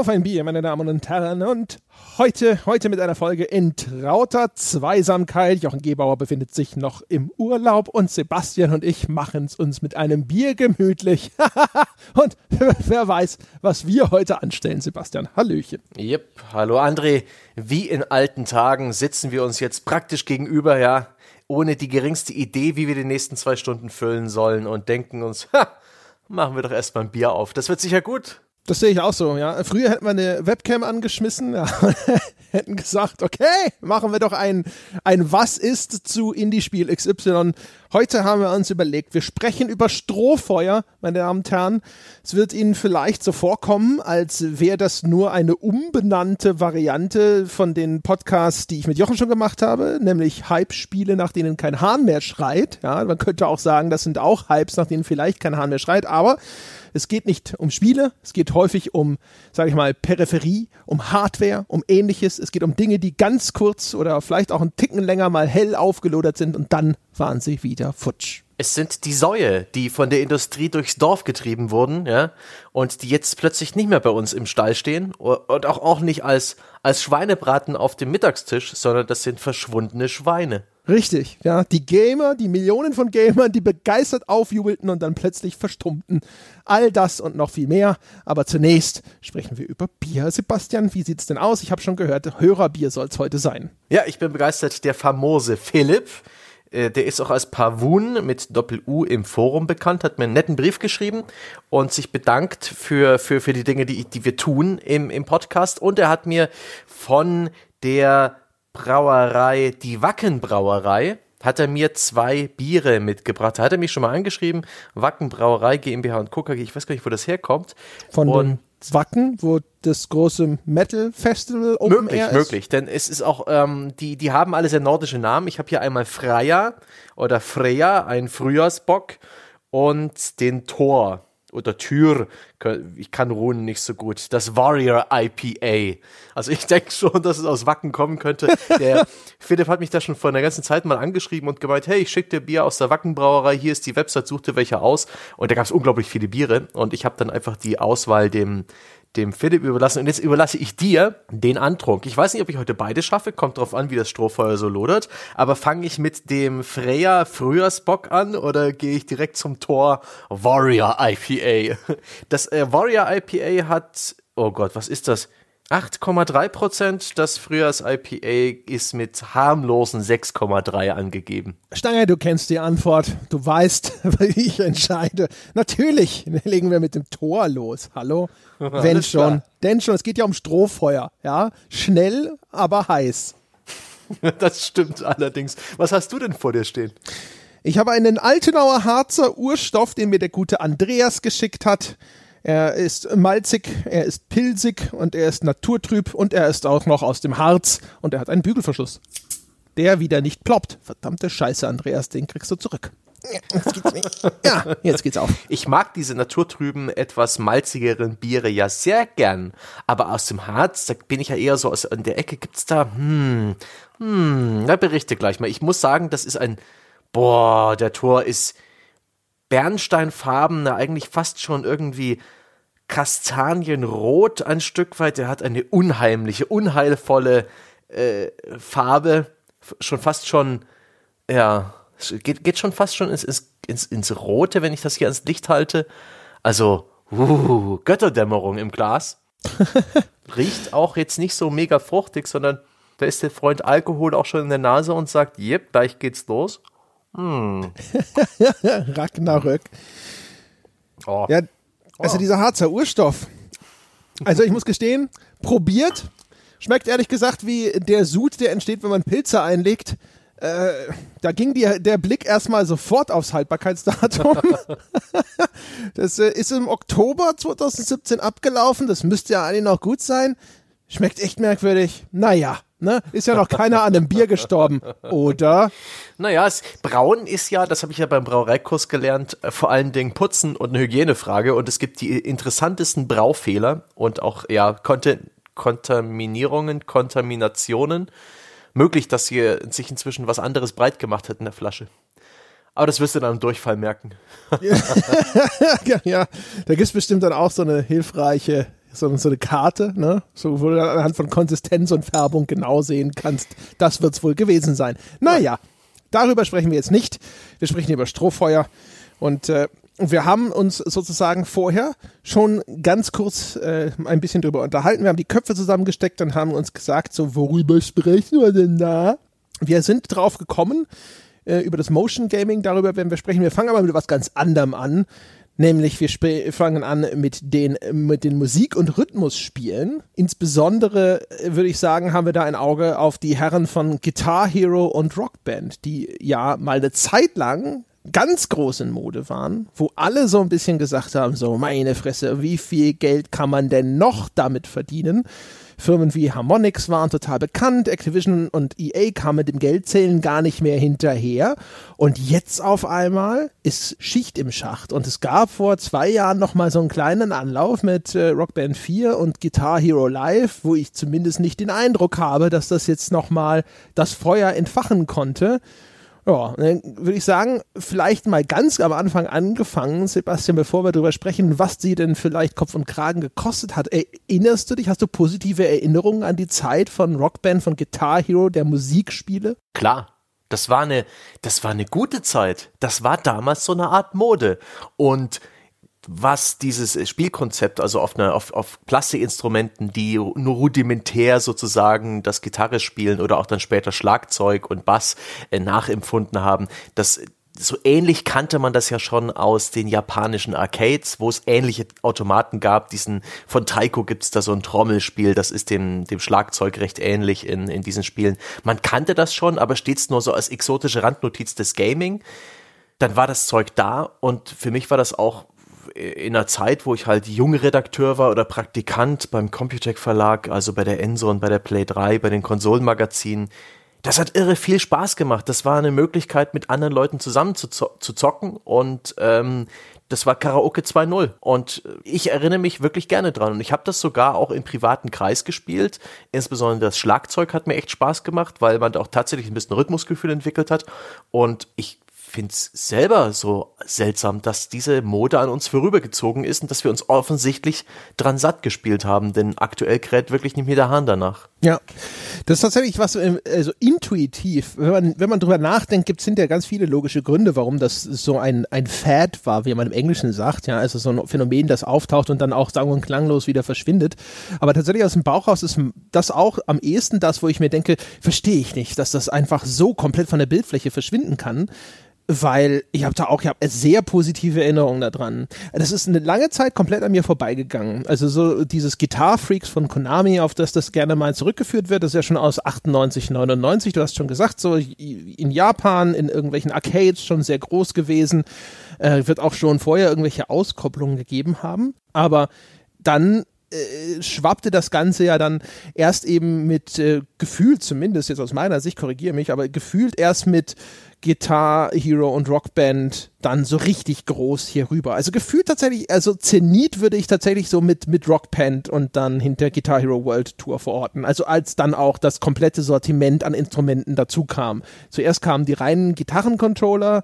auf ein Bier, meine Damen und Herren. Und heute, heute mit einer Folge in trauter Zweisamkeit. Jochen Gebauer befindet sich noch im Urlaub und Sebastian und ich machen es uns mit einem Bier gemütlich. und wer weiß, was wir heute anstellen, Sebastian. Hallöchen. Yep, hallo André. Wie in alten Tagen sitzen wir uns jetzt praktisch gegenüber, ja, ohne die geringste Idee, wie wir die nächsten zwei Stunden füllen sollen und denken uns, ha, machen wir doch erstmal ein Bier auf. Das wird sicher gut. Das sehe ich auch so, ja. Früher hätten wir eine Webcam angeschmissen, ja, hätten gesagt, okay, machen wir doch ein, ein Was ist zu Indie-Spiel XY. Heute haben wir uns überlegt, wir sprechen über Strohfeuer, meine Damen und Herren. Es wird Ihnen vielleicht so vorkommen, als wäre das nur eine umbenannte Variante von den Podcasts, die ich mit Jochen schon gemacht habe, nämlich Hype-Spiele, nach denen kein Hahn mehr schreit. Ja, man könnte auch sagen, das sind auch Hypes, nach denen vielleicht kein Hahn mehr schreit, aber es geht nicht um Spiele, es geht häufig um, sage ich mal, Peripherie, um Hardware, um ähnliches. Es geht um Dinge, die ganz kurz oder vielleicht auch einen Ticken länger mal hell aufgelodert sind und dann waren sie wieder futsch. Es sind die Säue, die von der Industrie durchs Dorf getrieben wurden, ja, und die jetzt plötzlich nicht mehr bei uns im Stall stehen und auch, auch nicht als, als Schweinebraten auf dem Mittagstisch, sondern das sind verschwundene Schweine. Richtig, ja. Die Gamer, die Millionen von Gamern, die begeistert aufjubelten und dann plötzlich verstummten. All das und noch viel mehr. Aber zunächst sprechen wir über Bier. Sebastian, wie sieht's denn aus? Ich habe schon gehört, Hörerbier soll's heute sein. Ja, ich bin begeistert. Der famose Philipp äh, der ist auch als Pavun mit Doppel-U im Forum bekannt, hat mir einen netten Brief geschrieben und sich bedankt für, für, für die Dinge, die, die wir tun im, im Podcast. Und er hat mir von der Brauerei, die Wackenbrauerei, hat er mir zwei Biere mitgebracht. Da hat er mich schon mal angeschrieben. Wackenbrauerei GmbH und Co. Ich weiß gar nicht, wo das herkommt. Von und Wacken, wo das große Metal Festival Open möglich, Air ist? Möglich, denn es ist auch, ähm, die, die haben alle sehr nordische Namen. Ich habe hier einmal Freya oder Freya, ein Frühjahrsbock und den Thor oder Tür, ich kann Runen nicht so gut, das Warrior IPA. Also ich denke schon, dass es aus Wacken kommen könnte. Der Philipp hat mich da schon vor einer ganzen Zeit mal angeschrieben und gemeint, hey, ich schicke dir Bier aus der Wackenbrauerei, hier ist die Website, such dir welche aus. Und da gab es unglaublich viele Biere und ich habe dann einfach die Auswahl dem dem Philipp überlassen. Und jetzt überlasse ich dir den Antrunk. Ich weiß nicht, ob ich heute beide schaffe, kommt drauf an, wie das Strohfeuer so lodert. Aber fange ich mit dem Freya Frühjahrsbock an oder gehe ich direkt zum Tor Warrior IPA? Das äh, Warrior IPA hat, oh Gott, was ist das? 8,3 Prozent. Das Frühjahrs-IPA ist mit harmlosen 6,3 angegeben. Stange, du kennst die Antwort. Du weißt, wie ich entscheide. Natürlich legen wir mit dem Tor los. Hallo? Wenn schon. Denn schon, es geht ja um Strohfeuer. Ja? Schnell, aber heiß. das stimmt allerdings. Was hast du denn vor dir stehen? Ich habe einen Altenauer Harzer Urstoff, den mir der gute Andreas geschickt hat. Er ist malzig, er ist pilzig und er ist naturtrüb und er ist auch noch aus dem Harz und er hat einen Bügelverschluss. Der wieder nicht ploppt. Verdammte Scheiße, Andreas, den kriegst du zurück. Jetzt geht's nicht. Ja, jetzt geht's auf. Ich mag diese naturtrüben, etwas malzigeren Biere ja sehr gern. Aber aus dem Harz, da bin ich ja eher so aus in der Ecke, gibt's da, hm, hm, da berichte gleich mal. Ich muss sagen, das ist ein, boah, der Tor ist, bernsteinfarben, eigentlich fast schon irgendwie kastanienrot ein Stück weit. Er hat eine unheimliche, unheilvolle äh, Farbe, schon fast schon, ja, geht, geht schon fast schon ins, ins, ins Rote, wenn ich das hier ans Licht halte. Also, uh, Götterdämmerung im Glas. Riecht auch jetzt nicht so mega fruchtig, sondern da ist der Freund Alkohol auch schon in der Nase und sagt, jep, gleich geht's los. Hm. Ragnarök. Oh. Ja, also oh. dieser Harzer Urstoff. Also ich muss gestehen, probiert. Schmeckt ehrlich gesagt wie der Sud, der entsteht, wenn man Pilze einlegt. Äh, da ging die, der Blick erstmal sofort aufs Haltbarkeitsdatum. das äh, ist im Oktober 2017 abgelaufen. Das müsste ja eigentlich noch gut sein. Schmeckt echt merkwürdig. Naja, Ne? Ist ja noch keiner an einem Bier gestorben, oder? Naja, es, Brauen ist ja, das habe ich ja beim Brauereikurs gelernt, äh, vor allen Dingen Putzen und eine Hygienefrage. Und es gibt die interessantesten Braufehler und auch ja Kont Kontaminierungen, Kontaminationen. Möglich, dass hier sich inzwischen was anderes breit gemacht hat in der Flasche. Aber das wirst du dann im Durchfall merken. ja, ja, da gibt es bestimmt dann auch so eine hilfreiche sondern so eine Karte, ne? So, wo du anhand von Konsistenz und Färbung genau sehen kannst, das wird's wohl gewesen sein. Naja, darüber sprechen wir jetzt nicht. Wir sprechen über Strohfeuer. Und äh, wir haben uns sozusagen vorher schon ganz kurz äh, ein bisschen drüber unterhalten. Wir haben die Köpfe zusammengesteckt und haben uns gesagt, so, worüber sprechen wir denn da? Wir sind drauf gekommen, äh, über das Motion Gaming, darüber werden wir sprechen. Wir fangen aber mit was ganz anderem an. Nämlich wir fangen an mit den, mit den Musik- und Rhythmusspielen. Insbesondere äh, würde ich sagen, haben wir da ein Auge auf die Herren von Guitar Hero und Rockband, die ja mal eine Zeit lang ganz groß in Mode waren, wo alle so ein bisschen gesagt haben, so meine Fresse, wie viel Geld kann man denn noch damit verdienen? Firmen wie Harmonix waren total bekannt, Activision und EA kamen mit dem Geldzählen gar nicht mehr hinterher. Und jetzt auf einmal ist Schicht im Schacht. Und es gab vor zwei Jahren nochmal so einen kleinen Anlauf mit äh, Rockband 4 und Guitar Hero Live, wo ich zumindest nicht den Eindruck habe, dass das jetzt nochmal das Feuer entfachen konnte. Ja, dann würde ich sagen, vielleicht mal ganz am Anfang angefangen, Sebastian, bevor wir darüber sprechen, was sie denn vielleicht Kopf und Kragen gekostet hat. Erinnerst du dich, hast du positive Erinnerungen an die Zeit von Rockband, von Guitar Hero, der Musikspiele? Klar. Das war eine, das war eine gute Zeit. Das war damals so eine Art Mode. Und was dieses Spielkonzept, also auf, einer, auf, auf Plastikinstrumenten, die nur rudimentär sozusagen das Gitarre spielen oder auch dann später Schlagzeug und Bass äh, nachempfunden haben, das so ähnlich kannte man das ja schon aus den japanischen Arcades, wo es ähnliche Automaten gab. Diesen von Taiko gibt es da so ein Trommelspiel, das ist dem, dem Schlagzeug recht ähnlich in, in diesen Spielen. Man kannte das schon, aber stets nur so als exotische Randnotiz des Gaming. Dann war das Zeug da und für mich war das auch in einer Zeit, wo ich halt junger Redakteur war oder Praktikant beim Computec Verlag, also bei der Enso und bei der Play 3, bei den Konsolenmagazinen, das hat irre viel Spaß gemacht. Das war eine Möglichkeit, mit anderen Leuten zusammen zu, zu zocken und ähm, das war Karaoke 2.0 und ich erinnere mich wirklich gerne dran und ich habe das sogar auch im privaten Kreis gespielt. Insbesondere das Schlagzeug hat mir echt Spaß gemacht, weil man auch tatsächlich ein bisschen Rhythmusgefühl entwickelt hat und ich finde es selber so seltsam, dass diese Mode an uns vorübergezogen ist und dass wir uns offensichtlich dran satt gespielt haben, denn aktuell kräht wirklich nicht mehr der Hahn danach. Ja, das ist tatsächlich was, ähm, also intuitiv, wenn man, wenn man drüber nachdenkt, gibt es ja ganz viele logische Gründe, warum das so ein, ein Fad war, wie man im Englischen sagt, ja, also so ein Phänomen, das auftaucht und dann auch sang- und klanglos wieder verschwindet. Aber tatsächlich aus dem Bauch raus ist das auch am ehesten das, wo ich mir denke, verstehe ich nicht, dass das einfach so komplett von der Bildfläche verschwinden kann weil ich habe da auch ich sehr positive Erinnerungen daran. Das ist eine lange Zeit komplett an mir vorbeigegangen. Also so dieses Guitar Freaks von Konami, auf das das gerne mal zurückgeführt wird, das ist ja schon aus 98, 99, du hast schon gesagt, so in Japan, in irgendwelchen Arcades schon sehr groß gewesen, äh, wird auch schon vorher irgendwelche Auskopplungen gegeben haben, aber dann äh, schwappte das Ganze ja dann erst eben mit äh, gefühlt zumindest jetzt aus meiner Sicht korrigiere mich, aber gefühlt erst mit Guitar Hero und Rockband dann so richtig groß hier rüber. Also gefühlt tatsächlich, also Zenit würde ich tatsächlich so mit, mit Rockband und dann hinter Guitar Hero World Tour verorten. Also als dann auch das komplette Sortiment an Instrumenten dazu kam. Zuerst kamen die reinen Gitarrencontroller,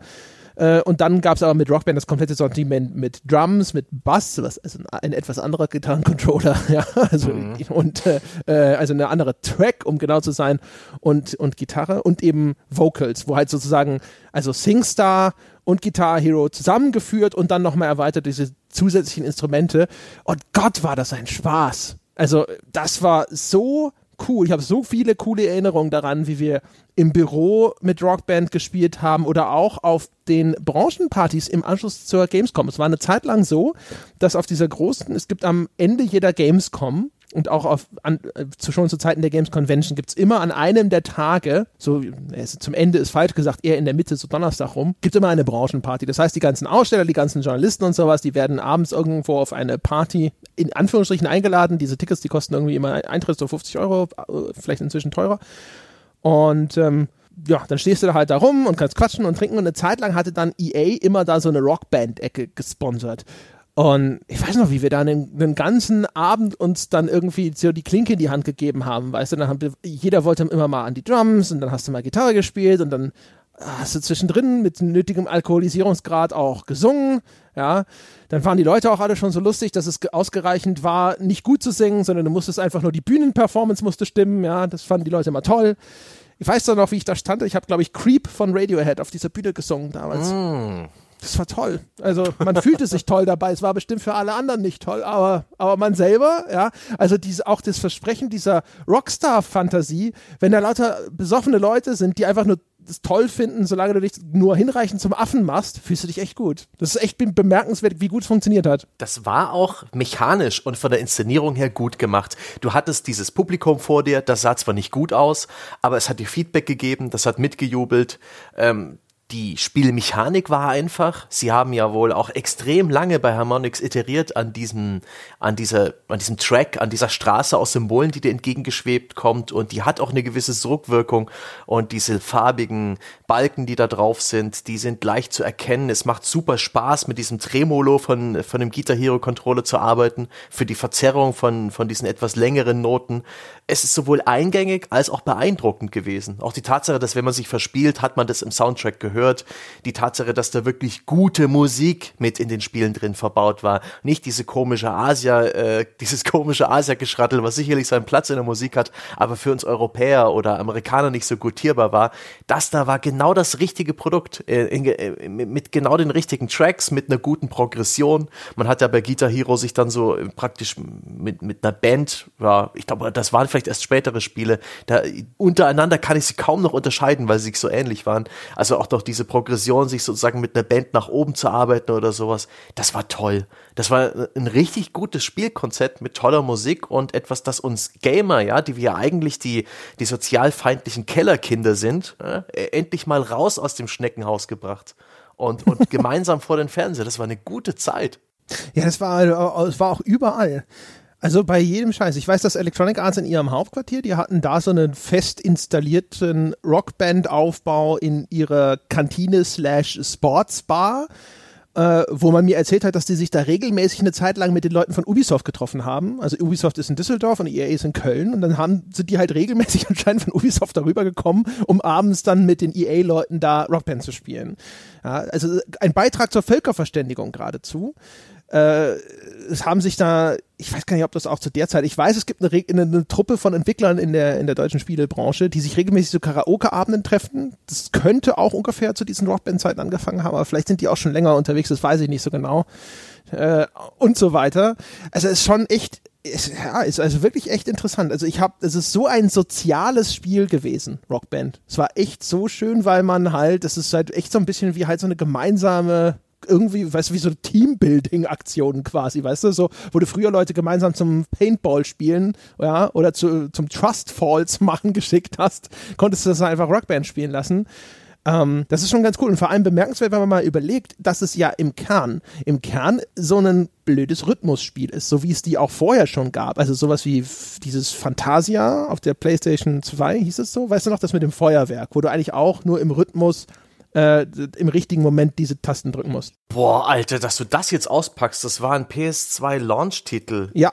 äh, und dann gab es aber mit Rockband das komplette Sortiment mit Drums, mit Bass, was also ein, etwas anderer Gitarrencontroller, ja, also mhm. und äh, also eine andere Track, um genau zu sein, und, und Gitarre und eben Vocals, wo halt sozusagen, also SingStar und Guitar Hero zusammengeführt und dann nochmal erweitert diese zusätzlichen Instrumente. Und Gott, war das ein Spaß. Also, das war so cool. Ich habe so viele coole Erinnerungen daran, wie wir im Büro mit Rockband gespielt haben oder auch auf den Branchenpartys im Anschluss zur Gamescom. Es war eine Zeit lang so, dass auf dieser großen, es gibt am Ende jeder Gamescom und auch auf, an, äh, schon zu Zeiten der Games Convention gibt es immer an einem der Tage, so äh, zum Ende ist falsch gesagt, eher in der Mitte, so Donnerstag rum, gibt es immer eine Branchenparty. Das heißt, die ganzen Aussteller, die ganzen Journalisten und sowas, die werden abends irgendwo auf eine Party in Anführungsstrichen eingeladen. Diese Tickets, die kosten irgendwie immer Eintritt so 50 Euro, äh, vielleicht inzwischen teurer. Und ähm, ja, dann stehst du da halt da rum und kannst quatschen und trinken. Und eine Zeit lang hatte dann EA immer da so eine Rockband-Ecke gesponsert. Und ich weiß noch, wie wir da einen, einen, ganzen Abend uns dann irgendwie so die Klinke in die Hand gegeben haben, weißt du, dann haben wir, jeder wollte immer mal an die Drums und dann hast du mal Gitarre gespielt und dann hast du zwischendrin mit nötigem Alkoholisierungsgrad auch gesungen, ja. Dann waren die Leute auch alle schon so lustig, dass es ausgereichend war, nicht gut zu singen, sondern du musstest einfach nur die Bühnenperformance musste stimmen, ja. Das fanden die Leute immer toll. Ich weiß doch noch, wie ich da stand. Ich habe, glaube ich, Creep von Radiohead auf dieser Bühne gesungen damals. Mm. Das war toll. Also man fühlte sich toll dabei. Es war bestimmt für alle anderen nicht toll, aber, aber man selber, ja. Also diese, auch das Versprechen dieser Rockstar-Fantasie, wenn da lauter besoffene Leute sind, die einfach nur das toll finden, solange du dich nur hinreichend zum Affen machst, fühlst du dich echt gut. Das ist echt bemerkenswert, wie gut es funktioniert hat. Das war auch mechanisch und von der Inszenierung her gut gemacht. Du hattest dieses Publikum vor dir, das sah zwar nicht gut aus, aber es hat dir Feedback gegeben, das hat mitgejubelt. Ähm, die Spielmechanik war einfach. Sie haben ja wohl auch extrem lange bei Harmonix iteriert an diesem, an dieser, an diesem Track, an dieser Straße aus Symbolen, die dir entgegengeschwebt kommt und die hat auch eine gewisse Druckwirkung und diese farbigen Balken, die da drauf sind, die sind leicht zu erkennen. Es macht super Spaß, mit diesem Tremolo von, von dem Guitar Hero Controller zu arbeiten, für die Verzerrung von, von diesen etwas längeren Noten. Es ist sowohl eingängig als auch beeindruckend gewesen. Auch die Tatsache, dass wenn man sich verspielt, hat man das im Soundtrack gehört gehört. Die Tatsache, dass da wirklich gute Musik mit in den Spielen drin verbaut war. Nicht diese komische Asia, äh, dieses komische Asia-Geschrattel, was sicherlich seinen Platz in der Musik hat, aber für uns Europäer oder Amerikaner nicht so gutierbar war. Das da war genau das richtige Produkt. Äh, in, äh, mit genau den richtigen Tracks, mit einer guten Progression. Man hat ja bei Guitar Hero sich dann so praktisch mit, mit einer Band, ja, ich glaube, das waren vielleicht erst spätere Spiele, da untereinander kann ich sie kaum noch unterscheiden, weil sie sich so ähnlich waren. Also auch doch diese Progression, sich sozusagen mit einer Band nach oben zu arbeiten oder sowas, das war toll. Das war ein richtig gutes Spielkonzept mit toller Musik und etwas, das uns Gamer, ja, die wir ja eigentlich die, die sozialfeindlichen Kellerkinder sind, ja, endlich mal raus aus dem Schneckenhaus gebracht und, und gemeinsam vor den Fernseher. Das war eine gute Zeit. Ja, das war, es war auch überall. Also bei jedem Scheiß. Ich weiß, dass Electronic Arts in ihrem Hauptquartier, die hatten da so einen fest installierten Rockband-Aufbau in ihrer Kantine slash Sportsbar, äh, wo man mir erzählt hat, dass die sich da regelmäßig eine Zeit lang mit den Leuten von Ubisoft getroffen haben. Also Ubisoft ist in Düsseldorf und EA ist in Köln und dann haben, sind die halt regelmäßig anscheinend von Ubisoft darüber gekommen, um abends dann mit den EA-Leuten da Rockband zu spielen. Ja, also ein Beitrag zur Völkerverständigung geradezu äh, es haben sich da, ich weiß gar nicht, ob das auch zu der Zeit, ich weiß, es gibt eine, eine, eine Truppe von Entwicklern in der, in der deutschen Spielebranche, die sich regelmäßig zu Karaoke-Abenden treffen. Das könnte auch ungefähr zu diesen Rockband-Zeiten angefangen haben, aber vielleicht sind die auch schon länger unterwegs, das weiß ich nicht so genau. Äh, und so weiter. Also es ist schon echt, ist, ja, ist also wirklich echt interessant. Also ich habe, es ist so ein soziales Spiel gewesen, Rockband. Es war echt so schön, weil man halt, es ist halt echt so ein bisschen wie halt so eine gemeinsame irgendwie, weißt du, wie so Teambuilding-Aktionen quasi, weißt du, so, wo du früher Leute gemeinsam zum Paintball spielen, ja, oder zu, zum Trust Falls machen geschickt hast, konntest du das einfach Rockband spielen lassen. Ähm, das ist schon ganz cool und vor allem bemerkenswert, wenn man mal überlegt, dass es ja im Kern, im Kern so ein blödes Rhythmusspiel ist, so wie es die auch vorher schon gab. Also sowas wie dieses Fantasia auf der PlayStation 2, hieß es so? Weißt du noch, das mit dem Feuerwerk, wo du eigentlich auch nur im Rhythmus äh, im richtigen Moment diese Tasten drücken musst. Boah, Alter, dass du das jetzt auspackst, das war ein PS2-Launch-Titel. Ja,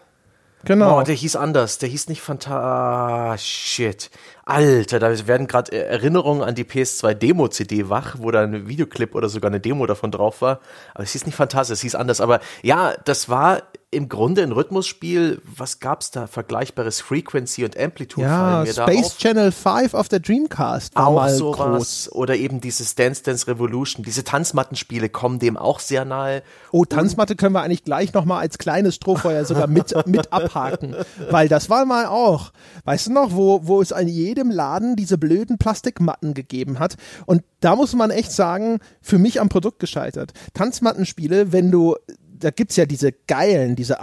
genau. Boah, der hieß anders, der hieß nicht Phanta... Shit. Alter, da werden gerade Erinnerungen an die PS2-Demo-CD wach, wo da ein Videoclip oder sogar eine Demo davon drauf war. Aber es hieß nicht fantastisch, es hieß anders. Aber ja, das war im Grunde ein Rhythmusspiel. Was gab's da? Vergleichbares Frequency und Amplitude ja, Space Channel 5 auf der Dreamcast war auch mal sowas. groß. Oder eben dieses Dance Dance Revolution. Diese Tanzmattenspiele kommen dem auch sehr nahe. Oh, Tanzmatte können wir eigentlich gleich nochmal als kleines Strohfeuer sogar mit, mit abhaken. Weil das war mal auch, weißt du noch, wo, wo es an jedem Laden diese blöden Plastikmatten gegeben hat. Und da muss man echt sagen, für mich am Produkt gescheitert. Tanzmattenspiele, wenn du da gibt's ja diese geilen, diese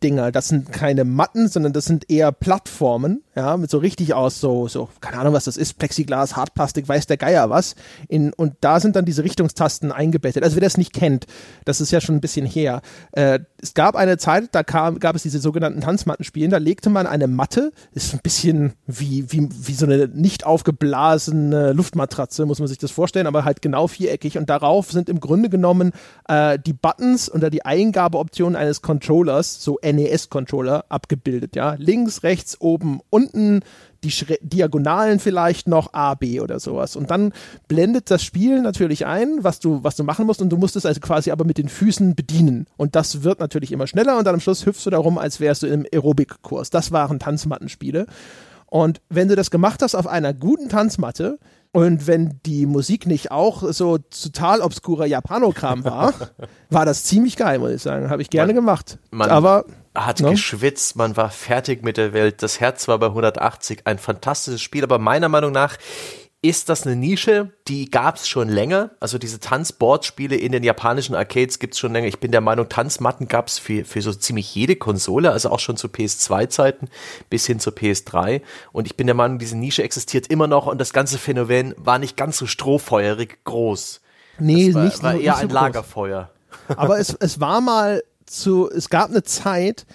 Arcade-Dinger, das sind keine Matten, sondern das sind eher Plattformen, ja, mit so richtig aus, so, so, keine Ahnung, was das ist, Plexiglas, Hartplastik, weiß der Geier was. In, und da sind dann diese Richtungstasten eingebettet. Also wer das nicht kennt, das ist ja schon ein bisschen her. Äh, es gab eine Zeit, da kam, gab es diese sogenannten Tanzmattenspielen, da legte man eine Matte, ist ein bisschen wie, wie, wie so eine nicht aufgeblasene Luftmatratze, muss man sich das vorstellen, aber halt genau viereckig und darauf sind im Grunde genommen äh, die Buttons und die Eingabeoptionen eines Controllers, so NES-Controller abgebildet, ja. Links, rechts, oben, unten, die Schre Diagonalen vielleicht noch A, B oder sowas. Und dann blendet das Spiel natürlich ein, was du, was du machen musst, und du musst es also quasi aber mit den Füßen bedienen. Und das wird natürlich immer schneller und dann am Schluss hüpfst du darum, als wärst du im Aerobic-Kurs. Das waren Tanzmattenspiele. Und wenn du das gemacht hast auf einer guten Tanzmatte, und wenn die Musik nicht auch so total obskurer Japanokram war, war das ziemlich geil, muss ich sagen. Habe ich gerne man, gemacht. Man Aber hat ne? geschwitzt, man war fertig mit der Welt. Das Herz war bei 180. Ein fantastisches Spiel, aber meiner Meinung nach ist das eine Nische, die gab es schon länger. Also diese Tanzboard-Spiele in den japanischen Arcades gibt es schon länger. Ich bin der Meinung, Tanzmatten gab es für, für so ziemlich jede Konsole, also auch schon zu PS2-Zeiten bis hin zur PS3. Und ich bin der Meinung, diese Nische existiert immer noch und das ganze Phänomen war nicht ganz so strohfeuerig groß. Nee, das war, nicht war eher nicht so ein Lagerfeuer. Aber es, es war mal zu, es gab eine Zeit,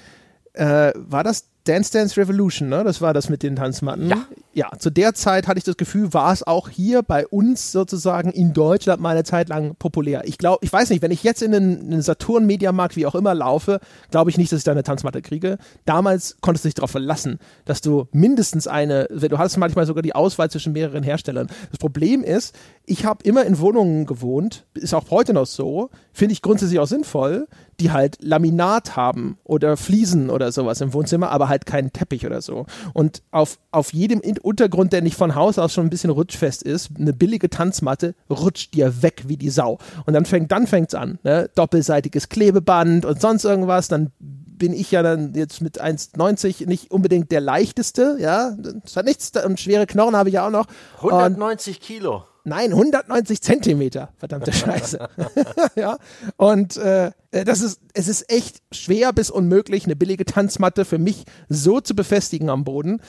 äh, war das Dance Dance Revolution, ne? Das war das mit den Tanzmatten. Ja. Ja, zu der Zeit hatte ich das Gefühl, war es auch hier bei uns sozusagen in Deutschland mal eine Zeit lang populär. Ich glaube, ich weiß nicht, wenn ich jetzt in den, den Saturn Mediamarkt wie auch immer laufe, glaube ich nicht, dass ich da eine Tanzmatte kriege. Damals konntest du dich darauf verlassen, dass du mindestens eine, du hattest manchmal sogar die Auswahl zwischen mehreren Herstellern. Das Problem ist, ich habe immer in Wohnungen gewohnt, ist auch heute noch so, finde ich grundsätzlich auch sinnvoll, die halt Laminat haben oder Fliesen oder sowas im Wohnzimmer, aber halt keinen Teppich oder so. Und auf, auf jedem Untergrund, der nicht von Haus aus schon ein bisschen rutschfest ist, eine billige Tanzmatte rutscht dir weg wie die Sau. Und dann fängt dann fängt's an, ne? doppelseitiges Klebeband und sonst irgendwas, dann bin ich ja dann jetzt mit 1,90 nicht unbedingt der leichteste, ja, das hat nichts, und schwere Knochen habe ich ja auch noch. 190 und, Kilo. Nein, 190 Zentimeter, verdammte Scheiße. ja, und äh, das ist, es ist echt schwer bis unmöglich, eine billige Tanzmatte für mich so zu befestigen am Boden,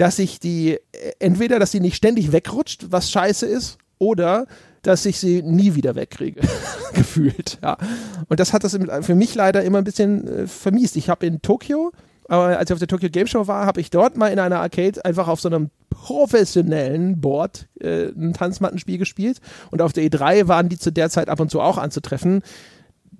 dass ich die, äh, entweder, dass sie nicht ständig wegrutscht, was scheiße ist, oder dass ich sie nie wieder wegkriege, gefühlt. Ja. Und das hat das für mich leider immer ein bisschen äh, vermiest. Ich habe in Tokio aber als ich auf der Tokyo Game Show war, habe ich dort mal in einer Arcade einfach auf so einem professionellen Board äh, ein Tanzmattenspiel gespielt. Und auf der E3 waren die zu der Zeit ab und zu auch anzutreffen.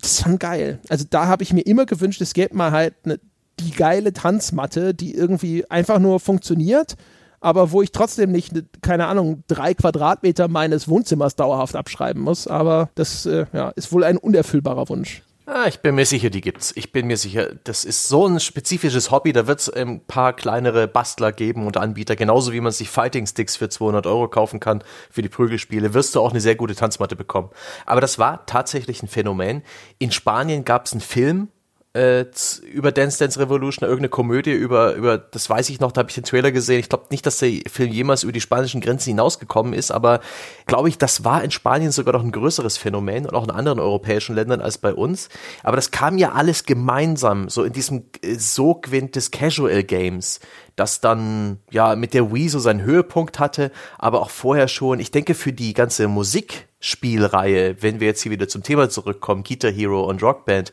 Das ist schon geil. Also da habe ich mir immer gewünscht, es gäbe mal halt eine, die geile Tanzmatte, die irgendwie einfach nur funktioniert, aber wo ich trotzdem nicht, keine Ahnung, drei Quadratmeter meines Wohnzimmers dauerhaft abschreiben muss. Aber das äh, ja, ist wohl ein unerfüllbarer Wunsch. Ah, ich bin mir sicher, die gibt's. Ich bin mir sicher, das ist so ein spezifisches Hobby, da wird es ein paar kleinere Bastler geben und Anbieter, genauso wie man sich Fighting Sticks für 200 Euro kaufen kann für die Prügelspiele, wirst du auch eine sehr gute Tanzmatte bekommen. Aber das war tatsächlich ein Phänomen. In Spanien gab es einen Film, äh, über Dance Dance Revolution, irgendeine Komödie über, über, das weiß ich noch, da habe ich den Trailer gesehen. Ich glaube nicht, dass der Film jemals über die spanischen Grenzen hinausgekommen ist, aber glaube ich, das war in Spanien sogar noch ein größeres Phänomen und auch in anderen europäischen Ländern als bei uns. Aber das kam ja alles gemeinsam, so in diesem äh, Sogwind des Casual Games, das dann ja mit der Wii so seinen Höhepunkt hatte, aber auch vorher schon. Ich denke, für die ganze Musikspielreihe, wenn wir jetzt hier wieder zum Thema zurückkommen, Guitar Hero und Rockband,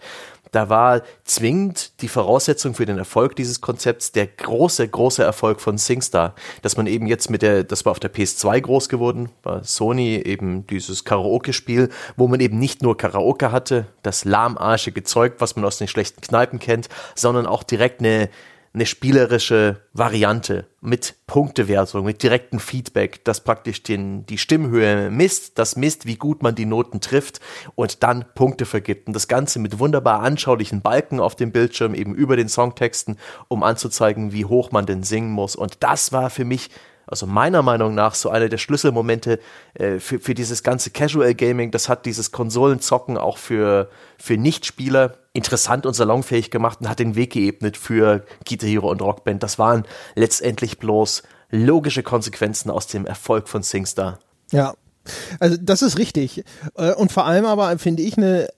da war zwingend die Voraussetzung für den Erfolg dieses Konzepts der große, große Erfolg von SingStar. Dass man eben jetzt mit der, das war auf der PS2 groß geworden, war Sony eben dieses Karaoke-Spiel, wo man eben nicht nur Karaoke hatte, das lahmarschige Zeug, was man aus den schlechten Kneipen kennt, sondern auch direkt eine eine spielerische Variante mit Punktewertung, mit direktem Feedback, das praktisch den, die Stimmhöhe misst, das misst, wie gut man die Noten trifft und dann Punkte vergibt. Und das Ganze mit wunderbar anschaulichen Balken auf dem Bildschirm, eben über den Songtexten, um anzuzeigen, wie hoch man denn singen muss. Und das war für mich also meiner Meinung nach so einer der Schlüsselmomente äh, für, für dieses ganze Casual Gaming. Das hat dieses Konsolenzocken auch für, für Nichtspieler interessant und salonfähig gemacht und hat den Weg geebnet für Guitar Hero und Rockband. Das waren letztendlich bloß logische Konsequenzen aus dem Erfolg von SingStar. Ja, also das ist richtig. Äh, und vor allem aber finde ich eine,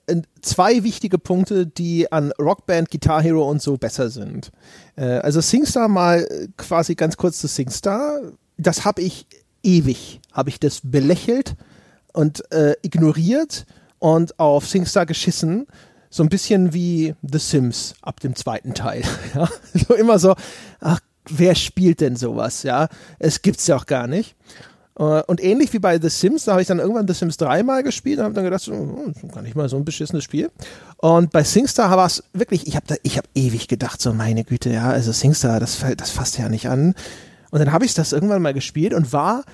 zwei wichtige Punkte, die an Rockband, Guitar Hero und so besser sind. Äh, also SingStar mal quasi ganz kurz zu SingStar. Das habe ich ewig, habe ich das belächelt und äh, ignoriert und auf SingStar geschissen. So ein bisschen wie The Sims ab dem zweiten Teil. Ja? So immer so, ach, wer spielt denn sowas? Ja, es gibt's ja auch gar nicht. Äh, und ähnlich wie bei The Sims, da habe ich dann irgendwann The Sims 3 mal gespielt und habe dann gedacht, oh, gar nicht mal so ein beschissenes Spiel. Und bei SingStar war es wirklich, ich habe hab ewig gedacht, so meine Güte, ja, also SingStar, das, das fasst ja nicht an. Und dann habe ich das irgendwann mal gespielt und war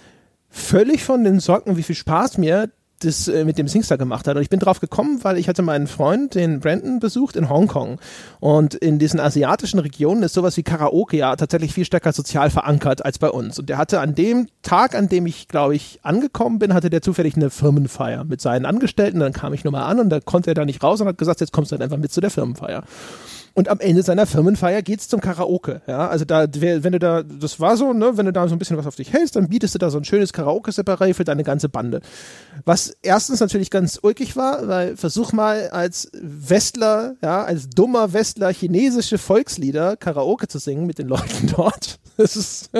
völlig von den Socken, wie viel Spaß mir das äh, mit dem Singstar gemacht hat. Und ich bin drauf gekommen, weil ich hatte meinen Freund, den Brandon, besucht in Hongkong. Und in diesen asiatischen Regionen ist sowas wie Karaoke ja tatsächlich viel stärker sozial verankert als bei uns. Und der hatte an dem Tag, an dem ich, glaube ich, angekommen bin, hatte der zufällig eine Firmenfeier mit seinen Angestellten. Dann kam ich nochmal an und da konnte er da nicht raus und hat gesagt, jetzt kommst du dann einfach mit zu der Firmenfeier. Und am Ende seiner Firmenfeier geht's zum Karaoke. Ja, also da, wenn du da, das war so, ne, wenn du da so ein bisschen was auf dich hältst, dann bietest du da so ein schönes Karaoke-Separé für deine ganze Bande. Was erstens natürlich ganz ulkig war, weil versuch mal als Westler, ja, als dummer Westler chinesische Volkslieder Karaoke zu singen mit den Leuten dort. Das ist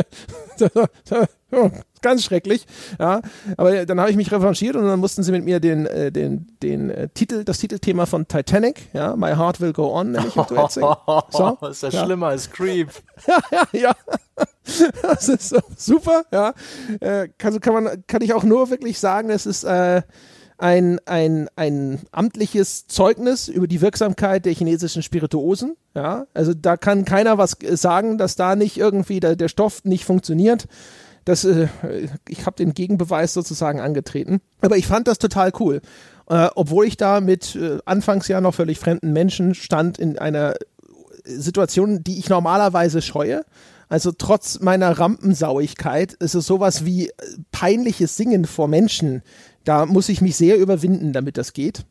ganz schrecklich. Ja, aber dann habe ich mich revanchiert und dann mussten sie mit mir den, äh, den, den äh, Titel, das Titelthema von Titanic, ja, My Heart Will Go On, nämlich im Duett singen. So, ist das ja. schlimmer als Creep. ja, ja, ja. Das ist super, ja. Äh, kann, kann, man, kann ich auch nur wirklich sagen, es ist äh, ein, ein, ein amtliches Zeugnis über die Wirksamkeit der chinesischen Spirituosen. Ja, also da kann keiner was sagen, dass da nicht irgendwie der, der Stoff nicht funktioniert das, äh, ich habe den Gegenbeweis sozusagen angetreten. Aber ich fand das total cool. Äh, obwohl ich da mit äh, anfangs ja noch völlig fremden Menschen stand in einer Situation, die ich normalerweise scheue. Also trotz meiner Rampensauigkeit ist es sowas wie äh, peinliches Singen vor Menschen. Da muss ich mich sehr überwinden, damit das geht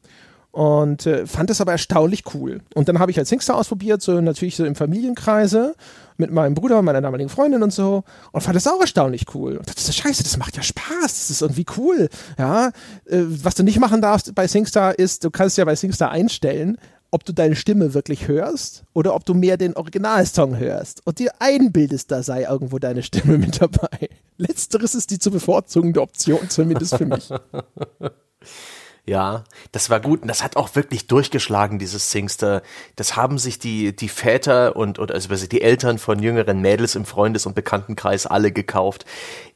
und äh, fand das aber erstaunlich cool. Und dann habe ich als Singstar ausprobiert, so natürlich so im Familienkreise mit meinem Bruder und meiner damaligen Freundin und so und fand das auch erstaunlich cool. Und dachte, das ist scheiße, das macht ja Spaß, das ist irgendwie cool. Ja, äh, was du nicht machen darfst bei Singstar ist, du kannst ja bei Singstar einstellen, ob du deine Stimme wirklich hörst oder ob du mehr den Originalsong hörst und dir einbildest, da sei irgendwo deine Stimme mit dabei. Letzteres ist die zu bevorzugende Option, zumindest für mich. Ja, das war gut und das hat auch wirklich durchgeschlagen, dieses Singster. Das haben sich die, die Väter und, und also die Eltern von jüngeren Mädels im Freundes- und Bekanntenkreis alle gekauft.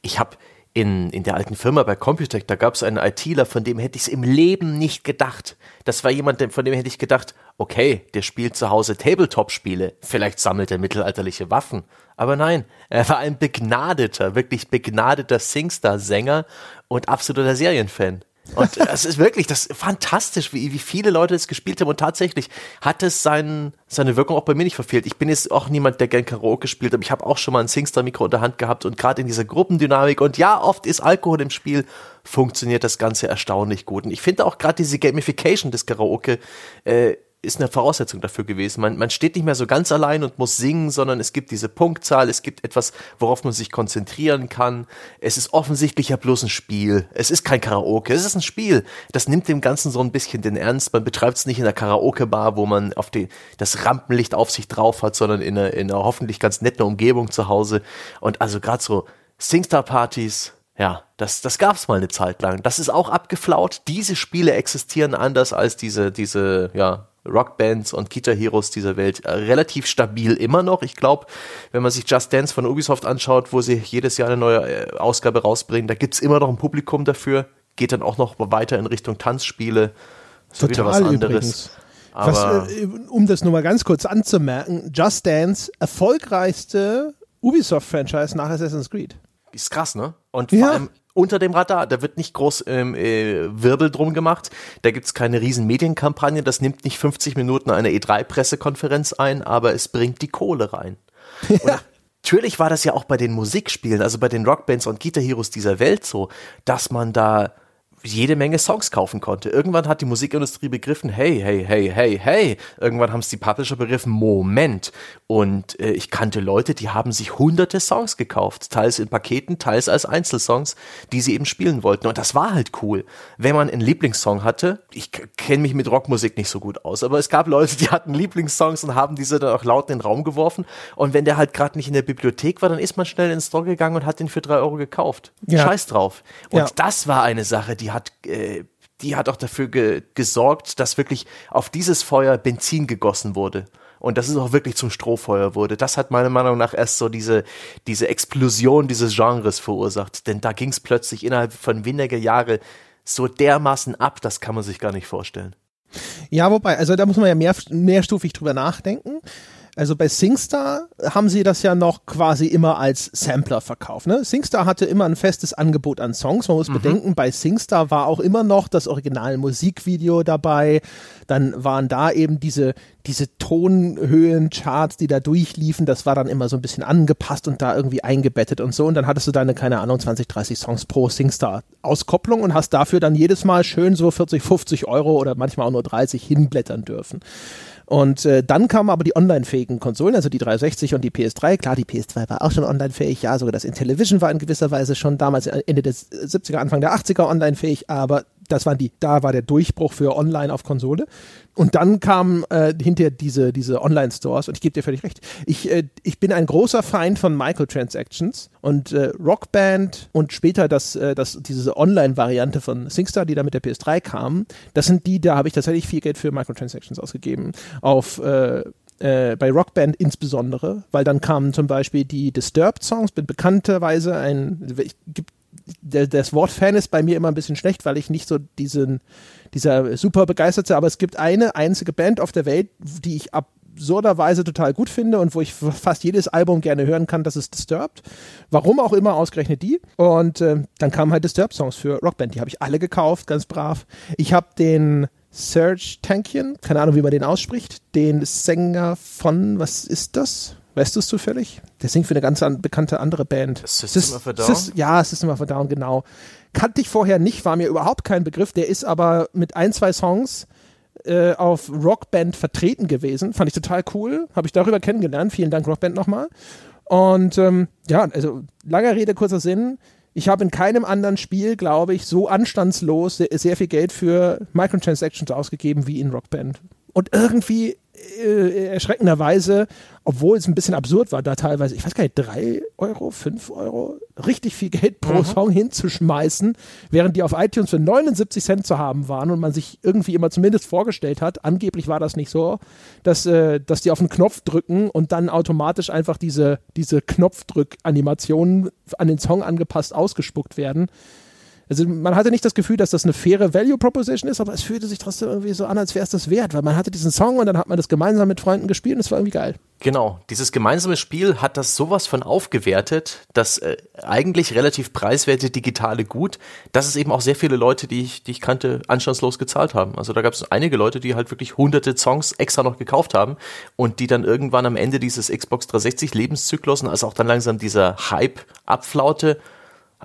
Ich habe in, in der alten Firma bei Computec, da gab es einen ITler, von dem hätte ich es im Leben nicht gedacht. Das war jemand, von dem hätte ich gedacht, okay, der spielt zu Hause Tabletop-Spiele, vielleicht sammelt er mittelalterliche Waffen. Aber nein, er war ein begnadeter, wirklich begnadeter Singstar-Sänger und absoluter Serienfan. Und es ist wirklich das ist fantastisch, wie, wie viele Leute es gespielt haben. Und tatsächlich hat es sein, seine Wirkung auch bei mir nicht verfehlt. Ich bin jetzt auch niemand, der gern Karaoke spielt, aber ich habe auch schon mal ein Singstar-Mikro in der Hand gehabt und gerade in dieser Gruppendynamik und ja, oft ist Alkohol im Spiel, funktioniert das Ganze erstaunlich gut. Und ich finde auch gerade diese Gamification des Karaoke äh, ist eine Voraussetzung dafür gewesen. Man, man steht nicht mehr so ganz allein und muss singen, sondern es gibt diese Punktzahl, es gibt etwas, worauf man sich konzentrieren kann. Es ist offensichtlich ja bloß ein Spiel. Es ist kein Karaoke, es ist ein Spiel. Das nimmt dem Ganzen so ein bisschen den Ernst. Man betreibt es nicht in der Karaoke-Bar, wo man auf die, das Rampenlicht auf sich drauf hat, sondern in einer, in einer hoffentlich ganz netten Umgebung zu Hause. Und also gerade so Singstar-Partys, ja, das, das gab es mal eine Zeit lang. Das ist auch abgeflaut. Diese Spiele existieren anders als diese, diese, ja, Rockbands und Guitar Heroes dieser Welt äh, relativ stabil immer noch. Ich glaube, wenn man sich Just Dance von Ubisoft anschaut, wo sie jedes Jahr eine neue äh, Ausgabe rausbringen, da gibt es immer noch ein Publikum dafür. Geht dann auch noch weiter in Richtung Tanzspiele. So Total was anderes. Übrigens. Was, äh, um das nur mal ganz kurz anzumerken, Just Dance, erfolgreichste Ubisoft-Franchise nach Assassin's Creed. Ist krass, ne? Und ja. vor allem unter dem Radar. Da wird nicht groß ähm, äh, Wirbel drum gemacht. Da gibt's keine riesen Medienkampagne. Das nimmt nicht 50 Minuten eine E3-Pressekonferenz ein, aber es bringt die Kohle rein. Ja. natürlich war das ja auch bei den Musikspielen, also bei den Rockbands und Guitar Heroes dieser Welt so, dass man da jede Menge Songs kaufen konnte. Irgendwann hat die Musikindustrie begriffen, hey, hey, hey, hey, hey. Irgendwann haben es die Publisher begriffen, Moment. Und äh, ich kannte Leute, die haben sich hunderte Songs gekauft, teils in Paketen, teils als Einzelsongs, die sie eben spielen wollten. Und das war halt cool. Wenn man einen Lieblingssong hatte, ich kenne mich mit Rockmusik nicht so gut aus, aber es gab Leute, die hatten Lieblingssongs und haben diese dann auch laut in den Raum geworfen. Und wenn der halt gerade nicht in der Bibliothek war, dann ist man schnell ins Store gegangen und hat den für drei Euro gekauft. Ja. Scheiß drauf. Und ja. das war eine Sache, die hat, äh, die hat auch dafür ge gesorgt, dass wirklich auf dieses Feuer Benzin gegossen wurde. und dass es auch wirklich zum Strohfeuer wurde. Das hat meiner Meinung nach erst so diese, diese Explosion dieses Genres verursacht. Denn da ging es plötzlich innerhalb von weniger Jahre so dermaßen ab, das kann man sich gar nicht vorstellen. Ja, wobei, also da muss man ja mehr, mehrstufig drüber nachdenken. Also bei SingStar haben sie das ja noch quasi immer als Sampler verkauft. Ne? SingStar hatte immer ein festes Angebot an Songs. Man muss mhm. bedenken, bei SingStar war auch immer noch das originale Musikvideo dabei. Dann waren da eben diese, diese Tonhöhen-Charts, die da durchliefen. Das war dann immer so ein bisschen angepasst und da irgendwie eingebettet und so. Und dann hattest du deine, keine Ahnung, 20, 30 Songs pro SingStar-Auskopplung und hast dafür dann jedes Mal schön so 40, 50 Euro oder manchmal auch nur 30 hinblättern dürfen. Und äh, dann kamen aber die online-fähigen Konsolen, also die 360 und die PS3. Klar, die PS2 war auch schon online-fähig, ja, sogar das Intellivision war in gewisser Weise schon damals Ende des 70er, Anfang der 80er online-fähig, aber das waren die, da war der Durchbruch für online auf Konsole. Und dann kamen äh, hinterher diese, diese Online-Stores und ich gebe dir völlig recht. Ich, äh, ich bin ein großer Feind von Microtransactions und äh, Rockband und später das, äh, das, diese Online-Variante von SingStar, die da mit der PS3 kam, das sind die, da habe ich tatsächlich viel Geld für Microtransactions ausgegeben. Auf äh, äh, bei Rockband insbesondere, weil dann kamen zum Beispiel die Disturbed-Songs, bin bekannterweise ein, gibt der, das Wort Fan ist bei mir immer ein bisschen schlecht, weil ich nicht so diesen, dieser super begeisterte, aber es gibt eine einzige Band auf der Welt, die ich absurderweise total gut finde und wo ich fast jedes Album gerne hören kann, das ist Disturbed. Warum auch immer, ausgerechnet die. Und äh, dann kamen halt Disturbed-Songs für Rockband, die habe ich alle gekauft, ganz brav. Ich habe den Serge Tankian, keine Ahnung, wie man den ausspricht, den Sänger von, was ist das? Weißt du es zufällig? Der singt für eine ganz an, bekannte andere Band. System Sys of a Down? Sys ja, System of a Down, genau. Kannte ich vorher nicht, war mir überhaupt kein Begriff. Der ist aber mit ein, zwei Songs äh, auf Rockband vertreten gewesen. Fand ich total cool. Habe ich darüber kennengelernt. Vielen Dank, Rockband, nochmal. Und ähm, ja, also langer Rede, kurzer Sinn. Ich habe in keinem anderen Spiel, glaube ich, so anstandslos sehr, sehr viel Geld für Microtransactions ausgegeben wie in Rockband. Und irgendwie äh, erschreckenderweise, obwohl es ein bisschen absurd war, da teilweise, ich weiß gar nicht, drei Euro, fünf Euro, richtig viel Geld pro mhm. Song hinzuschmeißen, während die auf iTunes für 79 Cent zu haben waren und man sich irgendwie immer zumindest vorgestellt hat, angeblich war das nicht so, dass, äh, dass die auf den Knopf drücken und dann automatisch einfach diese, diese Knopfdrück-Animationen an den Song angepasst ausgespuckt werden. Also man hatte nicht das Gefühl, dass das eine faire Value Proposition ist, aber es fühlte sich trotzdem irgendwie so an, als wäre es das wert, weil man hatte diesen Song und dann hat man das gemeinsam mit Freunden gespielt und es war irgendwie geil. Genau, dieses gemeinsame Spiel hat das sowas von aufgewertet, das äh, eigentlich relativ preiswerte digitale Gut, dass es eben auch sehr viele Leute, die ich, die ich kannte, anstandslos gezahlt haben. Also da gab es einige Leute, die halt wirklich hunderte Songs extra noch gekauft haben und die dann irgendwann am Ende dieses Xbox 360 Lebenszyklus und als auch dann langsam dieser Hype abflaute,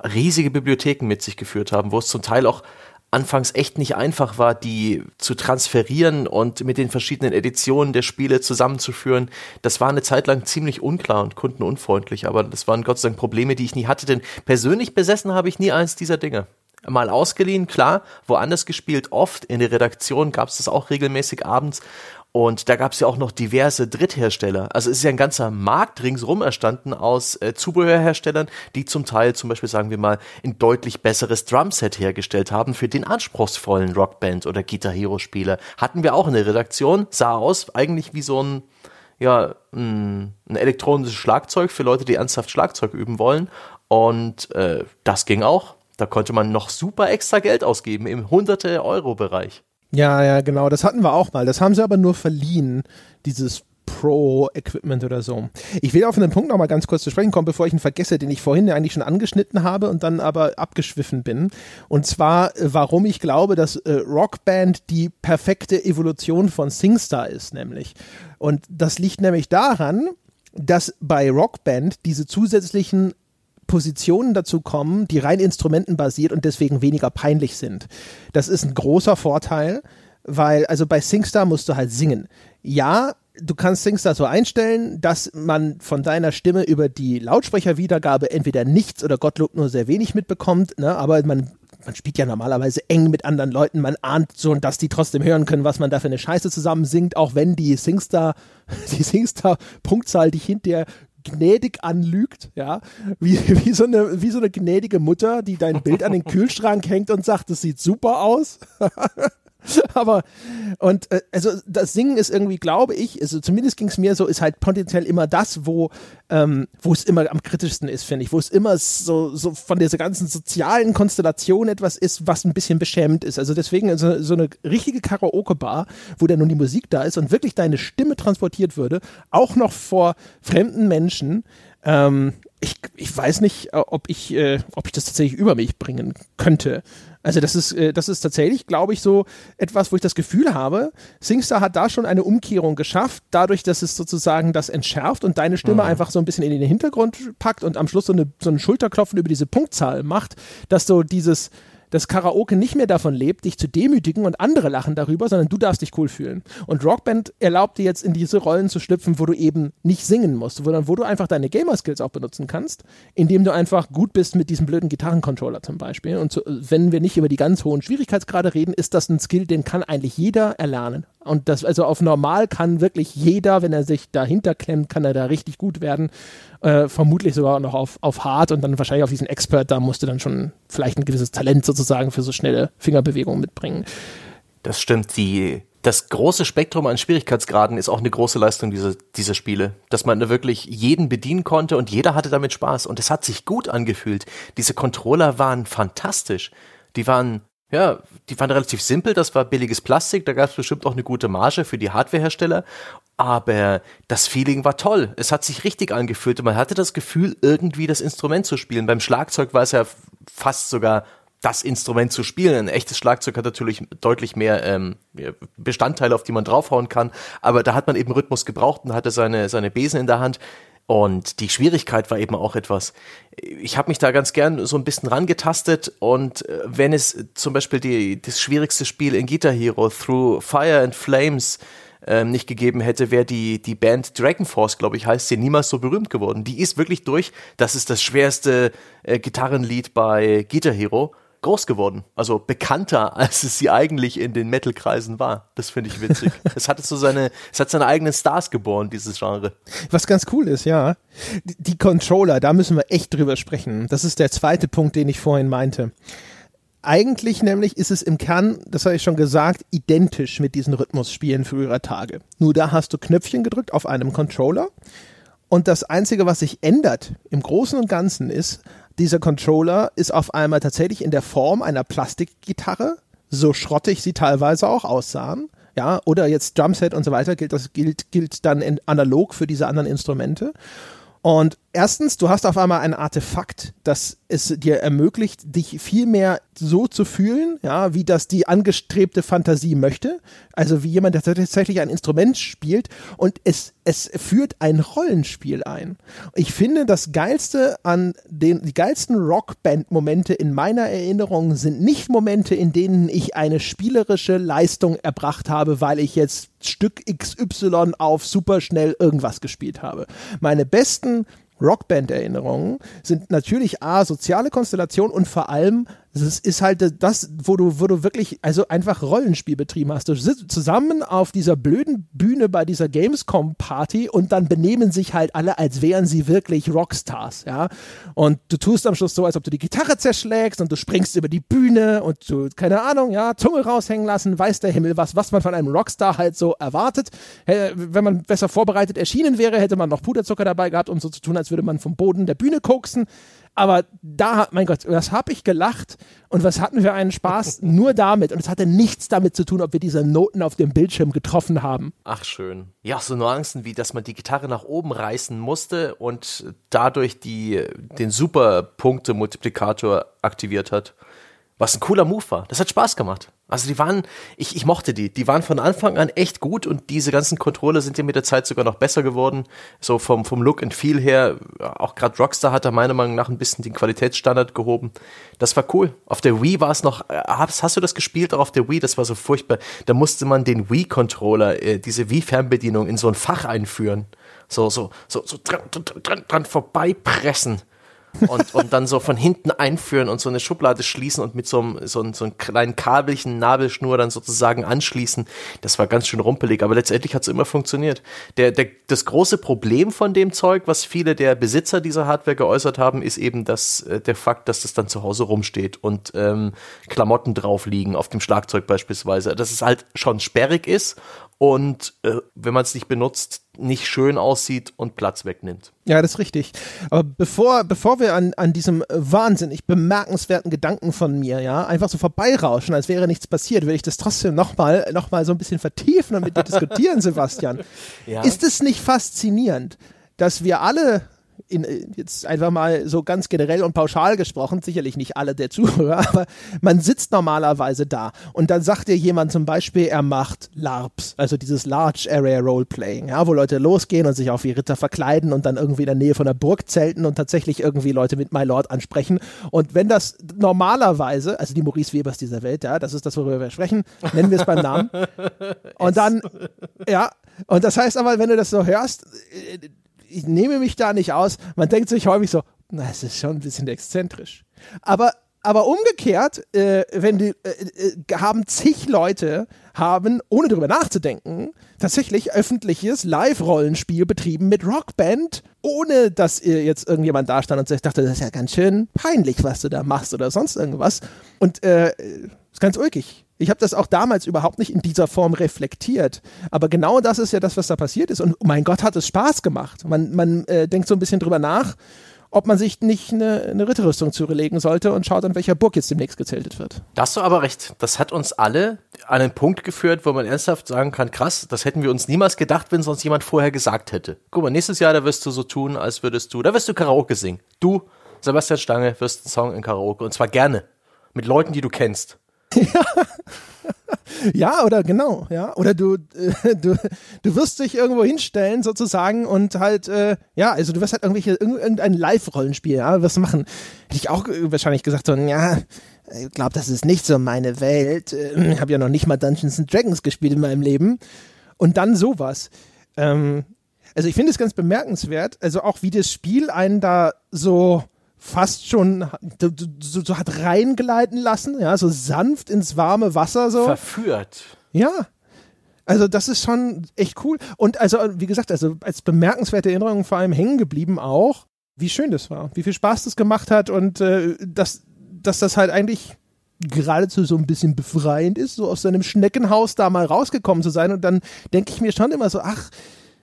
riesige Bibliotheken mit sich geführt haben, wo es zum Teil auch anfangs echt nicht einfach war, die zu transferieren und mit den verschiedenen Editionen der Spiele zusammenzuführen. Das war eine Zeit lang ziemlich unklar und kundenunfreundlich, aber das waren Gott sei Dank Probleme, die ich nie hatte, denn persönlich besessen habe ich nie eins dieser Dinge. Mal ausgeliehen, klar, woanders gespielt, oft in der Redaktion gab es das auch regelmäßig abends und da gab es ja auch noch diverse Dritthersteller. Also es ist ja ein ganzer Markt ringsrum erstanden aus äh, Zubehörherstellern, die zum Teil zum Beispiel, sagen wir mal, ein deutlich besseres Drumset hergestellt haben für den anspruchsvollen Rockband- oder Guitar Hero-Spieler. Hatten wir auch in der Redaktion, sah aus eigentlich wie so ein, ja, ein, ein elektronisches Schlagzeug für Leute, die ernsthaft Schlagzeug üben wollen. Und äh, das ging auch. Da konnte man noch super extra Geld ausgeben im hunderte Euro Bereich. Ja, ja, genau. Das hatten wir auch mal. Das haben sie aber nur verliehen, dieses Pro-Equipment oder so. Ich will auf einen Punkt noch mal ganz kurz zu sprechen kommen, bevor ich ihn vergesse, den ich vorhin eigentlich schon angeschnitten habe und dann aber abgeschwiffen bin. Und zwar, äh, warum ich glaube, dass äh, Rockband die perfekte Evolution von SingStar ist, nämlich. Und das liegt nämlich daran, dass bei Rockband diese zusätzlichen Positionen dazu kommen, die rein instrumentenbasiert und deswegen weniger peinlich sind. Das ist ein großer Vorteil, weil, also bei SingStar musst du halt singen. Ja, du kannst SingStar so einstellen, dass man von deiner Stimme über die Lautsprecherwiedergabe entweder nichts oder Gottlob nur sehr wenig mitbekommt, ne? aber man man spielt ja normalerweise eng mit anderen Leuten, man ahnt so, dass die trotzdem hören können, was man da für eine Scheiße zusammen singt, auch wenn die Singstar, die Singstar-Punktzahl dich hinterher gnädig anlügt, ja, wie, wie, so eine, wie so eine gnädige Mutter, die dein Bild an den Kühlschrank hängt und sagt, das sieht super aus. Aber, und äh, also das Singen ist irgendwie, glaube ich, also zumindest ging es mir so, ist halt potenziell immer das, wo, ähm, wo es immer am kritischsten ist, finde ich, wo es immer so, so von dieser ganzen sozialen Konstellation etwas ist, was ein bisschen beschämend ist. Also deswegen also, so eine richtige Karaoke-Bar, wo dann nun die Musik da ist und wirklich deine Stimme transportiert würde, auch noch vor fremden Menschen, ähm, ich, ich weiß nicht, äh, ob ich, äh, ob ich das tatsächlich über mich bringen könnte. Also das ist, äh, das ist tatsächlich, glaube ich, so etwas, wo ich das Gefühl habe, Singstar hat da schon eine Umkehrung geschafft, dadurch, dass es sozusagen das entschärft und deine Stimme mhm. einfach so ein bisschen in den Hintergrund packt und am Schluss so, eine, so einen Schulterklopfen über diese Punktzahl macht, dass so dieses, dass Karaoke nicht mehr davon lebt, dich zu demütigen und andere lachen darüber, sondern du darfst dich cool fühlen. Und Rockband erlaubt dir jetzt in diese Rollen zu schlüpfen, wo du eben nicht singen musst, sondern wo du einfach deine Gamer-Skills auch benutzen kannst, indem du einfach gut bist mit diesem blöden Gitarrencontroller zum Beispiel. Und so, wenn wir nicht über die ganz hohen Schwierigkeitsgrade reden, ist das ein Skill, den kann eigentlich jeder erlernen. Und das, also auf normal kann wirklich jeder, wenn er sich dahinter klemmt, kann er da richtig gut werden. Äh, vermutlich sogar noch auf, auf hart und dann wahrscheinlich auf diesen Expert, da musst du dann schon vielleicht ein gewisses Talent sozusagen für so schnelle Fingerbewegungen mitbringen. Das stimmt, die, das große Spektrum an Schwierigkeitsgraden ist auch eine große Leistung dieser, dieser Spiele, dass man wirklich jeden bedienen konnte und jeder hatte damit Spaß und es hat sich gut angefühlt. Diese Controller waren fantastisch. Die waren ja, die waren relativ simpel, das war billiges Plastik, da gab es bestimmt auch eine gute Marge für die Hardwarehersteller, aber das Feeling war toll. Es hat sich richtig angefühlt und man hatte das Gefühl, irgendwie das Instrument zu spielen. Beim Schlagzeug war es ja fast sogar das Instrument zu spielen. Ein echtes Schlagzeug hat natürlich deutlich mehr ähm, Bestandteile, auf die man draufhauen kann, aber da hat man eben Rhythmus gebraucht und hatte seine, seine Besen in der Hand. Und die Schwierigkeit war eben auch etwas. Ich habe mich da ganz gern so ein bisschen rangetastet und äh, wenn es zum Beispiel die, das schwierigste Spiel in Guitar Hero Through Fire and Flames ähm, nicht gegeben hätte, wäre die, die Band Dragon Force, glaube ich, heißt sie, niemals so berühmt geworden. Die ist wirklich durch. Das ist das schwerste äh, Gitarrenlied bei Guitar Hero groß geworden. Also bekannter, als es sie eigentlich in den Metal-Kreisen war. Das finde ich witzig. es hat so seine, es hat seine eigenen Stars geboren, dieses Genre. Was ganz cool ist, ja. Die, die Controller, da müssen wir echt drüber sprechen. Das ist der zweite Punkt, den ich vorhin meinte. Eigentlich nämlich ist es im Kern, das habe ich schon gesagt, identisch mit diesen Rhythmusspielen früherer Tage. Nur da hast du Knöpfchen gedrückt auf einem Controller und das Einzige, was sich ändert im Großen und Ganzen ist, dieser Controller ist auf einmal tatsächlich in der Form einer Plastikgitarre, so schrottig sie teilweise auch aussahen. Ja, oder jetzt Drumset und so weiter gilt, das gilt, gilt dann analog für diese anderen Instrumente. Und erstens, du hast auf einmal ein Artefakt, das es dir ermöglicht, dich viel mehr so zu fühlen, ja, wie das die angestrebte Fantasie möchte. Also wie jemand, der tatsächlich ein Instrument spielt und es, es führt ein Rollenspiel ein. Ich finde, das geilste an den, die geilsten Rockband-Momente in meiner Erinnerung sind nicht Momente, in denen ich eine spielerische Leistung erbracht habe, weil ich jetzt Stück XY auf super schnell irgendwas gespielt habe. Meine besten Rockband-Erinnerungen sind natürlich A, soziale Konstellation und vor allem das ist halt das, wo du, wo du wirklich, also einfach Rollenspiel betrieben hast. Du sitzt zusammen auf dieser blöden Bühne bei dieser Gamescom-Party und dann benehmen sich halt alle, als wären sie wirklich Rockstars, ja. Und du tust am Schluss so, als ob du die Gitarre zerschlägst und du springst über die Bühne und du, keine Ahnung, ja, Zunge raushängen lassen, weiß der Himmel was, was man von einem Rockstar halt so erwartet. Wenn man besser vorbereitet erschienen wäre, hätte man noch Puderzucker dabei gehabt, um so zu tun, als würde man vom Boden der Bühne koksen. Aber da, mein Gott, was habe ich gelacht und was hatten wir einen Spaß nur damit. Und es hatte nichts damit zu tun, ob wir diese Noten auf dem Bildschirm getroffen haben. Ach, schön. Ja, so Nuancen wie, dass man die Gitarre nach oben reißen musste und dadurch die, den Superpunkte-Multiplikator aktiviert hat. Was ein cooler Move war. Das hat Spaß gemacht. Also die waren, ich, ich mochte die. Die waren von Anfang an echt gut und diese ganzen Controller sind ja mit der Zeit sogar noch besser geworden. So vom, vom Look and Feel her, auch gerade Rockstar hat da meiner Meinung nach ein bisschen den Qualitätsstandard gehoben. Das war cool. Auf der Wii war es noch, äh, hast, hast du das gespielt auch auf der Wii? Das war so furchtbar. Da musste man den Wii-Controller, äh, diese Wii-Fernbedienung in so ein Fach einführen. So, so, so, so dran, dran, dran, dran vorbeipressen und, und dann so von hinten einführen und so eine Schublade schließen und mit so einem, so einem, so einem kleinen kabelchen Nabelschnur dann sozusagen anschließen. Das war ganz schön rumpelig, aber letztendlich hat es immer funktioniert. Der, der, das große Problem von dem Zeug, was viele der Besitzer dieser Hardware geäußert haben, ist eben das, äh, der Fakt, dass das dann zu Hause rumsteht und ähm, Klamotten drauf liegen, auf dem Schlagzeug beispielsweise. Dass es halt schon sperrig ist und äh, wenn man es nicht benutzt, nicht schön aussieht und Platz wegnimmt. Ja, das ist richtig. Aber bevor, bevor wir an, an diesem wahnsinnig bemerkenswerten Gedanken von mir, ja, einfach so vorbeirauschen, als wäre nichts passiert, will ich das trotzdem nochmal noch mal so ein bisschen vertiefen und mit dir diskutieren, Sebastian. Ja. Ist es nicht faszinierend, dass wir alle in, äh, jetzt einfach mal so ganz generell und pauschal gesprochen, sicherlich nicht alle der Zuhörer, aber man sitzt normalerweise da und dann sagt dir jemand zum Beispiel, er macht LARPs, also dieses Large Area Roleplaying, ja, wo Leute losgehen und sich auf wie Ritter verkleiden und dann irgendwie in der Nähe von der Burg zelten und tatsächlich irgendwie Leute mit My Lord ansprechen. Und wenn das normalerweise, also die Maurice Webers dieser Welt, ja, das ist das, worüber wir sprechen, nennen wir es beim Namen. Und dann, ja, und das heißt aber, wenn du das so hörst, äh, ich nehme mich da nicht aus. Man denkt sich häufig so, na, es ist schon ein bisschen exzentrisch. Aber aber umgekehrt, äh, wenn die äh, äh, haben zig Leute haben, ohne darüber nachzudenken, tatsächlich öffentliches Live-Rollenspiel betrieben mit Rockband, ohne dass ihr jetzt irgendjemand da stand und sich dachte, das ist ja ganz schön peinlich, was du da machst oder sonst irgendwas. Und äh, ist ganz ulkig. Ich habe das auch damals überhaupt nicht in dieser Form reflektiert. Aber genau das ist ja das, was da passiert ist. Und mein Gott, hat es Spaß gemacht. Man, man äh, denkt so ein bisschen drüber nach, ob man sich nicht eine, eine Ritterrüstung zurelegen sollte und schaut, an welcher Burg jetzt demnächst gezeltet wird. Da hast du aber recht. Das hat uns alle an einen Punkt geführt, wo man ernsthaft sagen kann, krass, das hätten wir uns niemals gedacht, wenn sonst jemand vorher gesagt hätte. Guck mal, nächstes Jahr, da wirst du so tun, als würdest du, da wirst du Karaoke singen. Du, Sebastian Stange, wirst einen Song in Karaoke. Und zwar gerne. Mit Leuten, die du kennst. ja, oder genau, ja. Oder du, äh, du, du wirst dich irgendwo hinstellen sozusagen und halt, äh, ja, also du wirst halt irgendwelche, irgendein Live-Rollenspiel, ja, was machen. Hätte ich auch wahrscheinlich gesagt, so, ja, ich glaube, das ist nicht so meine Welt. Ähm, ich habe ja noch nicht mal Dungeons and Dragons gespielt in meinem Leben. Und dann sowas. Ähm, also ich finde es ganz bemerkenswert, also auch wie das Spiel einen da so fast schon so, so hat reingleiten lassen, ja, so sanft ins warme Wasser so. Verführt. Ja. Also das ist schon echt cool. Und also, wie gesagt, also als bemerkenswerte Erinnerung vor allem hängen geblieben auch, wie schön das war, wie viel Spaß das gemacht hat und äh, dass, dass das halt eigentlich geradezu so ein bisschen befreiend ist, so aus seinem Schneckenhaus da mal rausgekommen zu sein. Und dann denke ich mir schon immer so, ach,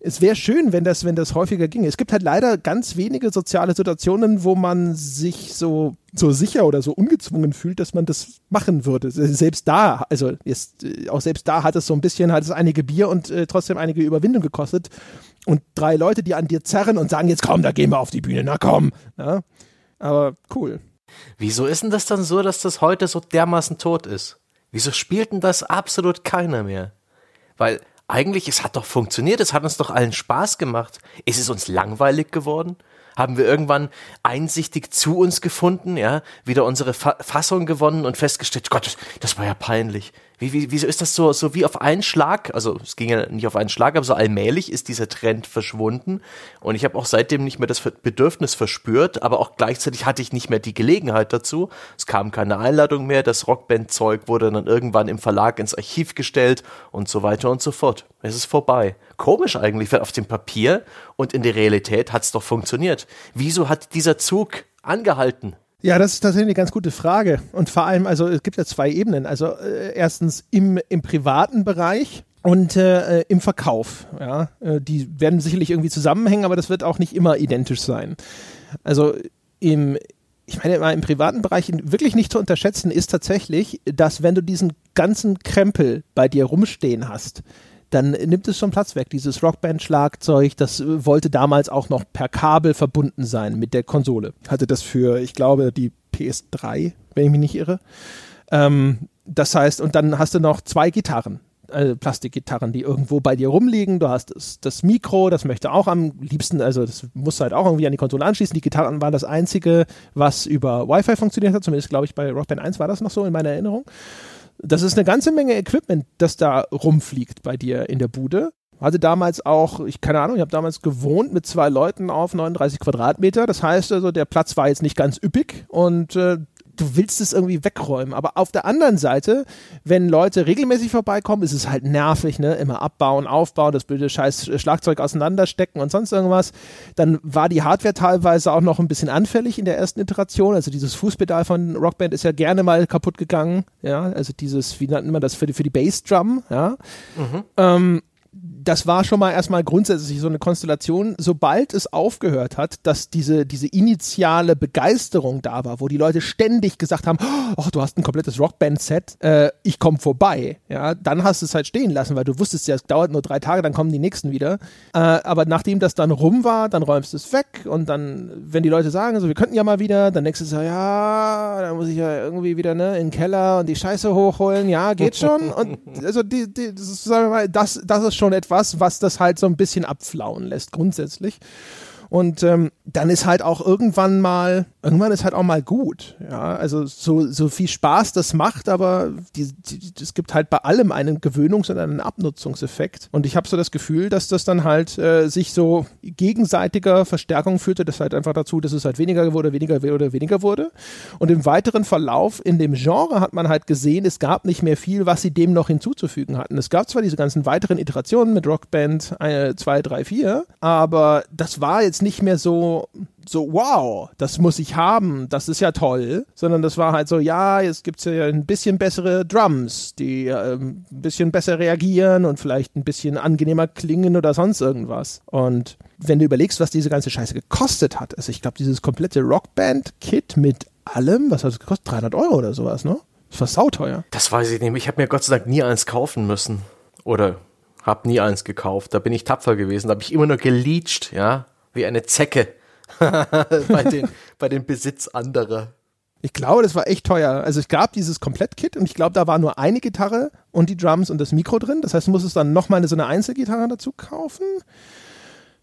es wäre schön, wenn das, wenn das häufiger ginge. Es gibt halt leider ganz wenige soziale Situationen, wo man sich so, so sicher oder so ungezwungen fühlt, dass man das machen würde. Selbst da, also jetzt, äh, auch selbst da hat es so ein bisschen, hat es einige Bier und äh, trotzdem einige Überwindung gekostet. Und drei Leute, die an dir zerren und sagen, jetzt komm, da gehen wir auf die Bühne, na komm. Ja? Aber cool. Wieso ist denn das dann so, dass das heute so dermaßen tot ist? Wieso spielt denn das absolut keiner mehr? Weil eigentlich, es hat doch funktioniert, es hat uns doch allen Spaß gemacht. Ist es uns langweilig geworden? Haben wir irgendwann einsichtig zu uns gefunden, ja, wieder unsere Fa Fassung gewonnen und festgestellt, Gott, das war ja peinlich. Wie, wie, wieso ist das so, so wie auf einen Schlag? Also es ging ja nicht auf einen Schlag, aber so allmählich ist dieser Trend verschwunden. Und ich habe auch seitdem nicht mehr das Bedürfnis verspürt, aber auch gleichzeitig hatte ich nicht mehr die Gelegenheit dazu. Es kam keine Einladung mehr, das Rockband-Zeug wurde dann irgendwann im Verlag ins Archiv gestellt und so weiter und so fort. Es ist vorbei. Komisch eigentlich, weil auf dem Papier und in der Realität hat es doch funktioniert. Wieso hat dieser Zug angehalten? Ja, das ist tatsächlich eine ganz gute Frage. Und vor allem, also es gibt ja zwei Ebenen. Also äh, erstens im, im privaten Bereich und äh, im Verkauf. Ja, äh, die werden sicherlich irgendwie zusammenhängen, aber das wird auch nicht immer identisch sein. Also im ich meine mal im privaten Bereich wirklich nicht zu unterschätzen ist tatsächlich, dass wenn du diesen ganzen Krempel bei dir rumstehen hast, dann nimmt es schon Platz weg. Dieses Rockband-Schlagzeug, das äh, wollte damals auch noch per Kabel verbunden sein mit der Konsole. Hatte das für, ich glaube, die PS3, wenn ich mich nicht irre. Ähm, das heißt, und dann hast du noch zwei Gitarren. Äh, Plastikgitarren, die irgendwo bei dir rumliegen. Du hast das, das, Mikro, das möchte auch am liebsten, also das musst du halt auch irgendwie an die Konsole anschließen. Die Gitarren waren das einzige, was über Wi-Fi funktioniert hat. Zumindest glaube ich bei Rockband 1 war das noch so in meiner Erinnerung. Das ist eine ganze Menge Equipment, das da rumfliegt bei dir in der Bude. Hatte damals auch, ich keine Ahnung, ich habe damals gewohnt mit zwei Leuten auf 39 Quadratmeter. Das heißt also, der Platz war jetzt nicht ganz üppig und äh, du willst es irgendwie wegräumen. Aber auf der anderen Seite, wenn Leute regelmäßig vorbeikommen, ist es halt nervig, ne? Immer abbauen, aufbauen, das blöde scheiß Schlagzeug auseinanderstecken und sonst irgendwas. Dann war die Hardware teilweise auch noch ein bisschen anfällig in der ersten Iteration. Also dieses Fußpedal von Rockband ist ja gerne mal kaputt gegangen. Ja, also dieses, wie nannte man das, für die, für die Bassdrum, ja. Mhm. Ähm, das war schon mal erstmal grundsätzlich so eine Konstellation, sobald es aufgehört hat, dass diese, diese initiale Begeisterung da war, wo die Leute ständig gesagt haben, oh, du hast ein komplettes Rockband-Set, äh, ich komme vorbei, ja, dann hast du es halt stehen lassen, weil du wusstest ja, es dauert nur drei Tage, dann kommen die nächsten wieder. Äh, aber nachdem das dann rum war, dann räumst du es weg und dann, wenn die Leute sagen, so, wir könnten ja mal wieder, dann denkst du so, ja, dann muss ich ja irgendwie wieder, ne, in den Keller und die Scheiße hochholen, ja, geht schon. und also die, die, das, sagen wir mal, das, das ist schon etwas, was, was das halt so ein bisschen abflauen lässt, grundsätzlich. Und ähm, dann ist halt auch irgendwann mal, irgendwann ist halt auch mal gut. Ja, also so, so viel Spaß das macht, aber die, die, es gibt halt bei allem einen Gewöhnungs- und einen Abnutzungseffekt. Und ich habe so das Gefühl, dass das dann halt äh, sich so gegenseitiger Verstärkung führte. Das halt einfach dazu, dass es halt weniger wurde, weniger wurde, weniger wurde. Und im weiteren Verlauf in dem Genre hat man halt gesehen, es gab nicht mehr viel, was sie dem noch hinzuzufügen hatten. Es gab zwar diese ganzen weiteren Iterationen mit Rockband 2, 3, 4, aber das war jetzt nicht mehr so, so, wow, das muss ich haben, das ist ja toll, sondern das war halt so, ja, jetzt gibt es ja ein bisschen bessere Drums, die ähm, ein bisschen besser reagieren und vielleicht ein bisschen angenehmer klingen oder sonst irgendwas. Und wenn du überlegst, was diese ganze Scheiße gekostet hat, also ich glaube, dieses komplette Rockband-Kit mit allem, was hat es gekostet? 300 Euro oder sowas, ne? Das war sauteuer. Das weiß ich nicht. Ich habe mir Gott sei Dank nie eins kaufen müssen. Oder habe nie eins gekauft. Da bin ich tapfer gewesen. Da habe ich immer nur geleacht, ja wie eine Zecke bei, den, bei den Besitz anderer. Ich glaube, das war echt teuer. Also es gab dieses Komplettkit und ich glaube, da war nur eine Gitarre und die Drums und das Mikro drin. Das heißt, du musstest dann nochmal so eine Einzelgitarre dazu kaufen.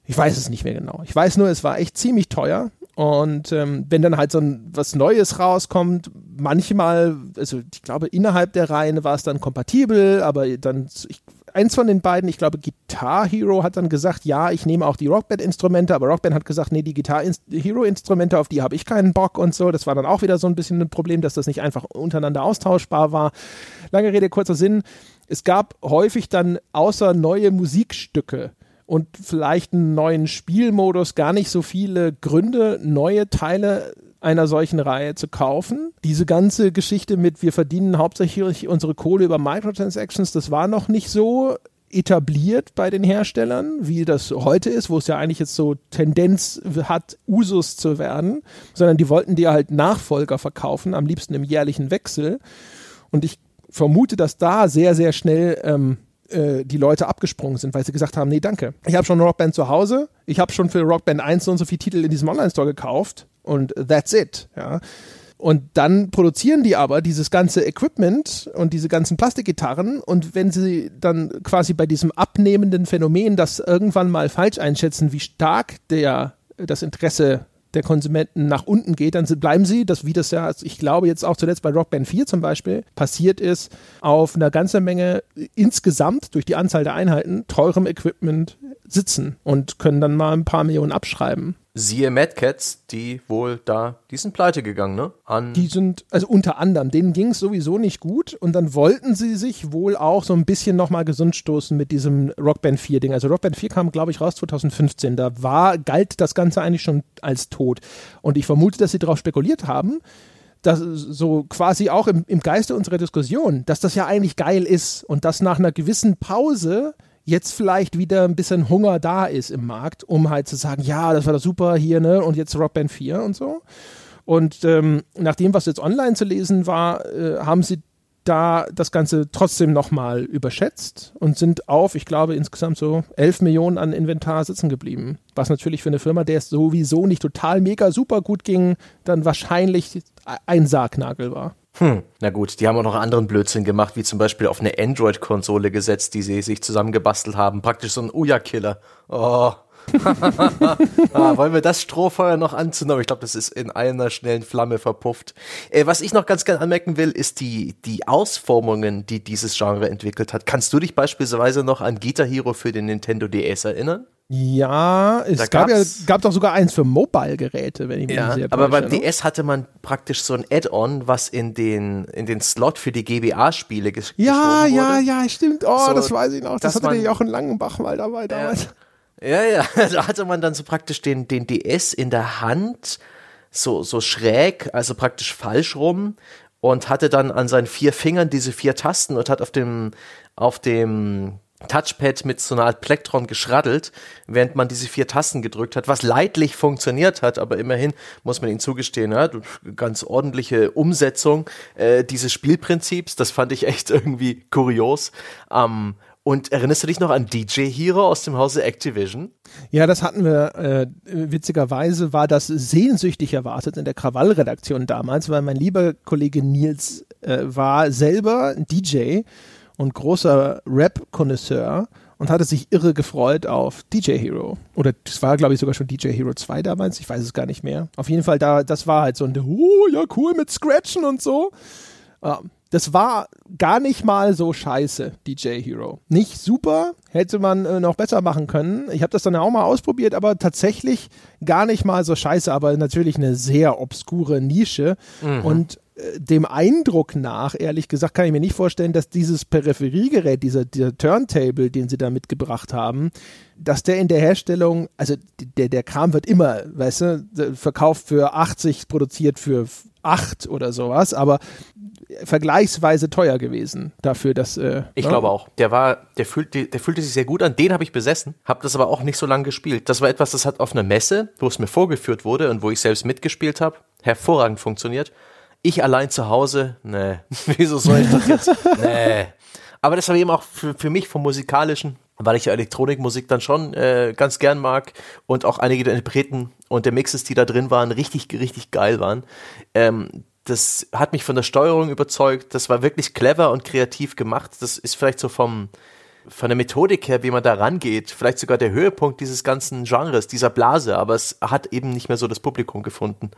Ich weiß es nicht mehr genau. Ich weiß nur, es war echt ziemlich teuer. Und ähm, wenn dann halt so ein, was Neues rauskommt, manchmal, also ich glaube, innerhalb der Reihen war es dann kompatibel, aber dann, ich eins von den beiden, ich glaube Guitar Hero hat dann gesagt, ja, ich nehme auch die Rockband-Instrumente, aber Rockband hat gesagt, nee, die Guitar Hero-Instrumente, auf die habe ich keinen Bock und so. Das war dann auch wieder so ein bisschen ein Problem, dass das nicht einfach untereinander austauschbar war. Lange Rede, kurzer Sinn. Es gab häufig dann außer neue Musikstücke und vielleicht einen neuen Spielmodus gar nicht so viele Gründe, neue Teile einer solchen Reihe zu kaufen. Diese ganze Geschichte mit, wir verdienen hauptsächlich unsere Kohle über Microtransactions, das war noch nicht so etabliert bei den Herstellern, wie das heute ist, wo es ja eigentlich jetzt so Tendenz hat, Usus zu werden, sondern die wollten dir halt Nachfolger verkaufen, am liebsten im jährlichen Wechsel. Und ich vermute, dass da sehr, sehr schnell ähm, äh, die Leute abgesprungen sind, weil sie gesagt haben, nee, danke. Ich habe schon Rockband zu Hause, ich habe schon für Rockband 1 so und so viele Titel in diesem Online-Store gekauft und that's it. Ja. Und dann produzieren die aber dieses ganze Equipment und diese ganzen Plastikgitarren und wenn sie dann quasi bei diesem abnehmenden Phänomen das irgendwann mal falsch einschätzen, wie stark der das Interesse der Konsumenten nach unten geht, dann bleiben sie, das wie das ja, also ich glaube jetzt auch zuletzt bei Rockband 4 zum Beispiel passiert ist, auf einer ganzen Menge insgesamt durch die Anzahl der Einheiten teurem Equipment sitzen und können dann mal ein paar Millionen abschreiben. Siehe Mad Cats, die wohl da, die sind pleite gegangen, ne? An die sind, also unter anderem, denen ging es sowieso nicht gut und dann wollten sie sich wohl auch so ein bisschen nochmal gesund stoßen mit diesem Rockband 4 Ding. Also Rockband 4 kam, glaube ich, raus 2015. Da war, galt das Ganze eigentlich schon als tot. Und ich vermute, dass sie darauf spekuliert haben, dass so quasi auch im, im Geiste unserer Diskussion, dass das ja eigentlich geil ist und dass nach einer gewissen Pause jetzt vielleicht wieder ein bisschen Hunger da ist im Markt, um halt zu sagen, ja, das war doch super hier, ne, und jetzt Rockband 4 und so. Und ähm, nach dem, was jetzt online zu lesen war, äh, haben sie da das Ganze trotzdem nochmal überschätzt und sind auf, ich glaube, insgesamt so 11 Millionen an Inventar sitzen geblieben. Was natürlich für eine Firma, der es sowieso nicht total mega super gut ging, dann wahrscheinlich ein Sargnagel war. Hm, na gut, die haben auch noch anderen Blödsinn gemacht, wie zum Beispiel auf eine Android-Konsole gesetzt, die sie sich zusammengebastelt haben. Praktisch so ein Uja-Killer. Oh. ah, wollen wir das Strohfeuer noch anzünden? Ich glaube, das ist in einer schnellen Flamme verpufft. Äh, was ich noch ganz gerne anmerken will, ist die, die Ausformungen, die dieses Genre entwickelt hat. Kannst du dich beispielsweise noch an Guitar Hero für den Nintendo DS erinnern? Ja, es Da gab ja gab doch sogar eins für Mobile-Geräte, wenn ich mich Ja, sehr aber beim ne? DS hatte man praktisch so ein Add-on, was in den, in den Slot für die GBA-Spiele ges Ja, geschoben ja, wurde. ja, stimmt. Oh, So, das weiß ich noch. Das hatte man- Jochen Langenbach mal dabei damals. Ja, ja, da hatte man dann so praktisch den, den DS in der Hand, so, so schräg, also praktisch falsch rum und hatte dann an seinen vier Fingern diese vier Tasten und hat auf dem, auf dem Touchpad mit so einer Art Plektron geschraddelt, während man diese vier Tasten gedrückt hat, was leidlich funktioniert hat, aber immerhin muss man ihnen zugestehen, ja, ganz ordentliche Umsetzung äh, dieses Spielprinzips, das fand ich echt irgendwie kurios. Ähm, und erinnerst du dich noch an DJ Hero aus dem Hause Activision? Ja, das hatten wir. Äh, witzigerweise war das sehnsüchtig erwartet in der Krawall-Redaktion damals, weil mein lieber Kollege Nils äh, war selber DJ und großer Rap-Konnoisseur und hatte sich irre gefreut auf DJ Hero. Oder das war, glaube ich, sogar schon DJ Hero 2 damals, ich weiß es gar nicht mehr. Auf jeden Fall, da, das war halt so ein, oh, ja, cool mit Scratchen und so. Das war gar nicht mal so scheiße, DJ Hero. Nicht super, hätte man äh, noch besser machen können. Ich habe das dann auch mal ausprobiert, aber tatsächlich gar nicht mal so scheiße, aber natürlich eine sehr obskure Nische. Und äh, dem Eindruck nach, ehrlich gesagt, kann ich mir nicht vorstellen, dass dieses Peripheriegerät, dieser, dieser Turntable, den sie da mitgebracht haben, dass der in der Herstellung, also der, der Kram wird immer, weißt du, verkauft für 80, produziert für 8 oder sowas, aber vergleichsweise teuer gewesen dafür, dass äh, Ich ne? glaube auch. Der war, der fühlte, der fühlte sich sehr gut an. Den habe ich besessen, habe das aber auch nicht so lange gespielt. Das war etwas, das hat auf einer Messe, wo es mir vorgeführt wurde und wo ich selbst mitgespielt habe, hervorragend funktioniert. Ich allein zu Hause, nee, wieso soll ich das jetzt? Nee. Aber das war eben auch für, für mich vom musikalischen, weil ich ja Elektronikmusik dann schon äh, ganz gern mag und auch einige der Interpreten und der Mixes, die da drin waren, richtig, richtig geil waren. Ähm, das hat mich von der Steuerung überzeugt. Das war wirklich clever und kreativ gemacht. Das ist vielleicht so vom, von der Methodik her, wie man da rangeht, vielleicht sogar der Höhepunkt dieses ganzen Genres, dieser Blase, aber es hat eben nicht mehr so das Publikum gefunden.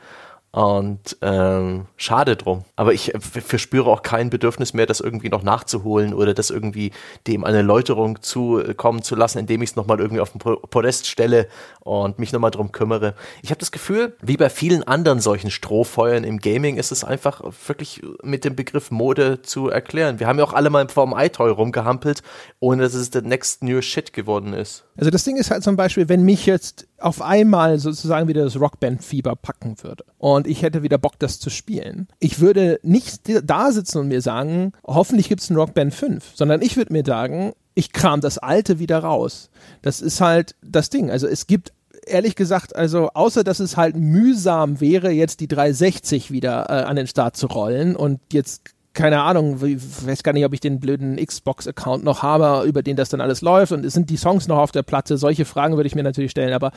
Und ähm, schade drum. Aber ich äh, verspüre auch kein Bedürfnis mehr, das irgendwie noch nachzuholen oder das irgendwie dem eine Läuterung zukommen zu lassen, indem ich es nochmal irgendwie auf den Po- Podest stelle und mich nochmal drum kümmere. Ich habe das Gefühl, wie bei vielen anderen solchen Strohfeuern im Gaming ist es einfach wirklich mit dem Begriff Mode zu erklären. Wir haben ja auch alle mal vorm iToy rumgehampelt, ohne dass es der next new shit geworden ist. Also das Ding ist halt zum Beispiel, wenn mich jetzt auf einmal sozusagen wieder das Rockband-Fieber packen würde und ich hätte wieder Bock, das zu spielen. Ich würde nicht da sitzen und mir sagen, hoffentlich gibt es ein Rockband 5, sondern ich würde mir sagen, ich kram das Alte wieder raus. Das ist halt das Ding. Also es gibt ehrlich gesagt, also außer dass es halt mühsam wäre, jetzt die 360 wieder äh, an den Start zu rollen und jetzt keine Ahnung, ich weiß gar nicht, ob ich den blöden Xbox-Account noch habe, über den das dann alles läuft und sind die Songs noch auf der Platte? Solche Fragen würde ich mir natürlich stellen, aber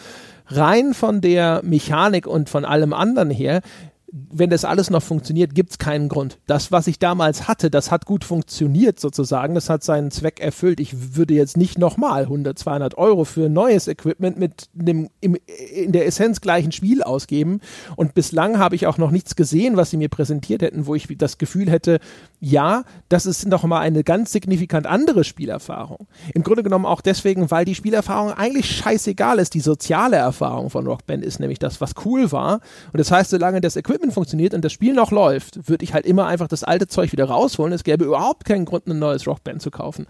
rein von der Mechanik und von allem anderen her, wenn das alles noch funktioniert, gibt es keinen Grund. Das, was ich damals hatte, das hat gut funktioniert sozusagen. Das hat seinen Zweck erfüllt. Ich würde jetzt nicht nochmal 100, 200 Euro für neues Equipment mit dem in der Essenz gleichen Spiel ausgeben. Und bislang habe ich auch noch nichts gesehen, was sie mir präsentiert hätten, wo ich das Gefühl hätte, ja, das ist nochmal eine ganz signifikant andere Spielerfahrung. Im Grunde genommen auch deswegen, weil die Spielerfahrung eigentlich scheißegal ist. Die soziale Erfahrung von Rockband ist nämlich das, was cool war. Und das heißt, solange das Equipment funktioniert und das Spiel noch läuft, würde ich halt immer einfach das alte Zeug wieder rausholen. Es gäbe überhaupt keinen Grund, ein neues Rockband zu kaufen.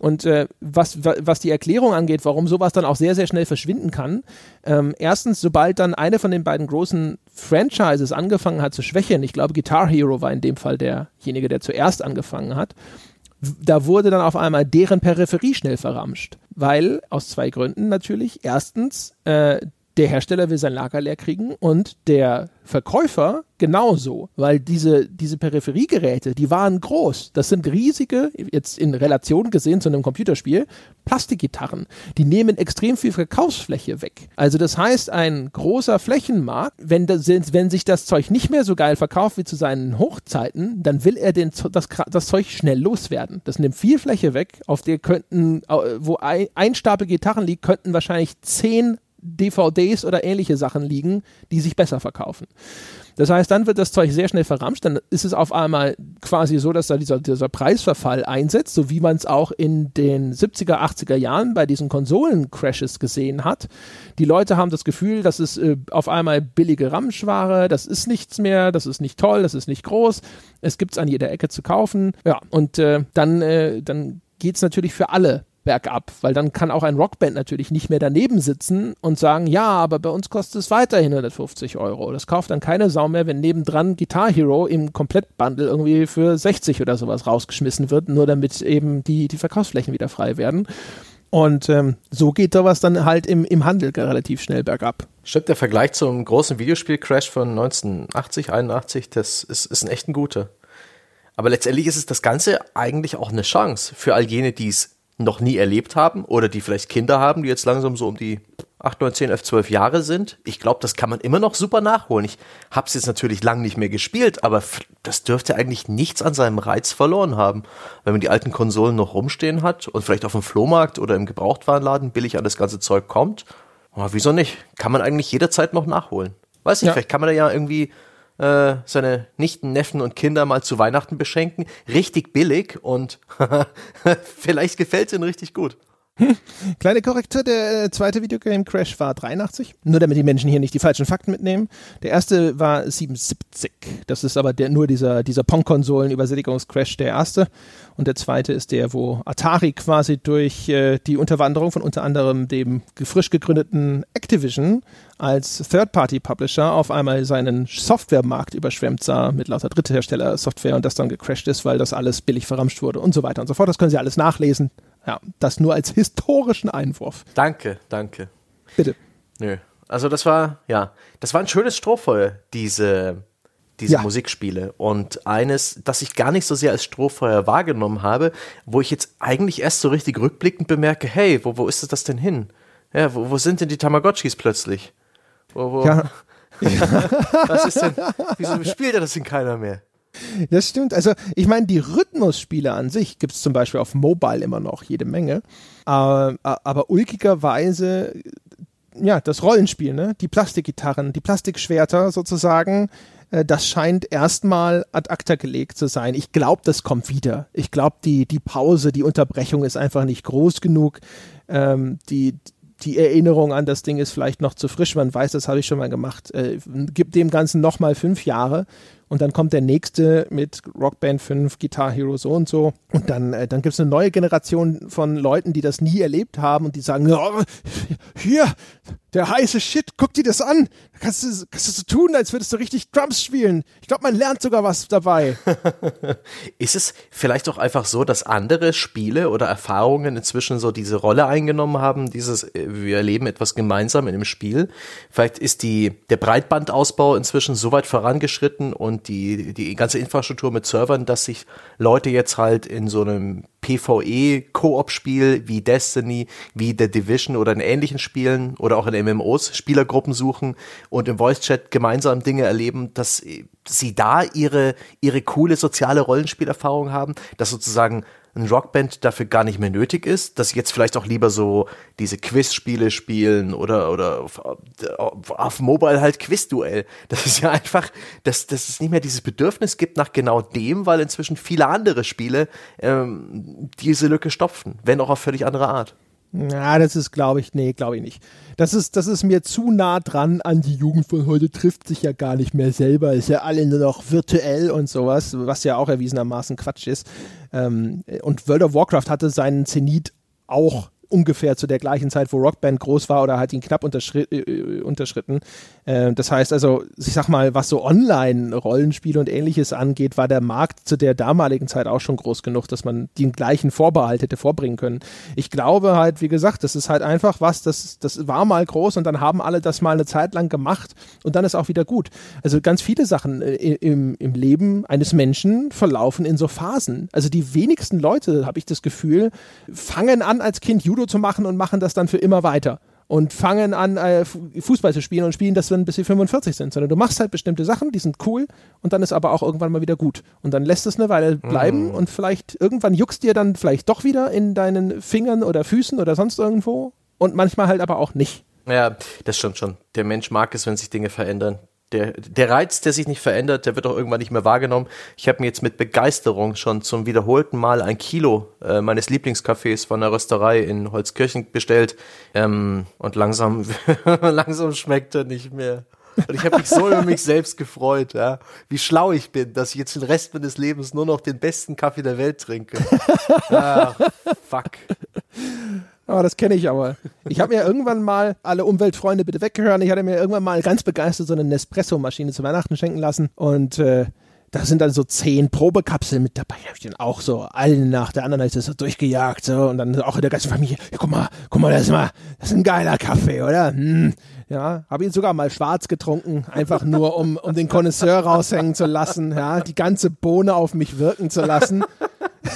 Und äh, was, wa- was die Erklärung angeht, warum sowas dann auch sehr, sehr schnell verschwinden kann, ähm, erstens, sobald dann eine von den beiden großen Franchises angefangen hat zu schwächeln, ich glaube Guitar Hero war in dem Fall derjenige, der zuerst angefangen hat, da wurde dann auf einmal deren Peripherie schnell verramscht. Weil, aus zwei Gründen natürlich. Erstens, äh, der Hersteller will sein Lager leer kriegen und der Verkäufer genauso, weil diese, diese Peripheriegeräte, die waren groß. Das sind riesige, jetzt in Relation gesehen zu einem Computerspiel, Plastikgitarren. Die nehmen extrem viel Verkaufsfläche weg. Also das heißt, ein großer Flächenmarkt, wenn, das, wenn sich das Zeug nicht mehr so geil verkauft wie zu seinen Hochzeiten, dann will er den, das, das Zeug schnell loswerden. Das nimmt viel Fläche weg, auf der könnten, wo ein, ein Stapel Gitarren liegt, könnten wahrscheinlich zehn DVDs oder ähnliche Sachen liegen, die sich besser verkaufen. Das heißt, dann wird das Zeug sehr schnell verramscht, dann ist es auf einmal quasi so, dass da dieser, dieser Preisverfall einsetzt, so wie man es auch in den 70er, 80er Jahren bei diesen Konsolen-Crashes gesehen hat. Die Leute haben das Gefühl, das ist äh, auf einmal billige Ramschware, das ist nichts mehr, das ist nicht toll, das ist nicht groß, es gibt es an jeder Ecke zu kaufen. Ja, und äh, dann, äh, dann geht es natürlich für alle bergab, weil dann kann auch ein Rockband natürlich nicht mehr daneben sitzen und sagen, ja, aber bei uns kostet es weiterhin 150 Euro. Das kauft dann keine Sau mehr, wenn nebendran Guitar Hero im Komplettbundle irgendwie für 60 oder sowas rausgeschmissen wird, nur damit eben die, die Verkaufsflächen wieder frei werden. Und ähm, so geht sowas dann halt im, im Handel relativ schnell bergab. Stimmt, der Vergleich zum großen Videospiel-Crash von 1980, 81, das ist, ist ein echt ein guter. Aber letztendlich ist es das Ganze eigentlich auch eine Chance für all jene, die es noch nie erlebt haben oder die vielleicht Kinder haben, die jetzt langsam so um die 8, 9, 10, 11, 12 Jahre sind. Ich glaube, das kann man immer noch super nachholen. Ich habe es jetzt natürlich lang nicht mehr gespielt, aber das dürfte eigentlich nichts an seinem Reiz verloren haben. Wenn man die alten Konsolen noch rumstehen hat und vielleicht auf dem Flohmarkt oder im Gebrauchtwarenladen billig an das ganze Zeug kommt, oh, wieso nicht? Kann man eigentlich jederzeit noch nachholen. Weiß nicht, ja. vielleicht kann man da ja irgendwie äh, seine Nichten, Neffen und Kinder mal zu Weihnachten beschenken. Richtig billig und vielleicht gefällt es ihnen richtig gut. Kleine Korrektur, der äh, zweite Videogame Crash war 83. Nur damit die Menschen hier nicht die falschen Fakten mitnehmen. Der erste war 77. Das ist aber der, nur dieser, dieser Pong-Konsolen-Übersättigungscrash der erste. Und der zweite ist der, wo Atari quasi durch äh, die Unterwanderung von unter anderem dem frisch gegründeten Activision als Third-Party-Publisher auf einmal seinen Softwaremarkt überschwemmt sah mit lauter Dritthersteller-Software und das dann gecrashed ist, weil das alles billig verramscht wurde und so weiter und so fort. Das können Sie alles nachlesen. Ja, das nur als historischen Einwurf. Danke, danke. Bitte. Nö. Also das war, ja, das war ein schönes Strohfeuer, diese, diese ja. Musikspiele. Und eines, das ich gar nicht so sehr als Strohfeuer wahrgenommen habe, wo ich jetzt eigentlich erst so richtig rückblickend bemerke, hey, wo, wo ist das denn hin? Ja, wo, wo sind denn die Tamagotchis plötzlich? Wo, wo, ja. Was ist denn, wieso spielt er das denn keiner mehr? Das stimmt. Also ich meine, die Rhythmusspiele an sich gibt es zum Beispiel auf Mobile immer noch jede Menge. Äh, aber ulkigerweise, ja, das Rollenspiel, ne? die Plastikgitarren, die Plastikschwerter sozusagen, äh, das scheint erstmal ad acta gelegt zu sein. Ich glaube, das kommt wieder. Ich glaube, die, die Pause, die Unterbrechung ist einfach nicht groß genug. Ähm, die, die Erinnerung an das Ding ist vielleicht noch zu frisch. Man weiß, das habe ich schon mal gemacht. Äh, gibt dem Ganzen nochmal fünf Jahre und dann kommt der nächste mit Rockband 5, Guitar Hero so und so. Und dann, äh, dann gibt es eine neue Generation von Leuten, die das nie erlebt haben und die sagen, oh, hier, der heiße Shit, guck dir das an. Da kannst du, kannst du so tun, als würdest du richtig Drums spielen. Ich glaube, man lernt sogar was dabei. Ist es vielleicht auch einfach so, dass andere Spiele oder Erfahrungen inzwischen so diese Rolle eingenommen haben, dieses, äh, wir erleben etwas gemeinsam in dem Spiel? Vielleicht ist die, der Breitbandausbau inzwischen so weit vorangeschritten und die, die ganze Infrastruktur mit Servern, dass sich Leute jetzt halt in so einem PvE-Koop-Spiel wie Destiny, wie The Division oder in ähnlichen Spielen oder auch in MMOs Spielergruppen suchen und im Voice-Chat gemeinsam Dinge erleben, dass sie da ihre, ihre coole soziale Rollenspielerfahrung haben, dass sozusagen ein Rockband dafür gar nicht mehr nötig ist, dass sie jetzt vielleicht auch lieber so diese Quizspiele spielen oder, oder auf, auf Mobile halt Quizduell. Das ist ja einfach, dass, dass es nicht mehr dieses Bedürfnis gibt nach genau dem, weil inzwischen viele andere Spiele ähm, diese Lücke stopfen, wenn auch auf völlig andere Art. Ja, das ist, glaube ich, nee, glaube ich nicht. Das ist, das ist mir zu nah dran an die Jugend von heute, trifft sich ja gar nicht mehr selber, ist ja alle nur noch virtuell und sowas, was ja auch erwiesenermaßen Quatsch ist. Ähm, und World of Warcraft hatte seinen Zenit auch ungefähr zu der gleichen Zeit, wo Rockband groß war oder hat ihn knapp unterschri äh, unterschritten. Äh, das heißt also, ich sag mal, was so Online-Rollenspiele und ähnliches angeht, war der Markt zu der damaligen Zeit auch schon groß genug, dass man den gleichen Vorbehalt hätte vorbringen können. Ich glaube halt, wie gesagt, das ist halt einfach was, das, das war mal groß und dann haben alle das mal eine Zeit lang gemacht und dann ist auch wieder gut. Also ganz viele Sachen äh, im, im Leben eines Menschen verlaufen in so Phasen. Also die wenigsten Leute, habe ich das Gefühl, fangen an als Kind Judo zu machen und machen das dann für immer weiter und fangen an, äh, Fußball zu spielen und spielen das dann, bis sie 45 sind, sondern du machst halt bestimmte Sachen, die sind cool und dann ist aber auch irgendwann mal wieder gut. Und dann lässt es eine Weile bleiben mm. und vielleicht irgendwann juckst dir dann vielleicht doch wieder in deinen Fingern oder Füßen oder sonst irgendwo und manchmal halt aber auch nicht. Ja, das stimmt schon. Der Mensch mag es, wenn sich Dinge verändern. Der, der Reiz, der sich nicht verändert, der wird auch irgendwann nicht mehr wahrgenommen. Ich habe mir jetzt mit Begeisterung schon zum wiederholten Mal ein Kilo äh, meines Lieblingskaffees von der Rösterei in Holzkirchen bestellt. Ähm, und langsam, langsam schmeckt er nicht mehr. Und ich habe mich so über mich selbst gefreut, ja, wie schlau ich bin, dass ich jetzt den Rest meines Lebens nur noch den besten Kaffee der Welt trinke. ah, fuck. Aber das kenne ich aber. Ich habe mir irgendwann mal, alle Umweltfreunde bitte weggehören, ich hatte mir irgendwann mal ganz begeistert so eine Nespresso-Maschine zu Weihnachten schenken lassen und äh, da sind dann so zehn Probekapseln mit dabei. Da habe ich dann auch so eine nach der anderen ist das so durchgejagt so und dann auch in der ganzen Familie. Ja, guck mal, guck mal, das ist mal, das ist ein geiler Kaffee, oder? Hm. Ja, habe ihn sogar mal schwarz getrunken, einfach nur um, um den Connoisseur raushängen zu lassen, ja, die ganze Bohne auf mich wirken zu lassen.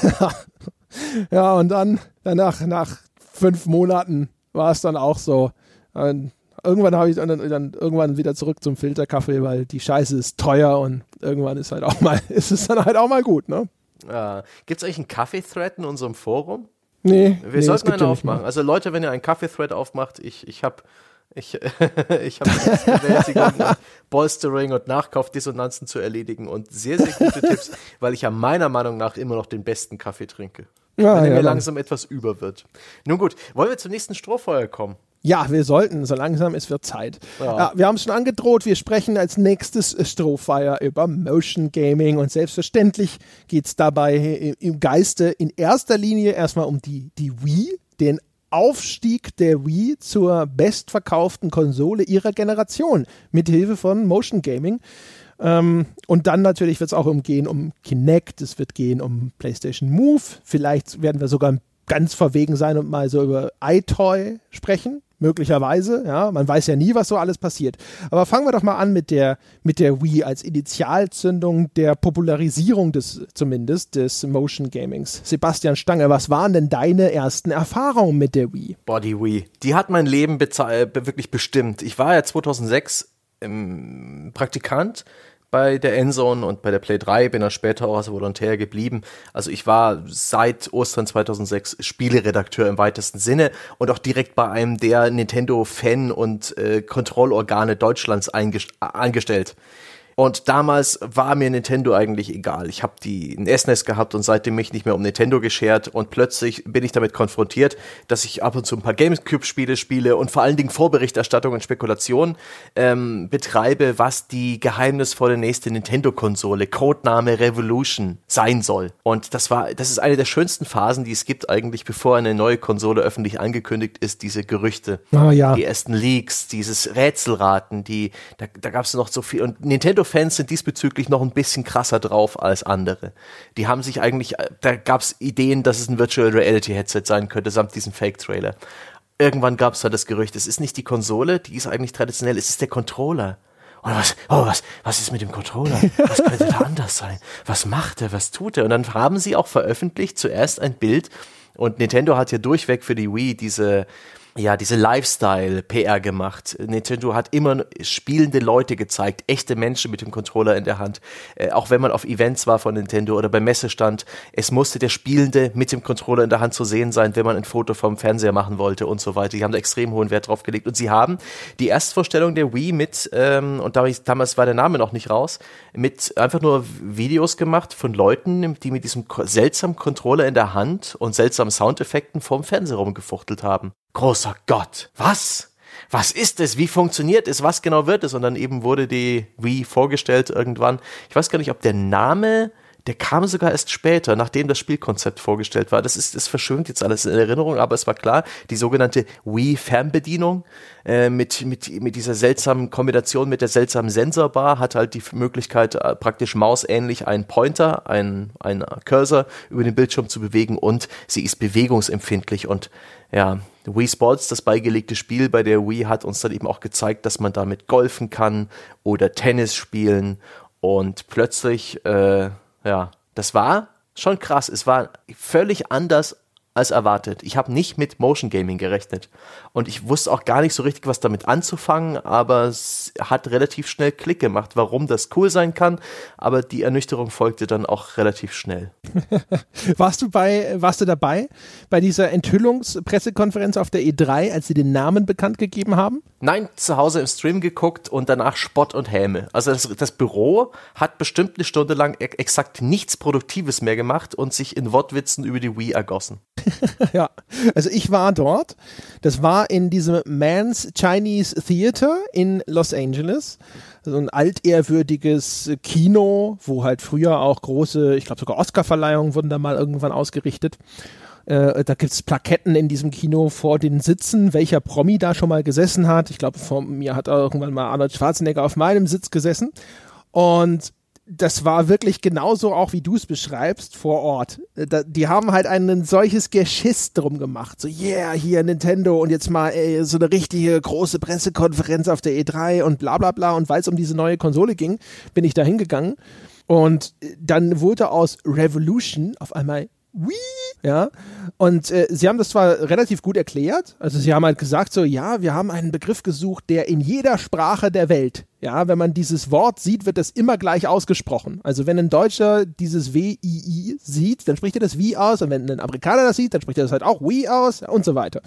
ja, und dann danach nach fünf Monaten war es dann auch so. Und irgendwann habe ich dann, dann irgendwann wieder zurück zum Filterkaffee, weil die Scheiße ist teuer und irgendwann ist halt auch mal, ist es dann halt auch mal gut, ne? Äh, Gibt es eigentlich einen Kaffee-Thread in unserem Forum? Nee. Wir nee, sollten einen aufmachen. Also Leute, wenn ihr einen Kaffee-Thread aufmacht, ich, ich habe ich, ich habe Bewältigung und Bolstering und Nachkaufdissonanzen zu erledigen und sehr, sehr gute Tipps, weil ich ja meiner Meinung nach immer noch den besten Kaffee trinke. Ja, wenn er ja, mir langsam etwas über wird. Nun gut, wollen wir zum nächsten Strohfeuer kommen? Ja, wir sollten, so langsam es wird Zeit. Ja. ja wir haben es schon angedroht, wir sprechen als nächstes Strohfeuer über Motion Gaming und selbstverständlich geht es dabei im Geiste in erster Linie erstmal um die, die Wii, den Aufstieg der Wii zur bestverkauften Konsole ihrer Generation mit Hilfe von Motion Gaming. Ähm, und dann natürlich wird es auch umgehen um Kinect, es wird gehen um PlayStation Move. Vielleicht werden wir sogar ganz verwegen sein und mal so über iToy sprechen. Möglicherweise, ja. Man weiß ja nie, was so alles passiert. Aber fangen wir doch mal an mit der, mit der Wii als Initialzündung der Popularisierung des, zumindest, des Motion Gamings. Sebastian Stange, was waren denn deine ersten Erfahrungen mit der Wii? Die Wii. Die hat mein Leben wirklich bestimmt. Ich war ja 2006 im Praktikant bei der Endzone und bei der Play 3, bin dann später auch als Volontär geblieben. Also ich war seit Ostern 2006 Spieleredakteur im weitesten Sinne und auch direkt bei einem der Nintendo-Fan- und äh, Kontrollorgane Deutschlands angestellt. Und damals war mir Nintendo eigentlich egal. Ich habe die ein SNES gehabt und seitdem mich nicht mehr um Nintendo geschert und plötzlich bin ich damit konfrontiert, dass ich ab und zu ein paar Gamecube-Spiele spiele und vor allen Dingen Vorberichterstattung und Spekulation ähm, betreibe, was die geheimnisvolle nächste Nintendo-Konsole, Codename Revolution, sein soll. Und das war, das ist eine der schönsten Phasen, die es gibt eigentlich, bevor eine neue Konsole öffentlich angekündigt ist, diese Gerüchte. Oh, ja. Die ersten Leaks, dieses Rätselraten, die, da, da gab es noch so viel. Und Nintendo Fans sind diesbezüglich noch ein bisschen krasser drauf als andere. Die haben sich eigentlich, da gab es Ideen, dass es ein Virtual Reality Headset sein könnte, samt diesem Fake-Trailer. Irgendwann gab es da das Gerücht, es ist nicht die Konsole, die ist eigentlich traditionell, es ist der Controller. Und was, oh, was, was ist mit dem Controller? Was könnte da anders sein? Was macht er? Was tut er? Und dann haben sie auch veröffentlicht zuerst ein Bild und Nintendo hat ja durchweg für die Wii diese, ja, diese Lifestyle-PR gemacht. Nintendo hat immer spielende Leute gezeigt, echte Menschen mit dem Controller in der Hand. Äh, auch wenn man auf Events war von Nintendo oder beim Messestand, es musste der Spielende mit dem Controller in der Hand zu sehen sein, wenn man ein Foto vom Fernseher machen wollte und so weiter. Die haben da extrem hohen Wert drauf gelegt. Und sie haben die Erstvorstellung der Wii mit, ähm, und damals war der Name noch nicht raus, mit einfach nur Videos gemacht von Leuten, die mit diesem seltsamen Controller in der Hand und seltsamen Soundeffekten vorm Fernseher rumgefuchtelt haben großer Gott, was? Was ist es? Wie funktioniert es? Was genau wird es? Und dann eben wurde die Wii vorgestellt irgendwann. Ich weiß gar nicht, ob der Name der kam sogar erst später, nachdem das Spielkonzept vorgestellt war. Das ist, das verschwimmt jetzt alles in Erinnerung, aber es war klar, die sogenannte Wii-Fernbedienung äh, mit, mit, mit dieser seltsamen Kombination mit der seltsamen Sensorbar hat halt die Möglichkeit, äh, praktisch mausähnlich einen Pointer, ein, ein Cursor über den Bildschirm zu bewegen und sie ist bewegungsempfindlich und ja, Wii Sports, das beigelegte Spiel bei der Wii, hat uns dann eben auch gezeigt, dass man damit golfen kann oder Tennis spielen und plötzlich äh, ja, das war schon krass. Es war völlig anders als erwartet. Ich habe nicht mit Motion Gaming gerechnet. Und ich wusste auch gar nicht so richtig, was damit anzufangen, aber es hat relativ schnell Klick gemacht, warum das cool sein kann. Aber die Ernüchterung folgte dann auch relativ schnell. warst du bei, warst du dabei bei dieser Enthüllungspressekonferenz auf der E3, als sie den Namen bekannt gegeben haben? Nein, zu Hause im Stream geguckt und danach Spott und Häme. Also das, das Büro hat bestimmt eine Stunde lang e exakt nichts Produktives mehr gemacht und sich in Wortwitzen über die Wii ergossen. ja, also ich war dort. Das war in diesem Man's Chinese Theater in Los Angeles. So ein altehrwürdiges Kino, wo halt früher auch große, ich glaube sogar Oscar-Verleihungen wurden da mal irgendwann ausgerichtet. Äh, da gibt es Plaketten in diesem Kino vor den Sitzen, welcher Promi da schon mal gesessen hat. Ich glaube, vor mir hat irgendwann mal Arnold Schwarzenegger auf meinem Sitz gesessen. Und das war wirklich genauso auch, wie du es beschreibst, vor Ort. Da, die haben halt ein solches Geschiss drum gemacht. So, yeah, hier Nintendo und jetzt mal ey, so eine richtige große Pressekonferenz auf der E3 und bla bla bla. Und weil es um diese neue Konsole ging, bin ich da hingegangen. Und dann wurde aus Revolution auf einmal Wii, ja. Und äh, sie haben das zwar relativ gut erklärt, also sie haben halt gesagt so, ja, wir haben einen Begriff gesucht, der in jeder Sprache der Welt, ja, wenn man dieses Wort sieht, wird das immer gleich ausgesprochen. Also wenn ein Deutscher dieses W-I-I sieht, dann spricht er das Wie aus und wenn ein Amerikaner das sieht, dann spricht er das halt auch Wii aus und so weiter.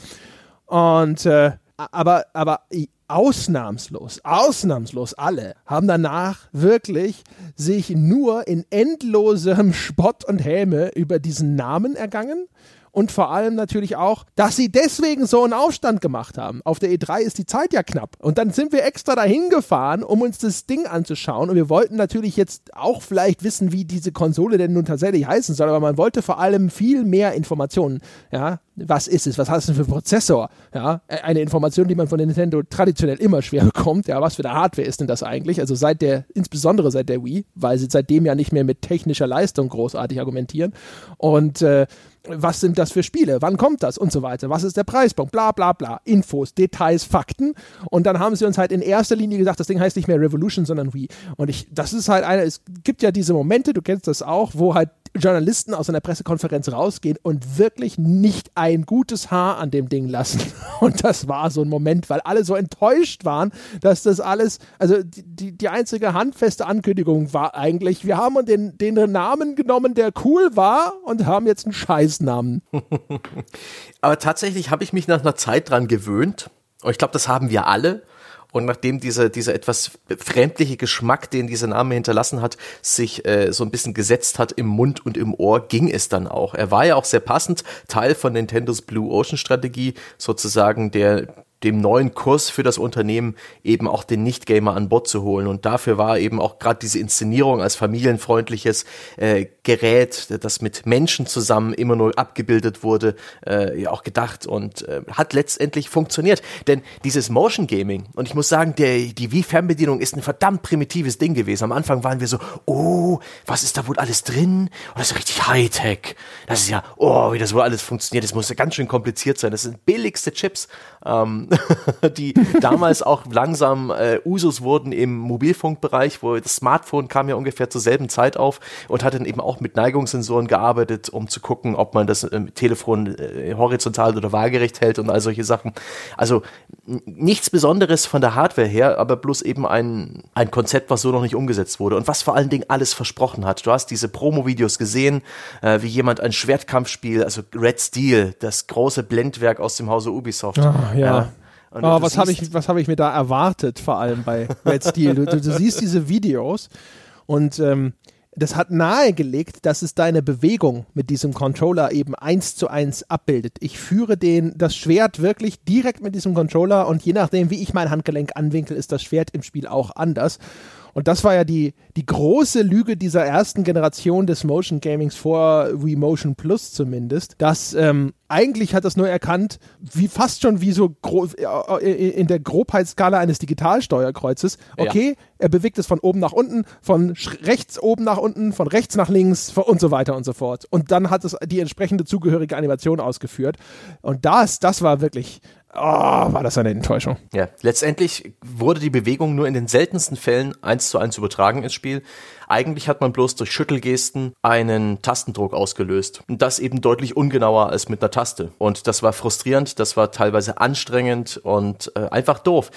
Und äh, aber, aber ausnahmslos, ausnahmslos alle haben danach wirklich sich nur in endlosem Spott und Häme über diesen Namen ergangen und vor allem natürlich auch, dass sie deswegen so einen Aufstand gemacht haben. Auf der E3 ist die Zeit ja knapp. Und dann sind wir extra dahin gefahren, um uns das Ding anzuschauen. Und wir wollten natürlich jetzt auch vielleicht wissen, wie diese Konsole denn nun tatsächlich heißen soll. Aber man wollte vor allem viel mehr Informationen. Ja, was ist es? Was es denn für Prozessor? Ja, eine Information, die man von Nintendo traditionell immer schwer bekommt. Ja, was für eine Hardware ist denn das eigentlich? Also seit der, insbesondere seit der Wii, weil sie seitdem ja nicht mehr mit technischer Leistung großartig argumentieren. Und äh, was sind das für Spiele, wann kommt das? Und so weiter, was ist der Preispunkt, bla bla bla, Infos, Details, Fakten. Und dann haben sie uns halt in erster Linie gesagt, das Ding heißt nicht mehr Revolution, sondern Wii. Und ich, das ist halt eine, es gibt ja diese Momente, du kennst das auch, wo halt Journalisten aus einer Pressekonferenz rausgehen und wirklich nicht ein gutes Haar an dem Ding lassen. Und das war so ein Moment, weil alle so enttäuscht waren, dass das alles, also die, die einzige handfeste Ankündigung war eigentlich, wir haben den, den Namen genommen, der cool war und haben jetzt einen Scheißnamen. Aber tatsächlich habe ich mich nach einer Zeit dran gewöhnt. Und ich glaube, das haben wir alle. Und nachdem dieser, dieser etwas fremdliche Geschmack, den dieser Name hinterlassen hat, sich äh, so ein bisschen gesetzt hat im Mund und im Ohr, ging es dann auch. Er war ja auch sehr passend, Teil von Nintendos Blue Ocean Strategie, sozusagen der dem neuen Kurs für das Unternehmen eben auch den Nicht-Gamer an Bord zu holen. Und dafür war eben auch gerade diese Inszenierung als familienfreundliches äh, Gerät, das mit Menschen zusammen immer nur abgebildet wurde, äh, ja auch gedacht und äh, hat letztendlich funktioniert. Denn dieses Motion Gaming, und ich muss sagen, der, die Wii-Fernbedienung ist ein verdammt primitives Ding gewesen. Am Anfang waren wir so, oh, was ist da wohl alles drin? Und das ist richtig Hightech. Das ist ja, oh, wie das wohl alles funktioniert. Das muss ja ganz schön kompliziert sein. Das sind billigste Chips. Ähm, die damals auch langsam äh, Usus wurden im Mobilfunkbereich, wo das Smartphone kam ja ungefähr zur selben Zeit auf und hat dann eben auch mit Neigungssensoren gearbeitet, um zu gucken, ob man das äh, Telefon äh, horizontal oder waagerecht hält und all solche Sachen. Also nichts Besonderes von der Hardware her, aber bloß eben ein, ein Konzept, was so noch nicht umgesetzt wurde und was vor allen Dingen alles versprochen hat. Du hast diese Promo-Videos gesehen, äh, wie jemand ein Schwertkampfspiel, also Red Steel, das große Blendwerk aus dem Hause Ubisoft. Oh, ja. Und oh, was habe ich, was hab ich mir da erwartet, vor allem bei Red Steel? Du, du, du siehst diese Videos und ähm, das hat nahegelegt, dass es deine Bewegung mit diesem Controller eben eins zu eins abbildet. Ich führe den, das Schwert wirklich direkt mit diesem Controller und je nachdem, wie ich mein Handgelenk anwinkel, ist das Schwert im Spiel auch anders. Und das war ja die, die große Lüge dieser ersten Generation des Motion Gamings vor Wii Motion Plus zumindest, dass ähm, eigentlich hat das nur erkannt, wie fast schon wie so äh, in der Grobheitsskala eines Digitalsteuerkreuzes. Okay, ja. er bewegt es von oben nach unten, von rechts oben nach unten, von rechts nach links und so weiter und so fort. Und dann hat es die entsprechende zugehörige Animation ausgeführt. Und das, das war wirklich oh, war das eine Enttäuschung. Ja, letztendlich wurde die Bewegung nur in den seltensten Fällen eins zu eins übertragen ins Spiel. Eigentlich hat man bloß durch Schüttelgesten einen Tastendruck ausgelöst. Und das eben deutlich ungenauer als mit einer Taste. Und das war frustrierend, das war teilweise anstrengend und äh, einfach doof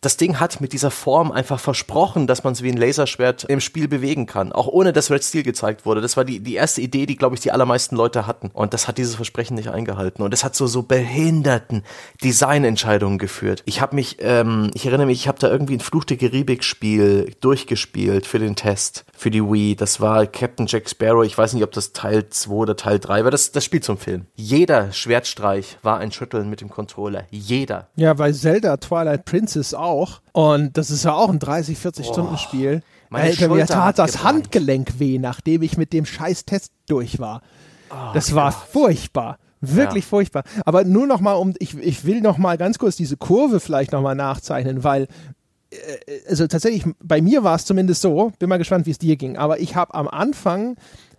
das Ding hat mit dieser Form einfach versprochen, dass man es wie ein Laserschwert im Spiel bewegen kann, auch ohne dass Red Steel gezeigt wurde. Das war die, die erste Idee, die, glaube ich, die allermeisten Leute hatten. Und das hat dieses Versprechen nicht eingehalten. Und es hat so, so behinderten Designentscheidungen geführt. Ich habe mich, ähm, ich erinnere mich, ich habe da irgendwie ein Fluch der Karibik-Spiel durchgespielt für den Test, für die Wii. Das war Captain Jack Sparrow. Ich weiß nicht, ob das Teil 2 oder Teil 3 war. Das, das Spiel zum Film. Jeder Schwertstreich war ein Schütteln mit dem Controller. Jeder. Ja, bei Zelda Twilight Princess auch auch. Und das ist ja auch ein 30, 40 Stunden Spiel. Meine Alter, mir tat das gebrannt. Handgelenk weh, nachdem ich mit dem scheiß Test durch war. Oh, das war Gott. furchtbar. Wirklich ja. furchtbar. Aber nur noch mal um, ich, ich will noch mal ganz kurz diese Kurve vielleicht noch mal nachzeichnen, weil äh, also tatsächlich, bei mir war es zumindest so, bin mal gespannt, wie es dir ging, aber ich habe am Anfang,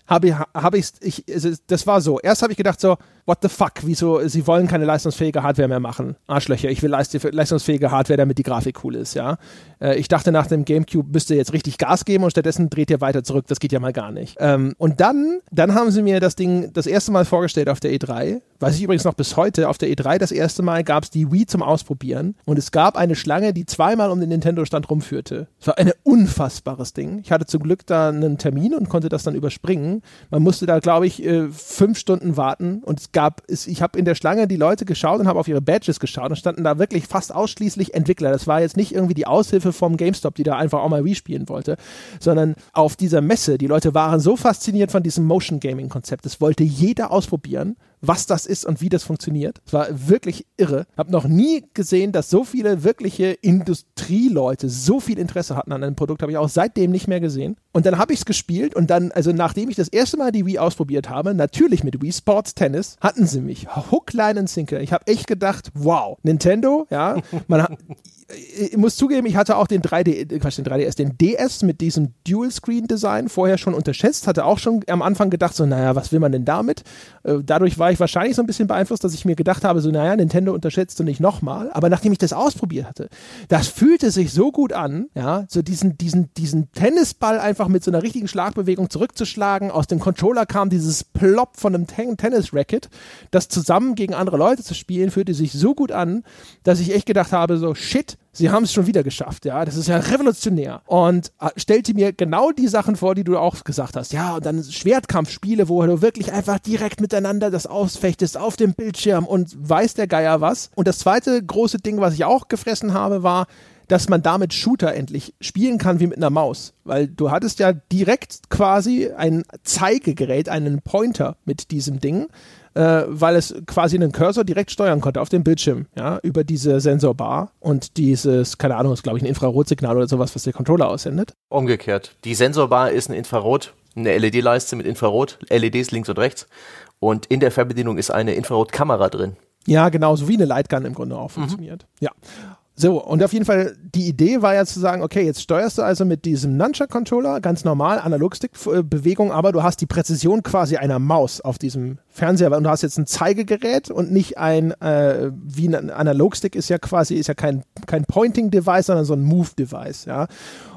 habe ich, hab ich, ich das war so, erst habe ich gedacht so, what the fuck, wieso, sie wollen keine leistungsfähige Hardware mehr machen. Arschlöcher, ich will leistungsfähige Hardware, damit die Grafik cool ist, ja. Äh, ich dachte nach dem Gamecube müsste jetzt richtig Gas geben und stattdessen dreht ihr weiter zurück, das geht ja mal gar nicht. Ähm, und dann, dann haben sie mir das Ding das erste Mal vorgestellt auf der E3, weiß ich übrigens noch bis heute, auf der E3 das erste Mal gab es die Wii zum Ausprobieren und es gab eine Schlange, die zweimal um den Nintendo-Stand rumführte. Es war ein unfassbares Ding. Ich hatte zum Glück da einen Termin und konnte das dann überspringen. Man musste da, glaube ich, äh, fünf Stunden warten und es gab, ich habe in der Schlange die Leute geschaut und habe auf ihre Badges geschaut und standen da wirklich fast ausschließlich Entwickler. Das war jetzt nicht irgendwie die Aushilfe vom GameStop, die da einfach auch mal Wii spielen wollte, sondern auf dieser Messe, die Leute waren so fasziniert von diesem Motion Gaming Konzept. Das wollte jeder ausprobieren was das ist und wie das funktioniert. Es war wirklich irre. Hab noch nie gesehen, dass so viele wirkliche Industrieleute so viel Interesse hatten an einem Produkt. Habe ich auch seitdem nicht mehr gesehen. Und dann habe ich es gespielt und dann, also nachdem ich das erste Mal die Wii ausprobiert habe, natürlich mit Wii Sports Tennis, hatten sie mich. Hook, Line und Sinker. Ich habe echt gedacht, wow, Nintendo, ja, man hat ich muss zugeben, ich hatte auch den 3D, äh, Quatsch, den 3DS, den DS mit diesem Dual-Screen-Design vorher schon unterschätzt, hatte auch schon am Anfang gedacht, so, naja, was will man denn damit? Äh, dadurch war ich wahrscheinlich so ein bisschen beeinflusst, dass ich mir gedacht habe, so, naja, Nintendo unterschätzt du nicht nochmal. Aber nachdem ich das ausprobiert hatte, das fühlte sich so gut an, ja, so diesen, diesen, diesen Tennisball einfach mit so einer richtigen Schlagbewegung zurückzuschlagen. Aus dem Controller kam dieses Plop von einem Ten Tennis-Racket. Das zusammen gegen andere Leute zu spielen, fühlte sich so gut an, dass ich echt gedacht habe, so, shit, sie haben es schon wieder geschafft, ja, das ist ja revolutionär. Und äh, stellte mir genau die Sachen vor, die du auch gesagt hast. Ja, und dann Schwertkampfspiele, wo du wirklich einfach direkt miteinander das ausfechtest auf dem Bildschirm und weiß der Geier was. Und das zweite große Ding, was ich auch gefressen habe, war, dass man damit Shooter endlich spielen kann wie mit einer Maus. Weil du hattest ja direkt quasi ein Zeigegerät, einen Pointer mit diesem Ding äh, weil es quasi einen Cursor direkt steuern konnte auf dem Bildschirm, ja, über diese Sensorbar und dieses, keine Ahnung, ist glaube ich ein Infrarotsignal oder sowas, was der Controller aussendet. Umgekehrt. Die Sensorbar ist ein Infrarot, eine LED-Leiste mit Infrarot, LEDs links und rechts und in der Fernbedienung ist eine Infrarotkamera drin. Ja, genau, so wie eine Lightgun im Grunde auch mhm. funktioniert. Mhm. Ja. So, und auf jeden Fall, die Idee war ja zu sagen, okay, jetzt steuerst du also mit diesem Nunchuck-Controller ganz normal, Analogstick-Bewegung, aber du hast die Präzision quasi einer Maus auf diesem Fernseher und du hast jetzt ein Zeigegerät und nicht ein, äh, wie ein Analogstick ist ja quasi, ist ja kein, kein Pointing-Device, sondern so ein Move-Device, ja.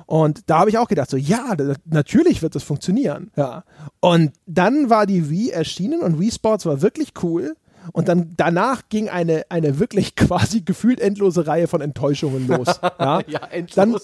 Und da habe ich auch gedacht, so, ja, natürlich wird das funktionieren, ja. Und dann war die Wii erschienen und Wii Sports war wirklich cool. Und dann danach ging eine, eine wirklich quasi gefühlt endlose Reihe von Enttäuschungen los. Ja, ja endlos. Dann,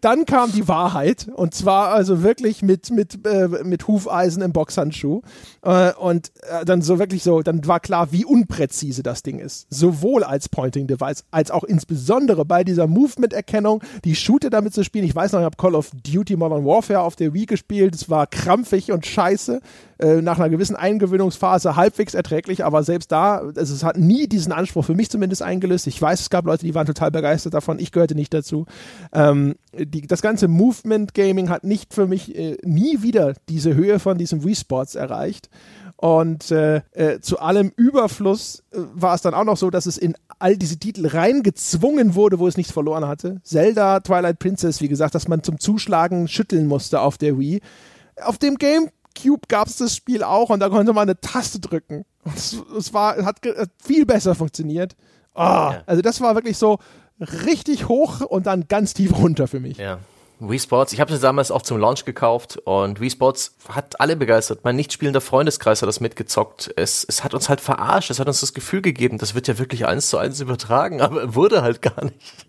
dann kam die Wahrheit und zwar also wirklich mit, mit, äh, mit Hufeisen im Boxhandschuh äh, und äh, dann so wirklich so, dann war klar, wie unpräzise das Ding ist. Sowohl als Pointing Device, als auch insbesondere bei dieser Movement-Erkennung, die Shooter damit zu spielen. Ich weiß noch, ich habe Call of Duty Modern Warfare auf der Wii gespielt, es war krampfig und scheiße. Äh, nach einer gewissen Eingewöhnungsphase halbwegs erträglich, aber selbst da, also es hat nie diesen Anspruch für mich zumindest eingelöst. Ich weiß, es gab Leute, die waren total begeistert davon, ich gehörte nicht dazu. Ähm, die, das ganze Movement Gaming hat nicht für mich äh, nie wieder diese Höhe von diesem Wii Sports erreicht. Und äh, äh, zu allem Überfluss äh, war es dann auch noch so, dass es in all diese Titel reingezwungen wurde, wo es nichts verloren hatte. Zelda, Twilight Princess, wie gesagt, dass man zum Zuschlagen schütteln musste auf der Wii. Auf dem Game Cube gab es das Spiel auch und da konnte man eine Taste drücken. Es, war, hat viel besser funktioniert. Oh. Also das war wirklich so richtig hoch und dann ganz tief runter für mich. Ja. Wii Sports, ich habe es damals auch zum Launch gekauft und Wii Sports hat alle begeistert. Mein nicht spielender Freundeskreis hat das mitgezockt. Es, es hat uns halt verarscht, es hat uns das Gefühl gegeben, das wird ja wirklich eins zu eins übertragen, aber wurde halt gar nicht.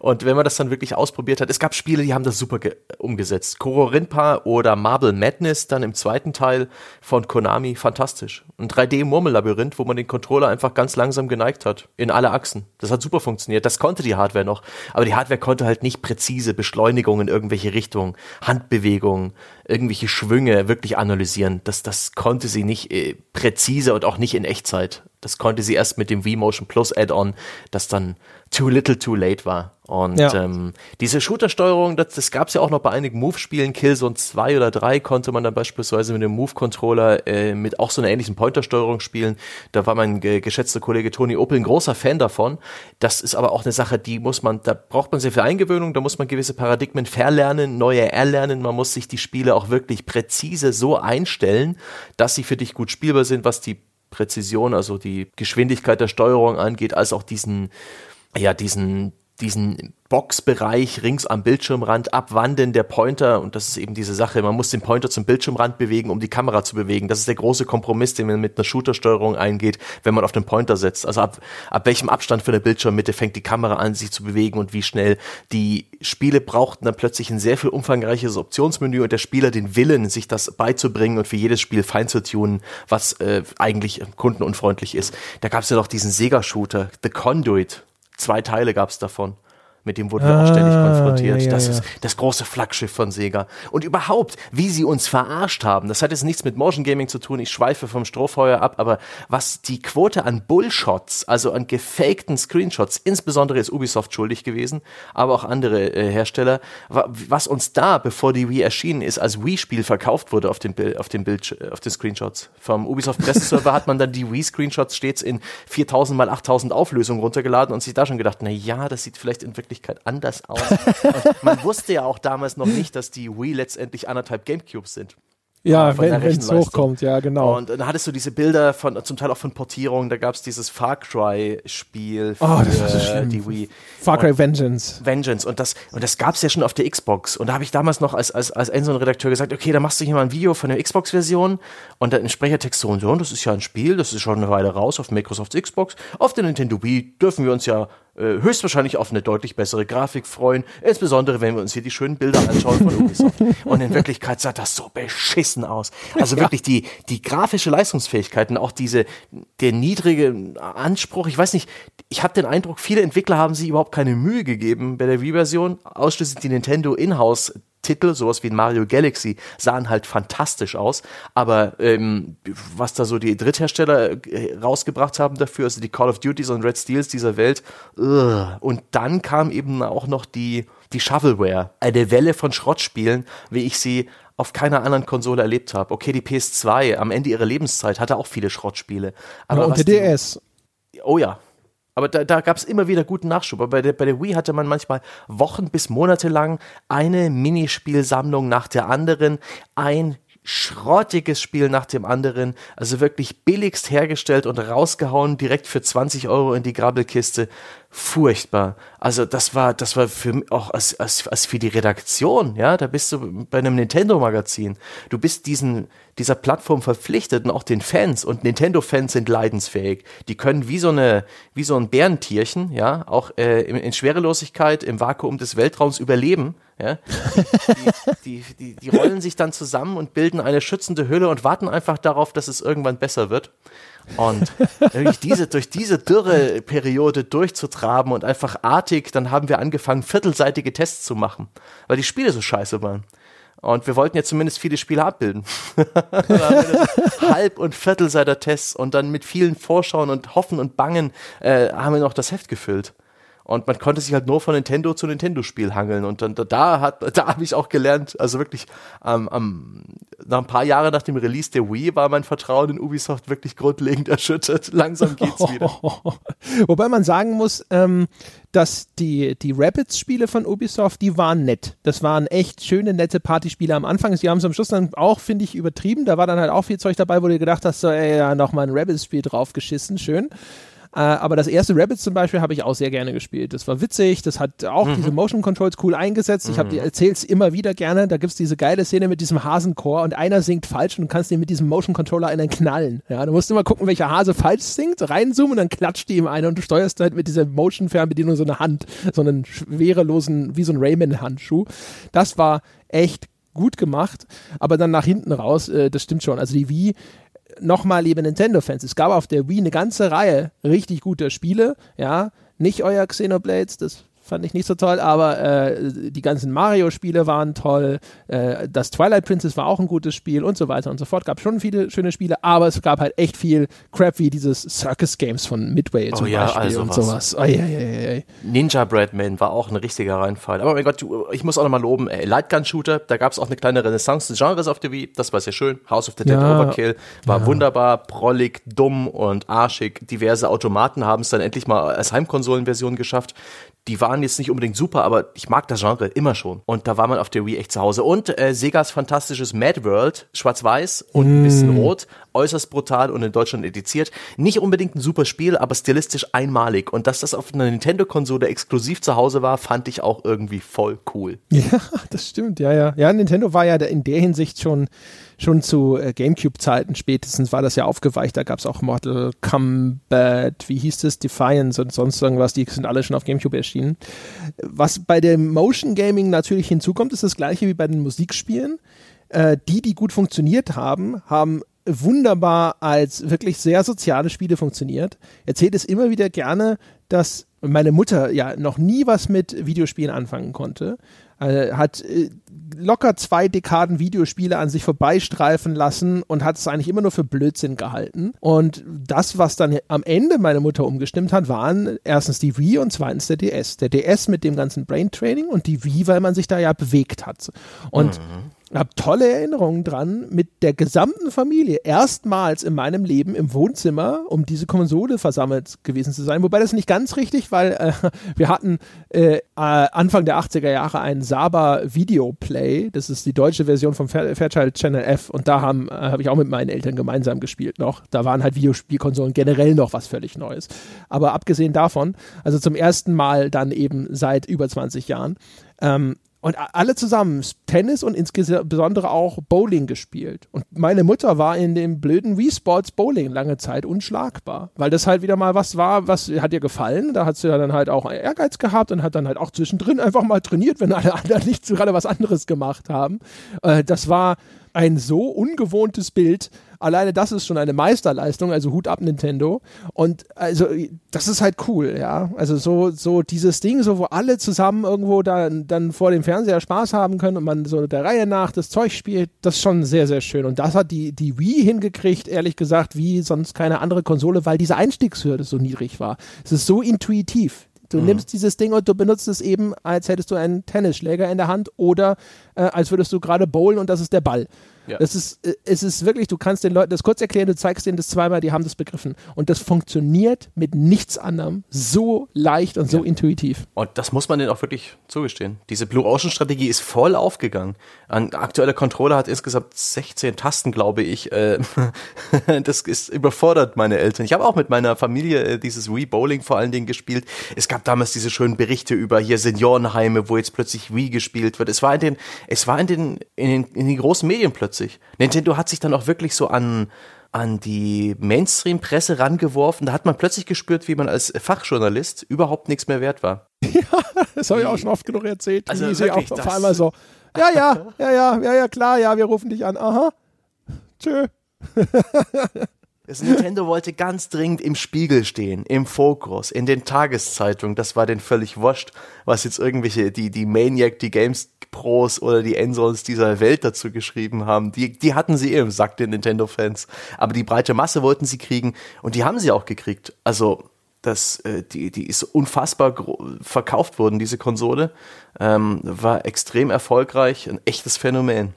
Und wenn man das dann wirklich ausprobiert hat, es gab Spiele, die haben das super umgesetzt. Koro Rinpa oder Marble Madness dann im zweiten Teil von Konami, fantastisch. Ein 3D-Murmellabyrinth, wo man den Controller einfach ganz langsam geneigt hat, in alle Achsen. Das hat super funktioniert. Das konnte die Hardware noch, aber die Hardware konnte halt nicht präzise Beschleunigungen irgendwelche Richtungen, Handbewegungen, irgendwelche Schwünge wirklich analysieren. Das, das konnte sie nicht äh, präzise und auch nicht in Echtzeit. Das konnte sie erst mit dem V-Motion Plus Add-on, das dann too little too late war. Und ja. ähm, diese Shooter-Steuerung, das, das gab es ja auch noch bei einigen Move-Spielen, Killzone 2 oder 3 konnte man dann beispielsweise mit dem Move-Controller äh, mit auch so einer ähnlichen Pointer-Steuerung spielen. Da war mein äh, geschätzter Kollege Toni Opel ein großer Fan davon. Das ist aber auch eine Sache, die muss man, da braucht man sehr viel Eingewöhnung, da muss man gewisse Paradigmen verlernen, neue erlernen. Man muss sich die Spiele auch wirklich präzise so einstellen, dass sie für dich gut spielbar sind, was die Präzision, also die Geschwindigkeit der Steuerung angeht, als auch diesen, ja, diesen, diesen Boxbereich rings am Bildschirmrand abwanden der Pointer und das ist eben diese Sache, man muss den Pointer zum Bildschirmrand bewegen, um die Kamera zu bewegen. Das ist der große Kompromiss, den man mit einer Shooter-Steuerung eingeht, wenn man auf den Pointer setzt. Also ab, ab welchem Abstand von der Bildschirmmitte fängt die Kamera an, sich zu bewegen und wie schnell. Die Spiele brauchten dann plötzlich ein sehr viel umfangreiches Optionsmenü und der Spieler den Willen, sich das beizubringen und für jedes Spiel fein zu tunen, was äh, eigentlich kundenunfreundlich ist. Da gab es ja noch diesen Sega-Shooter, The Conduit. Zwei Teile gab es davon mit dem wurden wir ah, auch ständig ah, konfrontiert. Ja, ja, das ja. ist das große Flaggschiff von Sega. Und überhaupt, wie sie uns verarscht haben, das hat jetzt nichts mit Motion Gaming zu tun, ich schweife vom Strohfeuer ab, aber was die Quote an Bullshots, also an gefakten Screenshots, insbesondere ist Ubisoft schuldig gewesen, aber auch andere äh, Hersteller, was uns da, bevor die Wii erschienen ist, als Wii-Spiel verkauft wurde auf Bild, auf dem Bild, auf den Screenshots. Vom Ubisoft Presseserver hat man dann die Wii-Screenshots stets in 4000 mal 8000 Auflösungen runtergeladen und sich da schon gedacht, na ja, das sieht vielleicht in Wirklichkeit Wirklichkeit anders aus. Man wusste ja auch damals noch nicht, dass die Wii letztendlich anderthalb Gamecubes sind. Ja, wenn es hochkommt, ja, genau. Und dann hattest du diese Bilder von, zum Teil auch von Portierungen, da gab es dieses Far Cry-Spiel für oh, das war so die Wii. Far Cry und Vengeance. Vengeance. Und das, und das gab es ja schon auf der Xbox. Und da habe ich damals noch als, als, als Enson-Redakteur gesagt, okay, da machst du hier mal ein Video von der Xbox-Version und dann im Sprechertext so und so, und das ist ja ein Spiel, das ist schon eine Weile raus auf Microsofts Xbox. Auf der Nintendo Wii dürfen wir uns ja höchstwahrscheinlich auf eine deutlich bessere Grafik freuen, insbesondere wenn wir uns hier die schönen Bilder anschauen von Ubisoft. Und in Wirklichkeit sah das so beschissen aus. Also ja. wirklich die, die grafische Leistungsfähigkeiten, auch diese, der niedrige Anspruch, ich weiß nicht, ich habe den Eindruck, viele Entwickler haben sich überhaupt keine Mühe gegeben bei der Wii-Version, ausschließlich die Nintendo Inhouse Titel, sowas wie Mario Galaxy, sahen halt fantastisch aus. Aber ähm, was da so die Dritthersteller äh, rausgebracht haben dafür, also die Call of Duties und Red Steels dieser Welt. Uh. Und dann kam eben auch noch die, die Shovelware. Eine Welle von Schrottspielen, wie ich sie auf keiner anderen Konsole erlebt habe. Okay, die PS2 am Ende ihrer Lebenszeit hatte auch viele Schrottspiele. Aber ja, und der DS. oh ja, aber da, da gab es immer wieder guten Nachschub. Aber bei der, bei der Wii hatte man manchmal Wochen bis Monate lang eine Minispielsammlung nach der anderen, ein schrottiges Spiel nach dem anderen, also wirklich billigst hergestellt und rausgehauen, direkt für 20 Euro in die Grabbelkiste furchtbar. Also das war, das war für mich auch als, als, als für die Redaktion, ja, da bist du bei einem Nintendo-Magazin. Du bist diesen, dieser Plattform verpflichtet und auch den Fans und Nintendo-Fans sind leidensfähig. Die können wie so eine, wie so ein Bärentierchen, ja, auch äh, in, in Schwerelosigkeit im Vakuum des Weltraums überleben. Ja? Die, die, die, die rollen sich dann zusammen und bilden eine schützende Hülle und warten einfach darauf, dass es irgendwann besser wird. Und durch diese, durch diese Dürreperiode durchzutraben und einfach artig, dann haben wir angefangen, viertelseitige Tests zu machen, weil die Spiele so scheiße waren. Und wir wollten ja zumindest viele Spiele abbilden. Halb- und Viertelseiter Tests und dann mit vielen Vorschauen und Hoffen und Bangen äh, haben wir noch das Heft gefüllt. Und man konnte sich halt nur von Nintendo zu Nintendo-Spiel hangeln. Und dann da hat, da habe ich auch gelernt, also wirklich ähm, ähm, nach ein paar Jahren nach dem Release der Wii war mein Vertrauen in Ubisoft wirklich grundlegend erschüttert. Langsam geht's wieder. Wobei man sagen muss, ähm, dass die, die Rapids-Spiele von Ubisoft, die waren nett. Das waren echt schöne, nette Partyspiele am Anfang. Sie haben es am Schluss dann auch, finde ich, übertrieben. Da war dann halt auch viel Zeug dabei, wo du gedacht hast, so, ey, ja, nochmal ein Rapids-Spiel draufgeschissen, schön. Äh, aber das erste Rabbits zum Beispiel habe ich auch sehr gerne gespielt. Das war witzig, das hat auch mhm. diese Motion Controls cool eingesetzt. Ich habe dir erzähl's immer wieder gerne. Da gibt's diese geile Szene mit diesem Hasenchor und einer singt falsch und du kannst den mit diesem Motion Controller einen knallen. Ja, du musst immer gucken, welcher Hase falsch singt, reinzoomen und dann klatscht die ihm eine und du steuerst halt mit dieser Motion Fernbedienung so eine Hand, so einen schwerelosen, wie so ein Rayman-Handschuh. Das war echt gut gemacht, aber dann nach hinten raus, äh, das stimmt schon. Also die Wii nochmal, liebe Nintendo-Fans, es gab auf der Wii eine ganze Reihe richtig guter Spiele, ja, nicht euer Xenoblades, das fand ich nicht so toll, aber äh, die ganzen Mario-Spiele waren toll, äh, das Twilight Princess war auch ein gutes Spiel und so weiter und so fort. Gab schon viele schöne Spiele, aber es gab halt echt viel Crap wie dieses Circus Games von Midway oh, zum ja, Beispiel also und was. sowas. Oh, ja, ja, ja, ja. Ninja Breadman war auch ein richtiger Reinfall. Aber mein Gott, ich muss auch nochmal loben, ey, Lightgun Shooter, da gab es auch eine kleine Renaissance des Genres auf der Wii, das war sehr schön. House of the Dead Ja. Overkill war wunderbar, prollig, dumm und arschig. Diverse Automaten haben es dann endlich mal als Heimkonsolenversion geschafft. Die waren jetzt nicht unbedingt super, aber ich mag das Genre immer schon. Und da war man auf der Wii echt zu Hause. Und äh, Segas fantastisches Mad World, schwarz-weiß und ein bisschen rot, äußerst brutal und in Deutschland ediziert. Nicht unbedingt ein super Spiel, aber stilistisch einmalig. Und dass das auf einer Nintendo-Konsole exklusiv zu Hause war, fand ich auch irgendwie voll cool. Ja, das stimmt, ja, ja. Ja, Nintendo war ja in der Hinsicht schon, schon zu äh, Gamecube-Zeiten spätestens war das ja aufgeweicht. Da gab es auch Mortal Kombat, wie hieß das, Defiance und sonst irgendwas, die sind alle schon auf Gamecube erschienen. Was bei dem Motion Gaming natürlich hinzukommt, ist das gleiche wie bei den Musikspielen. Äh, die, die gut funktioniert haben, haben wunderbar als wirklich sehr soziale Spiele funktioniert. Erzählt es immer wieder gerne, dass meine Mutter ja noch nie was mit Videospielen anfangen konnte. Äh, hat äh, locker zwei Dekaden Videospiele an sich vorbeistreifen lassen und hat es eigentlich immer nur für Blödsinn gehalten. Und das, was dann am Ende meine Mutter umgestimmt hat, waren erstens die Wii und zweitens der DS. Der DS mit dem ganzen Brain Training und die Wii, weil man sich da ja bewegt hat. Und habe tolle Erinnerungen dran, mit der gesamten Familie erstmals in meinem Leben im Wohnzimmer um diese Konsole versammelt gewesen zu sein. Wobei das nicht ganz richtig, weil äh, wir hatten äh, äh, Anfang der 80er Jahre einen Saba Video Play. Das ist die deutsche Version vom Fair Fairchild Channel F. Und da haben äh, habe ich auch mit meinen Eltern gemeinsam gespielt noch. Da waren halt Videospielkonsolen generell noch was völlig Neues. Aber abgesehen davon, also zum ersten Mal dann eben seit über 20 Jahren, ähm, und alle zusammen Tennis und insbesondere auch Bowling gespielt. Und meine Mutter war in dem blöden Wii Sports Bowling lange Zeit unschlagbar, weil das halt wieder mal was war, was hat ihr gefallen. Da hat sie dann halt auch Ehrgeiz gehabt und hat dann halt auch zwischendrin einfach mal trainiert, wenn alle anderen nicht gerade was anderes gemacht haben. Äh, das war ein so ungewohntes Bild. Alleine das ist schon eine Meisterleistung, also Hut ab Nintendo. Und also das ist halt cool, ja. Also so, so dieses Ding, so wo alle zusammen irgendwo dann, dann vor dem Fernseher Spaß haben können und man so der Reihe nach das Zeug spielt, das ist schon sehr, sehr schön. Und das hat die, die Wii hingekriegt, ehrlich gesagt, wie sonst keine andere Konsole, weil diese Einstiegshürde so niedrig war. Es ist so intuitiv. Du nimmst dieses Ding und du benutzt es eben, als hättest du einen Tennisschläger in der Hand oder äh, als würdest du gerade bowlen und das ist der Ball. Ja. Das ist, äh, es ist wirklich, du kannst den Leuten das kurz erklären, du zeigst denen das zweimal, die haben das begriffen. Und das funktioniert mit nichts anderem so leicht und so intuitiv. Und das muss man denen auch wirklich zugestehen. Diese Blue Ocean Strategie ist voll aufgegangen. Ein aktueller Controller hat insgesamt 16 Tasten, glaube ich. Äh, das ist überfordert meine Eltern. Ich habe auch mit meiner Familie äh, dieses Wii Bowling vor allen Dingen gespielt. Es gab damals diese schönen Berichte über hier Seniorenheime, wo jetzt plötzlich Wii gespielt wird. Es war in den, es war in den, in den, in den großen Medien plötzlich. Nintendo hat sich dann auch wirklich so an an die Mainstream-Presse rangeworfen. Da hat man plötzlich gespürt, wie man als Fachjournalist überhaupt nichts mehr wert war. Das habe ich auch schon oft genug erzählt. Also sie auch auf einmal so, ja, ja, ja, ja, ja, ja, klar, ja, wir rufen dich an. Aha. Tschö. Das Nintendo wollte ganz dringend im Spiegel stehen, im Fokus, in den Tageszeitungen. Das war denen völlig wurscht, was jetzt irgendwelche, die, die Maniac, die Games Pros oder die Ensons dieser Welt dazu geschrieben haben. Die, die hatten sie eh im Sack, den Nintendo-Fans. Aber die breite Masse wollten sie kriegen und die haben sie auch gekriegt. Also, das, äh, die, die ist unfassbar verkauft worden, diese Konsole. Ähm, war extrem erfolgreich, ein echtes Phänomen.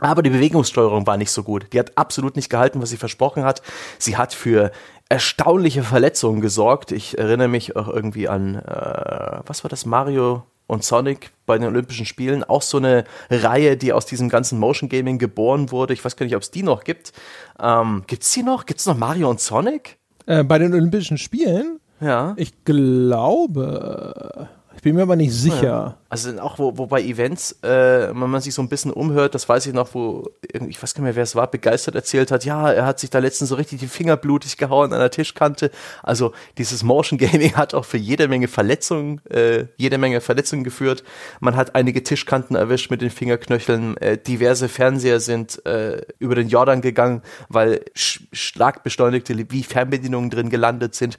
Aber die Bewegungssteuerung war nicht so gut. Die hat absolut nicht gehalten, was sie versprochen hat. Sie hat für erstaunliche Verletzungen gesorgt. Ich erinnere mich auch irgendwie an, äh, was war das, Mario und Sonic bei den Olympischen Spielen. Auch so eine Reihe, die aus diesem ganzen Motion Gaming geboren wurde. Ich weiß gar nicht, ob es die noch gibt. Ähm, gibt's die noch? Gibt's noch Mario und Sonic? Äh, bei den Olympischen Spielen? Ja. Ich glaube. Ich bin mir aber nicht sicher. Ja. Also auch wo, wo bei Events, äh, wenn man sich so ein bisschen umhört, das weiß ich noch, wo, ich weiß gar nicht mehr, wer es war, begeistert erzählt hat, ja, er hat sich da letztens so richtig die Finger blutig gehauen an der Tischkante. Also dieses Motion Gaming hat auch für jede Menge Verletzungen, äh, jede Menge Verletzungen geführt. Man hat einige Tischkanten erwischt mit den Fingerknöcheln. Äh, diverse Fernseher sind äh, über den Jordan gegangen, weil sch schlagbeschleunigte wie Fernbedienungen drin gelandet sind.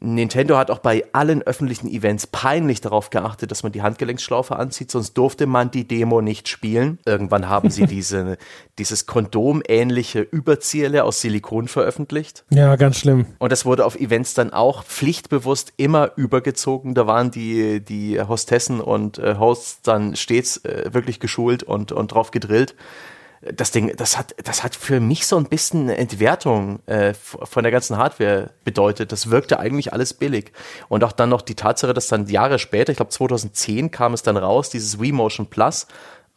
Nintendo hat auch bei allen öffentlichen Events peinlich darauf geachtet, dass man die Handgelenksschlaufe anzieht, sonst durfte man die Demo nicht spielen. Irgendwann haben sie diese, dieses Kondom-ähnliche Überziele aus Silikon veröffentlicht. Ja, ganz schlimm. Und das wurde auf Events dann auch pflichtbewusst immer übergezogen. Da waren die, die Hostessen und äh, Hosts dann stets äh, wirklich geschult und, und drauf gedrillt das Ding, das hat, das hat für mich so ein bisschen Entwertung äh, von der ganzen Hardware bedeutet. Das wirkte eigentlich alles billig. Und auch dann noch die Tatsache, dass dann Jahre später, ich glaube 2010 kam es dann raus, dieses Wii Motion Plus,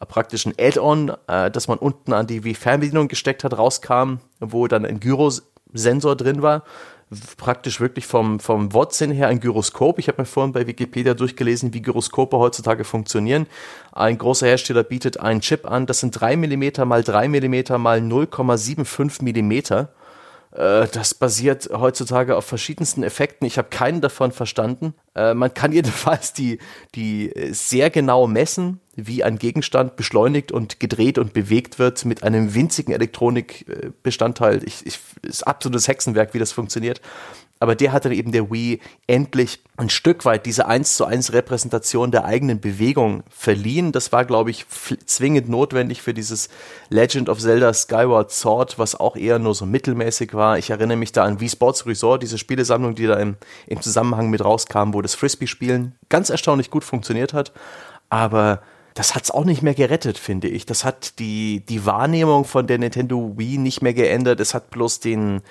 äh, praktisch ein Add-on, äh, das man unten an die Wii-Fernbedienung gesteckt hat, rauskam, wo dann ein Gyrosensor drin war praktisch wirklich vom, vom Wortsinn her ein Gyroskop. Ich habe mir vorhin bei Wikipedia durchgelesen, wie Gyroskope heutzutage funktionieren. Ein großer Hersteller bietet einen Chip an, das sind 3 mm mal 3 mm mal 0,75 mm. Äh, das basiert heutzutage auf verschiedensten Effekten. Ich habe keinen davon verstanden. Äh, man kann jedenfalls die, die sehr genau messen, wie ein Gegenstand beschleunigt und gedreht und bewegt wird mit einem winzigen Elektronikbestandteil. Ich, ich, ist absolutes Hexenwerk, wie das funktioniert. Aber der hat dann eben der Wii endlich ein Stück weit diese 1 zu 1 Repräsentation der eigenen Bewegung verliehen. Das war, glaube ich, zwingend notwendig für dieses Legend of Zelda Skyward Sword, was auch eher nur so mittelmäßig war. Ich erinnere mich da an Wii Sports Resort, diese Spielesammlung, die da im, im Zusammenhang mit rauskam, wo das Frisbee-Spielen ganz erstaunlich gut funktioniert hat. Aber das hat es auch nicht mehr gerettet, finde ich. Das hat die, die Wahrnehmung von der Nintendo Wii nicht mehr geändert. Es hat bloß den,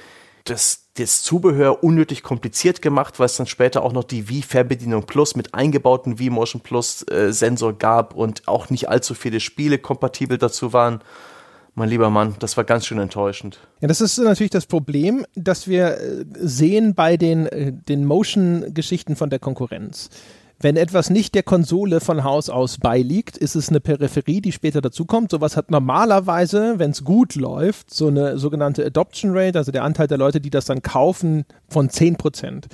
das, das Zubehör unnötig kompliziert gemacht, weil es dann später auch noch die Wii-Fernbedienung Plus mit eingebauten Wii Motion Plus äh, Sensor gab und auch nicht allzu viele Spiele kompatibel dazu waren. Mein lieber Mann, das war ganz schön enttäuschend. Ja, das ist natürlich das Problem, dass wir äh, sehen bei den, äh, den Motion-Geschichten von der Konkurrenz. Wenn etwas nicht der Konsole von Haus aus beiliegt, ist es eine Peripherie, die später dazukommt. Sowas hat normalerweise, wenn es gut läuft, so eine sogenannte Adoption Rate, also der Anteil der Leute, die das dann kaufen, von 10 Prozent.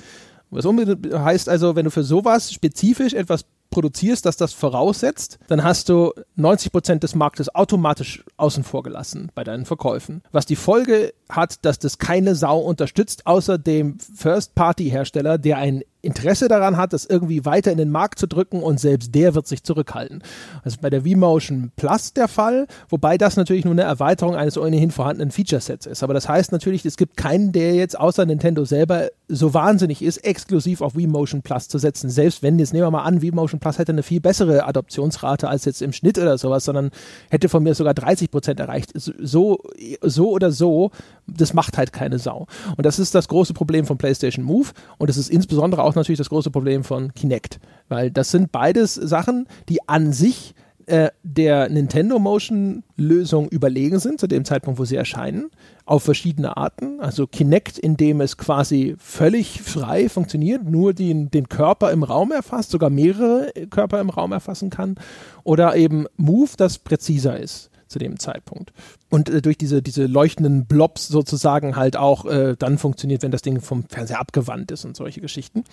Was heißt also, wenn du für sowas spezifisch etwas produzierst, dass das voraussetzt, dann hast du 90 Prozent des Marktes automatisch außen vor gelassen bei deinen Verkäufen. Was die Folge hat, dass das keine Sau unterstützt, außer dem First-Party-Hersteller, der ein Interesse daran hat, das irgendwie weiter in den Markt zu drücken und selbst der wird sich zurückhalten. Das ist bei der V-Motion Plus der Fall, wobei das natürlich nur eine Erweiterung eines ohnehin vorhandenen Feature-Sets ist. Aber das heißt natürlich, es gibt keinen, der jetzt außer Nintendo selber so wahnsinnig ist, exklusiv auf V-Motion Plus zu setzen. Selbst wenn, jetzt nehmen wir mal an, V-Motion Plus hätte eine viel bessere Adoptionsrate als jetzt im Schnitt oder sowas, sondern hätte von mir sogar 30 Prozent erreicht. So, so oder so, das macht halt keine Sau. Und das ist das große Problem von PlayStation Move und das ist insbesondere auch natürlich das große Problem von Kinect, weil das sind beides Sachen, die an sich äh, der Nintendo Motion Lösung überlegen sind, zu dem Zeitpunkt, wo sie erscheinen, auf verschiedene Arten. Also Kinect, indem es quasi völlig frei funktioniert, nur den, den Körper im Raum erfasst, sogar mehrere Körper im Raum erfassen kann. Oder eben Move, das präziser ist zu dem Zeitpunkt. Und äh, durch diese, diese leuchtenden Blobs sozusagen halt auch äh, dann funktioniert, wenn das Ding vom Fernseher abgewandt ist und solche Geschichten.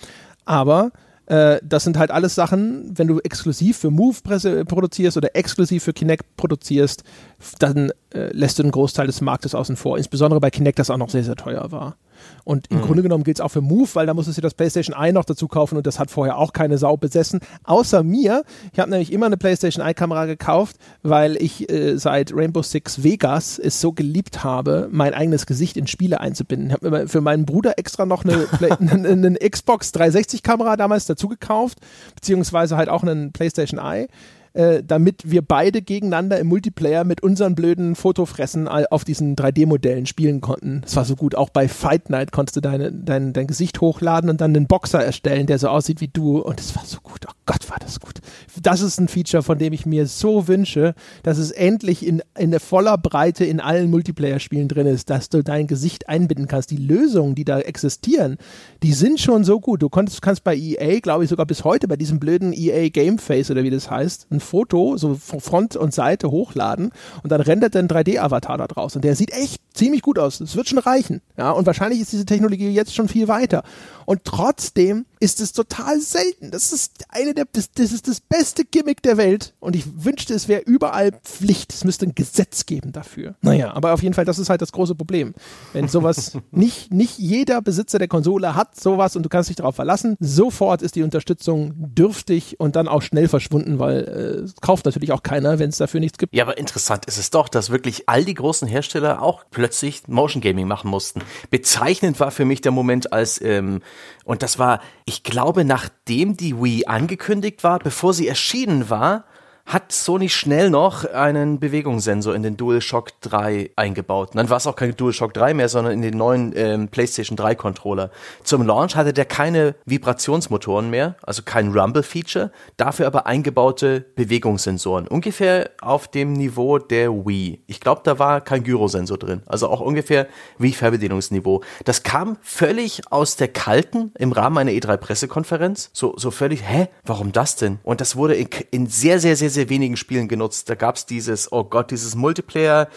Aber äh, das sind halt alles Sachen, wenn du exklusiv für Move produzierst oder exklusiv für Kinect produzierst, dann äh, lässt du einen Großteil des Marktes außen vor. Insbesondere bei Kinect, das auch noch sehr, sehr teuer war. Und im mhm. Grunde genommen gilt es auch für Move, weil da musstest du das PlayStation Eye noch dazu kaufen und das hat vorher auch keine Sau besessen. Außer mir. Ich habe nämlich immer eine PlayStation Eye-Kamera gekauft, weil ich äh, seit Rainbow Six Vegas es so geliebt habe, mein eigenes Gesicht in Spiele einzubinden. Ich habe mir für meinen Bruder extra noch eine, eine, eine Xbox 360-Kamera damals dazu gekauft, beziehungsweise halt auch einen PlayStation Eye äh, damit wir beide gegeneinander im Multiplayer mit unseren blöden Fotofressen auf diesen 3D-Modellen spielen konnten. Das war so gut. Auch bei Fight Night konntest du deine, dein, dein Gesicht hochladen und dann einen Boxer erstellen, der so aussieht wie du. Und es war so gut. Oh Gott, war das gut. das ist ein Feature, von dem ich mir so wünsche, dass es endlich in, in voller Breite in allen Multiplayer-Spielen drin ist, dass du dein Gesicht einbinden kannst. Die Lösungen, die da existieren, die sind schon so gut. Du konntest, kannst bei EA, glaube ich, sogar bis heute bei diesem blöden EA Game Face oder wie das heißt, ein Foto so von Front und Seite hochladen und dann rendert ein 3D-Avatar da draus. Und der sieht echt ziemlich gut aus. Das wird schon reichen. Ja, und wahrscheinlich ist diese Technologie jetzt schon viel weiter. Und trotzdem ist es total selten. Das ist eine der, das, das ist das beste Gimmick der Welt. Und ich wünschte, es wäre überall Pflicht. Es müsste ein Gesetz geben dafür. Naja, aber auf jeden Fall, das ist halt das große Problem. Wenn sowas nicht, nicht jeder Besitzer der Konsole hat sowas und du kannst dich darauf verlassen, sofort ist die Unterstützung dürftig und dann auch schnell verschwunden, weil äh, kauft natürlich auch keiner, wenn es dafür nichts gibt. Ja, aber interessant ist es doch, dass wirklich all die großen Hersteller auch plötzlich Motion Gaming machen mussten. Bezeichnend war für mich der Moment, als ähm, und das war, ich glaube, nachdem die Wii angekündigt war, bevor sie erschienen war, hat Sony schnell noch einen Bewegungssensor in den DualShock 3 eingebaut. Und dann war es auch kein DualShock 3 mehr, sondern in den neuen ähm, PlayStation 3 Controller. Zum Launch hatte der keine Vibrationsmotoren mehr, also kein Rumble-Feature, dafür aber eingebaute Bewegungssensoren. Ungefähr auf dem Niveau der Wii. Ich glaube, da war kein Gyrosensor drin. Also auch ungefähr Wii-Fernbedienungsniveau. Das kam völlig aus der Kalten im Rahmen einer E3-Pressekonferenz. So, so völlig, hä, warum das denn? Und das wurde in, in sehr, sehr, sehr sehr wenigen Spielen genutzt. Da gab es dieses, oh Gott, dieses Multiplayer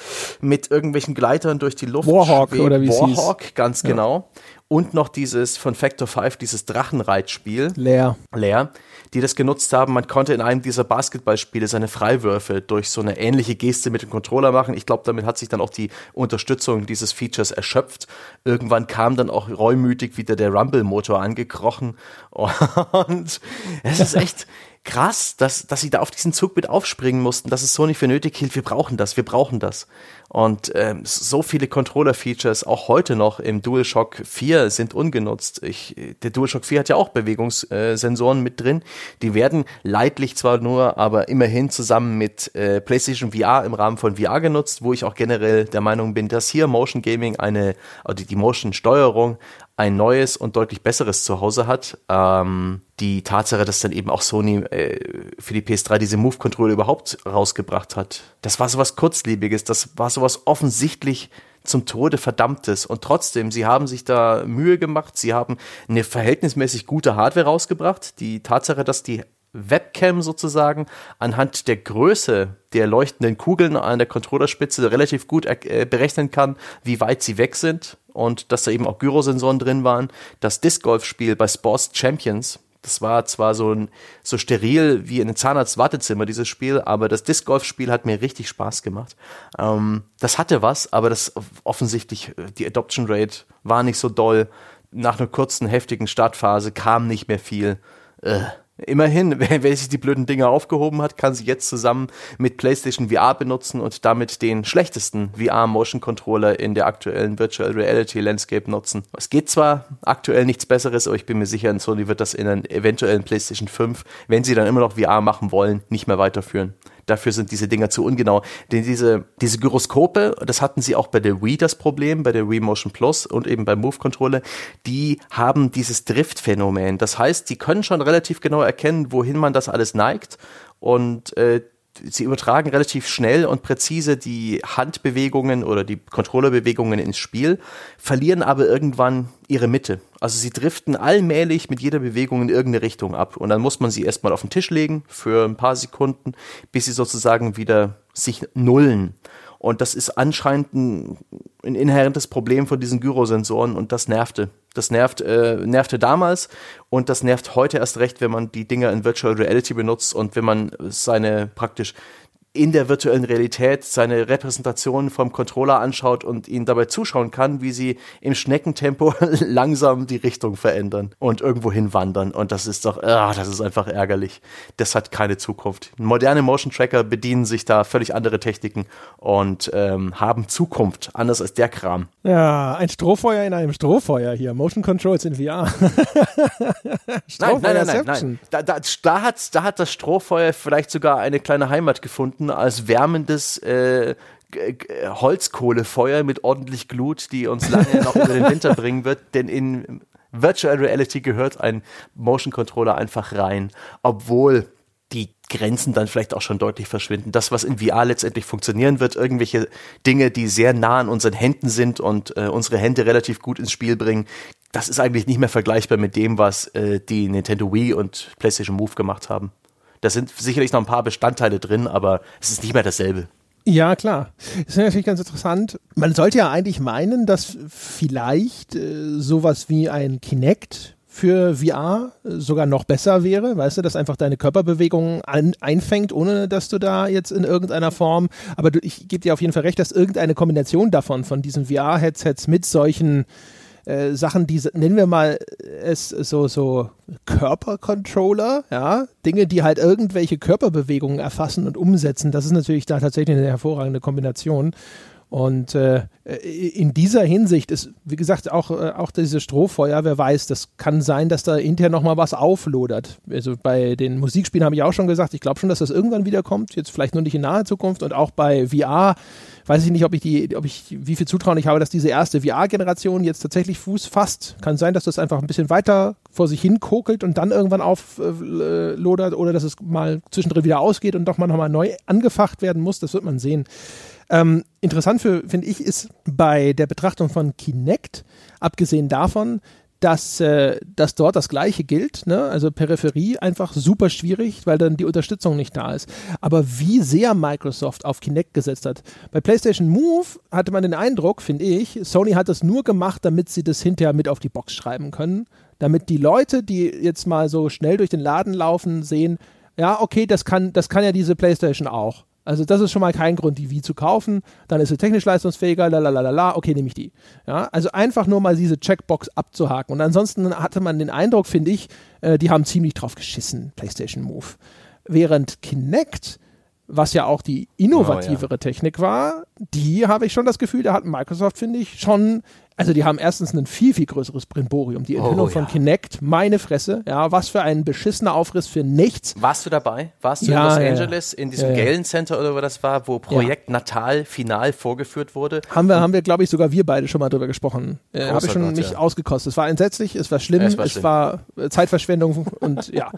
mit irgendwelchen Gleitern durch die Luft. Warhawk oder wie Warhawk, hieß. ganz ja. genau. Und noch dieses von Factor 5, dieses Drachenreitspiel. Leer. Leer die das genutzt haben. Man konnte in einem dieser Basketballspiele seine Freiwürfe durch so eine ähnliche Geste mit dem Controller machen. Ich glaube, damit hat sich dann auch die Unterstützung dieses Features erschöpft. Irgendwann kam dann auch reumütig wieder der Rumble-Motor angekrochen. Und es ist echt, krass, dass, dass sie da auf diesen Zug mit aufspringen mussten, dass es so nicht für nötig hielt. Wir brauchen das, wir brauchen das. Und ähm, so viele Controller-Features, auch heute noch im DualShock 4, sind ungenutzt. Ich, der DualShock 4 hat ja auch Bewegungssensoren mit drin. Die werden leidlich zwar nur, aber immerhin zusammen mit äh, PlayStation VR im Rahmen von VR genutzt, wo ich auch generell der Meinung bin, dass hier Motion Gaming eine, also die Motion-Steuerung ein neues und deutlich besseres Zuhause hat. Ähm, die Tatsache, dass dann eben auch Sony äh, für die PS3 diese Move-Controller überhaupt rausgebracht hat, das war sowas Kurzlebiges, das war sowas offensichtlich zum Tode verdammtes. Und trotzdem, sie haben sich da Mühe gemacht, sie haben eine verhältnismäßig gute Hardware rausgebracht. Die Tatsache, dass die Webcam sozusagen anhand der Größe der leuchtenden Kugeln an der Controllerspitze relativ gut äh, berechnen kann, wie weit sie weg sind und dass da eben auch Gyrosensoren drin waren. Das Disc Golf Spiel bei Sports Champions, das war zwar so, ein, so steril wie in einem Zahnarzt-Wartezimmer, dieses Spiel, aber das Disc Golf Spiel hat mir richtig Spaß gemacht. Ähm, das hatte was, aber das offensichtlich, die Adoption Rate war nicht so doll. Nach einer kurzen, heftigen Startphase kam nicht mehr viel. Äh Immerhin, wer, wer sich die blöden Dinger aufgehoben hat, kann sie jetzt zusammen mit PlayStation VR benutzen und damit den schlechtesten VR-Motion Controller in der aktuellen Virtual Reality Landscape nutzen. Es geht zwar aktuell nichts Besseres, aber ich bin mir sicher, Sony wird das in einer eventuellen PlayStation 5, wenn sie dann immer noch VR machen wollen, nicht mehr weiterführen. Dafür sind diese Dinger zu ungenau. Denn diese, diese Gyroskope, das hatten sie auch bei der Wii das Problem, bei der Wii Motion Plus und eben beim Move Controller, die haben dieses Driftphänomen. Das heißt, die können schon relativ genau erkennen, wohin man das alles neigt und äh, sie übertragen relativ schnell und präzise die Handbewegungen oder die Controllerbewegungen ins Spiel, verlieren aber irgendwann ihre Mitte. Also sie driften allmählich mit jeder Bewegung in irgendeine Richtung ab. Und dann muss man sie erstmal auf den Tisch legen für ein paar Sekunden, bis sie sozusagen wieder sich nullen. Und das ist anscheinend ein, ein inhärentes Problem von diesen Gyrosensoren und das nervte. Das nervt, äh, nervte damals und das nervt heute erst recht, wenn man die Dinger in Virtual Reality benutzt und wenn man seine praktisch in der virtuellen Realität seine Repräsentation vom Controller anschaut und ihn dabei zuschauen kann, wie sie im Schneckentempo langsam die Richtung verändern und irgendwo hinwandern. Und das ist doch, ah, das ist einfach ärgerlich. Das hat keine Zukunft. Moderne Motion Tracker bedienen sich da völlig andere Techniken und ähm, haben Zukunft, anders als der Kram. Ja, ein Strohfeuer in einem Strohfeuer hier. Motion Controls in VR. nein, nein, nein, nein, nein. Da, da, da, hat, da hat das Strohfeuer vielleicht sogar eine kleine Heimat gefunden Minuten als wärmendes äh, Holzkohlefeuer mit ordentlich Glut, die uns lange noch über den Winter bringen wird, denn in Virtual Reality gehört ein Motion Controller einfach rein, obwohl die Grenzen dann vielleicht auch schon deutlich verschwinden. Das, was in VR letztendlich funktionieren wird, irgendwelche Dinge, die sehr nah an unseren Händen sind und äh, unsere Hände relativ gut ins Spiel bringen, das ist eigentlich nicht mehr vergleichbar mit dem, was äh, die Nintendo Wii und PlayStation Move gemacht haben. Da sind sicherlich noch ein paar Bestandteile drin, aber es ist nicht mehr dasselbe. Ja, klar. Das ist natürlich ganz interessant. Man sollte ja eigentlich meinen, dass vielleicht äh, sowas wie ein Kinect für VR sogar noch besser wäre, weißt du, dass einfach deine Körperbewegungen an, einfängt, ohne dass du da jetzt in irgendeiner Form, aber du, ich gebe dir auf jeden Fall recht, dass irgendeine Kombination davon, von diesen VR-Headsets mit solchen äh, Sachen, die nennen wir mal es so, so Körpercontroller, ja, Dinge, die halt irgendwelche Körperbewegungen erfassen und umsetzen, das ist natürlich da tatsächlich eine hervorragende Kombination. Und äh, in dieser Hinsicht ist, wie gesagt, auch, äh, auch diese Strohfeuer, wer weiß, das kann sein, dass da hinterher nochmal was auflodert. Also bei den Musikspielen habe ich auch schon gesagt, ich glaube schon, dass das irgendwann wiederkommt, jetzt vielleicht nur nicht in naher Zukunft und auch bei VR weiß ich nicht, ob ich die, ob ich, wie viel Zutrauen ich habe, dass diese erste VR-Generation jetzt tatsächlich Fuß fasst. Kann sein, dass das einfach ein bisschen weiter vor sich hin kokelt und dann irgendwann auflodert äh, oder dass es mal zwischendrin wieder ausgeht und doch mal nochmal neu angefacht werden muss. Das wird man sehen. Ähm, interessant finde ich ist bei der Betrachtung von Kinect, abgesehen davon, dass, äh, dass dort das Gleiche gilt, ne? also Peripherie einfach super schwierig, weil dann die Unterstützung nicht da ist. Aber wie sehr Microsoft auf Kinect gesetzt hat. Bei PlayStation Move hatte man den Eindruck, finde ich, Sony hat das nur gemacht, damit sie das hinterher mit auf die Box schreiben können, damit die Leute, die jetzt mal so schnell durch den Laden laufen, sehen, ja, okay, das kann, das kann ja diese PlayStation auch. Also das ist schon mal kein Grund, die Wii zu kaufen. Dann ist sie technisch leistungsfähiger, lalalala, okay, nehme ich die. Ja, also einfach nur mal diese Checkbox abzuhaken. Und ansonsten hatte man den Eindruck, finde ich, äh, die haben ziemlich drauf geschissen, PlayStation Move. Während Kinect was ja auch die innovativere oh, ja. Technik war, die habe ich schon das Gefühl, da hat Microsoft, finde ich, schon also die haben erstens ein viel, viel größeres Brimborium. Die Enthüllung oh, von Kinect, meine Fresse, ja, was für ein beschissener Aufriss für nichts. Warst du dabei? Warst du ja, in Los ja, Angeles in diesem ja, Galen Center oder wo das war, wo Projekt Natal final vorgeführt wurde? Haben wir, haben wir, glaube ich, sogar wir beide schon mal drüber gesprochen. Äh, Habe ich schon Gott, mich ausgekostet. Es war entsetzlich, es war schlimm, es war, es war äh, Zeitverschwendung und ja.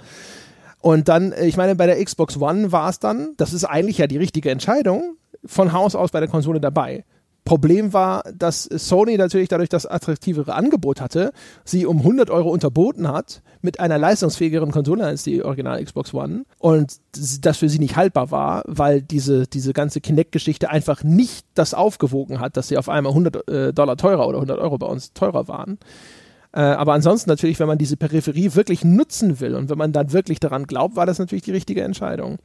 Und dann, äh, ich meine, bei der Xbox One war es dann, das ist eigentlich ja die richtige Entscheidung, von Haus aus bei der Konsole dabei. Problem war, dass Sony natürlich dadurch das attraktivere Angebot hatte, sie um 100 Euro unterboten hat mit einer leistungsfähigeren Konsole als die Original Xbox One und das für sie nicht haltbar war, weil diese, diese ganze Kinect-Geschichte einfach nicht das aufgewogen hat, dass sie auf einmal 100 äh, Dollar teurer oder 100 Euro bei uns teurer waren. Äh, aber ansonsten natürlich, wenn man diese Peripherie wirklich nutzen will und wenn man dann wirklich daran glaubt, war das natürlich die richtige Entscheidung.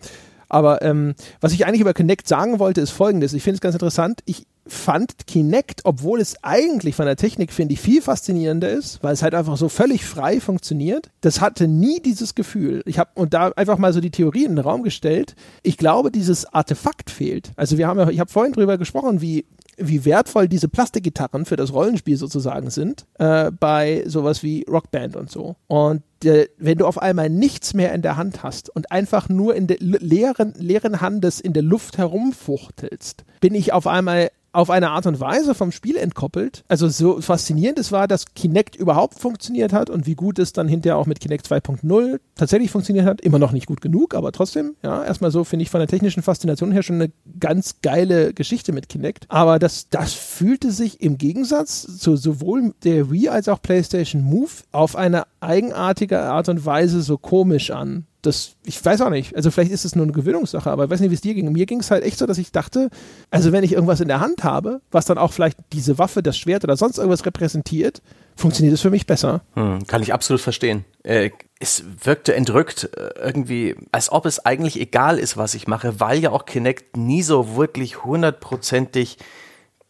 Aber ähm, was ich eigentlich über Kinect sagen wollte, ist folgendes. Ich finde es ganz interessant. Ich fand Kinect, obwohl es eigentlich von der Technik, finde ich, viel faszinierender ist, weil es halt einfach so völlig frei funktioniert. Das hatte nie dieses Gefühl. Ich habe und da einfach mal so die Theorie in den Raum gestellt. Ich glaube, dieses Artefakt fehlt. Also wir haben ja, ich habe vorhin drüber gesprochen, wie wie wertvoll diese Plastikgitarren für das Rollenspiel sozusagen sind, äh, bei sowas wie Rockband und so. Und äh, wenn du auf einmal nichts mehr in der Hand hast und einfach nur in der leeren, leeren Handes in der Luft herumfuchtelst, bin ich auf einmal auf eine Art und Weise vom Spiel entkoppelt. Also so faszinierend es war, dass Kinect überhaupt funktioniert hat und wie gut es dann hinterher auch mit Kinect 2.0 tatsächlich funktioniert hat. Immer noch nicht gut genug, aber trotzdem, ja, erstmal so finde ich von der technischen Faszination her schon eine ganz geile Geschichte mit Kinect. Aber das, das fühlte sich im Gegensatz zu sowohl der Wii als auch PlayStation Move auf eine eigenartige Art und Weise so komisch an das, ich weiß auch nicht, also vielleicht ist es nur eine Gewöhnungssache, aber ich weiß nicht, wie es dir ging. Mir ging es halt echt so, dass ich dachte, also wenn ich irgendwas in der Hand habe, was dann auch vielleicht diese Waffe, das Schwert oder sonst irgendwas repräsentiert, funktioniert es für mich besser. Hm, kann ich absolut verstehen. Äh, es wirkte entrückt, äh, irgendwie, als ob es eigentlich egal ist, was ich mache, weil ja auch Kinect nie so wirklich hundertprozentig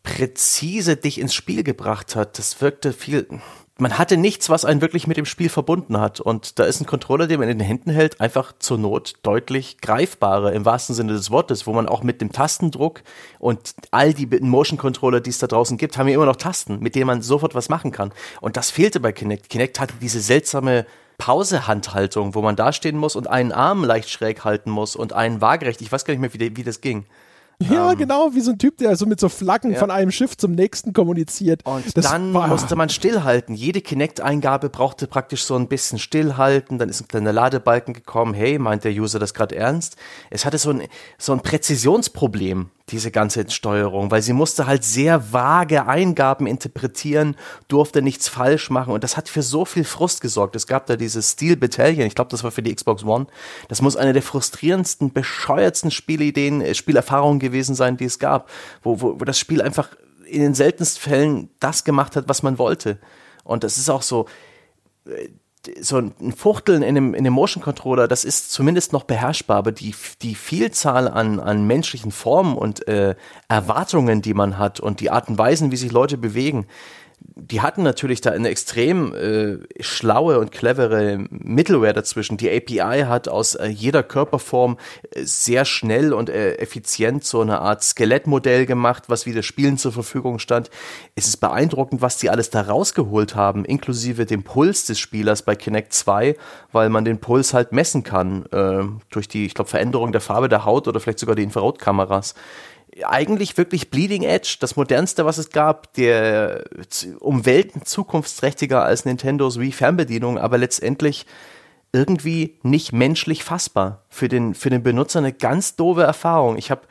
präzise dich ins Spiel gebracht hat. Das wirkte viel, man hatte nichts, was einen wirklich mit dem Spiel verbunden hat. Und da ist ein Controller, den man in den Händen hält, einfach zur Not deutlich greifbarer im wahrsten Sinne des Wortes, wo man auch mit dem Tastendruck und all die Motion Controller, die es da draußen gibt, haben ja immer noch Tasten, mit denen man sofort was machen kann. Und das fehlte bei Kinect. Kinect hatte diese seltsame Pausehandhaltung, wo man dastehen muss und einen Arm leicht schräg halten muss und einen waagerecht. Ich weiß gar nicht mehr, wie, wie das ging. Ja, ähm, genau, wie so ein Typ, der so mit so Flaggen ja. von einem Schiff zum nächsten kommuniziert. Und das dann war, musste man stillhalten. Jede Kinect-Eingabe brauchte praktisch so ein bisschen stillhalten. Dann ist ein kleiner Ladebalken gekommen. Hey, meint der User das gerade ernst? Es hatte so ein, so ein Präzisionsproblem diese ganze Steuerung, weil sie musste halt sehr vage Eingaben interpretieren, durfte nichts falsch machen und das hat für so viel Frust gesorgt. Es gab da dieses Steel Battalion, ich glaube, das war für die Xbox One. Das muss eine der frustrierendsten, bescheuertsten Spielideen, äh, Spielerfahrungen gewesen sein, die es gab, wo, wo, wo das Spiel einfach in den seltensten Fällen das gemacht hat, was man wollte. Und das ist auch so, äh, so ein Fuchteln in dem, in dem Motion Controller, das ist zumindest noch beherrschbar, aber die, die Vielzahl an, an menschlichen Formen und äh, Erwartungen, die man hat und die Art und Weisen, wie sich Leute bewegen, die hatten natürlich da eine extrem äh, schlaue und clevere Middleware dazwischen. Die API hat aus äh, jeder Körperform äh, sehr schnell und äh, effizient so eine Art Skelettmodell gemacht, was wieder Spielen zur Verfügung stand. Es ist beeindruckend, was die alles da rausgeholt haben, inklusive dem Puls des Spielers bei Kinect 2, weil man den Puls halt messen kann äh, durch die, ich glaube, Veränderung der Farbe der Haut oder vielleicht sogar die Infrarotkameras eigentlich wirklich Bleeding Edge, das modernste, was es gab, der um Welten zukunftsträchtiger als Nintendos Wii Fernbedienung, aber letztendlich irgendwie nicht menschlich fassbar. Für den, für den Benutzer eine ganz doofe Erfahrung. Ich habe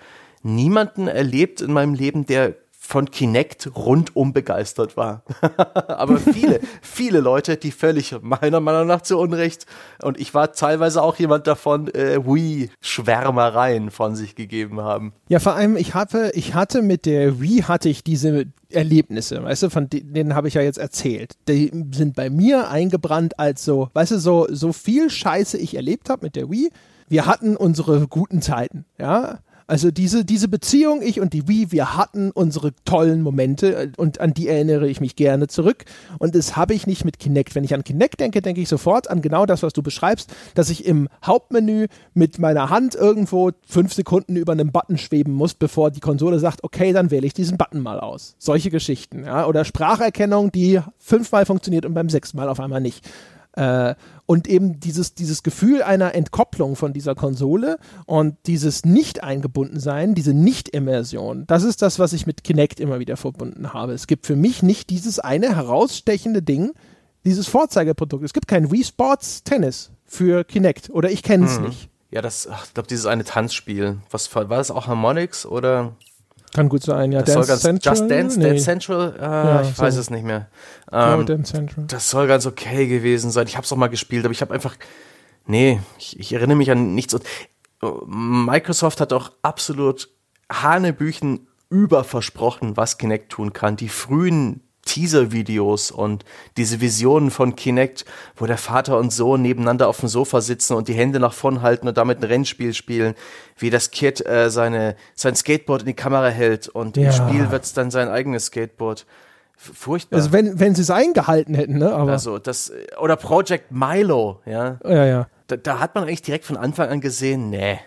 niemanden erlebt in meinem Leben, der von Kinect rundum begeistert war. Aber viele, viele Leute, die völlig meiner Meinung nach zu Unrecht und ich war teilweise auch jemand davon, äh, Wii-Schwärmereien von sich gegeben haben. Ja, vor allem, ich hatte, ich hatte mit der Wii hatte ich diese Erlebnisse, weißt du, von denen habe ich ja jetzt erzählt. Die sind bei mir eingebrannt als so, weißt du, so, so viel Scheiße ich erlebt habe mit der Wii. Wir hatten unsere guten Zeiten, ja also diese, diese Beziehung, ich und die Wii, wir hatten unsere tollen Momente äh, und an die erinnere ich mich gerne zurück. Und das habe ich nicht mit Kinect. Wenn ich an Kinect denke, denke ich sofort an genau das, was du beschreibst, dass ich im Hauptmenü mit meiner Hand irgendwo fünf Sekunden über einem Button schweben muss, bevor die Konsole sagt, okay, dann wähle ich diesen Button mal aus. Solche Geschichten, ja. Oder Spracherkennung, die fünfmal funktioniert und beim sechsten Mal auf einmal nicht. Äh, und eben dieses, dieses Gefühl einer Entkopplung von dieser Konsole und dieses Nicht-Eingebundensein, diese Nicht-Immersion, das ist das, was ich mit Kinect immer wieder verbunden habe. Es gibt für mich nicht dieses eine herausstechende Ding, dieses Vorzeigeprodukt. Es gibt kein Wii Sports Tennis für Kinect oder ich kenne es mhm. nicht. Ja, das, ach, ich glaube, dieses eine Tanzspiel. Was war das auch Harmonix oder? Kann gut sein, ja. Das Dance ganz, Central? Just Dance, nee. Dance Central? Äh, ja, ich so. weiß es nicht mehr. Ähm, oh, Dance Central. Das soll ganz okay gewesen sein. Ich habe es auch mal gespielt, aber ich habe einfach, nee, ich, ich, erinnere mich an nichts. Und Microsoft hat auch absolut Hanebüchen überversprochen, was Kinect tun kann. Die frühen Teaser-Videos und diese Visionen von Kinect, wo der Vater und Sohn nebeneinander auf dem Sofa sitzen und die Hände nach vorn halten und damit ein Rennspiel spielen, wie das Kid äh, seine, sein Skateboard in die Kamera hält und ja. im Spiel wird es dann sein eigenes Skateboard. Furchtbar. Also wenn, wenn sie es eingehalten hätten, ne? Aber also das, oder Project Milo, ja. Ja, ja. Da, da hat man eigentlich direkt von Anfang an gesehen, nee,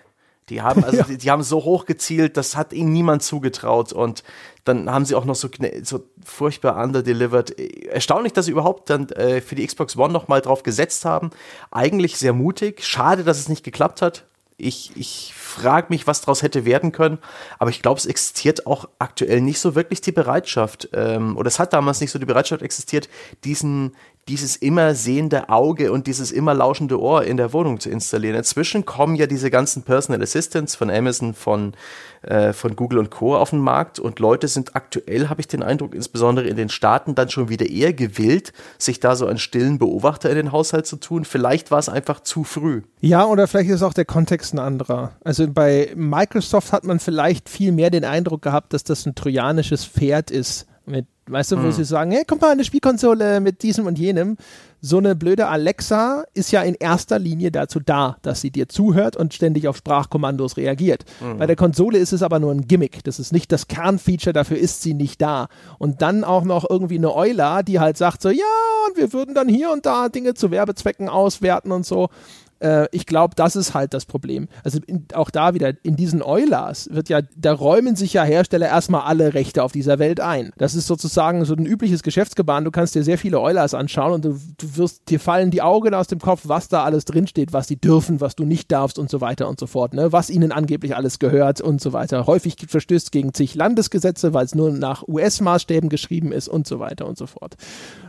die haben, also ja. die, die, haben so hoch gezielt, das hat ihnen niemand zugetraut. Und dann haben sie auch noch so, so furchtbar underdelivered. Erstaunlich, dass sie überhaupt dann äh, für die Xbox One noch mal drauf gesetzt haben. Eigentlich sehr mutig. Schade, dass es nicht geklappt hat. Ich, ich frage mich, was daraus hätte werden können. Aber ich glaube, es existiert auch aktuell nicht so wirklich die Bereitschaft, ähm, oder es hat damals nicht so die Bereitschaft existiert, diesen, dieses immer sehende Auge und dieses immer lauschende Ohr in der Wohnung zu installieren. Inzwischen kommen ja diese ganzen Personal Assistants von Amazon, von, äh, von Google und Co. auf den Markt und Leute sind aktuell, habe ich den Eindruck, insbesondere in den Staaten dann schon wieder eher gewillt, sich da so einen stillen Beobachter in den Haushalt zu tun. Vielleicht war es einfach zu früh. Ja, oder vielleicht ist auch der Kontext ein anderer. Also bei Microsoft hat man vielleicht viel mehr den Eindruck gehabt, dass das ein trojanisches Pferd ist mit Weißt du, wo mhm. sie sagen, hey, komm mal, eine Spielkonsole mit diesem und jenem. So eine blöde Alexa ist ja in erster Linie dazu da, dass sie dir zuhört und ständig auf Sprachkommandos reagiert. Mhm. Bei der Konsole ist es aber nur ein Gimmick. Das ist nicht das Kernfeature, dafür ist sie nicht da. Und dann auch noch irgendwie eine Euler, die halt sagt so, ja, und wir würden dann hier und da Dinge zu Werbezwecken auswerten und so. Äh, ich glaube, das ist halt das Problem. Also in, auch da wieder, in diesen Eulers wird ja, da räumen sich ja Hersteller erstmal alle Rechte auf dieser Welt ein. Das ist sozusagen so ein übliches Geschäftsgebaren. Du kannst dir sehr viele Eulers anschauen und du, du wirst, dir fallen die Augen aus dem Kopf, was da alles drinsteht, was die dürfen, was du nicht darfst und so weiter und so fort, ne? was ihnen angeblich alles gehört und so weiter. Häufig verstößt gegen zig Landesgesetze, weil es nur nach US-Maßstäben geschrieben ist und so weiter und so fort.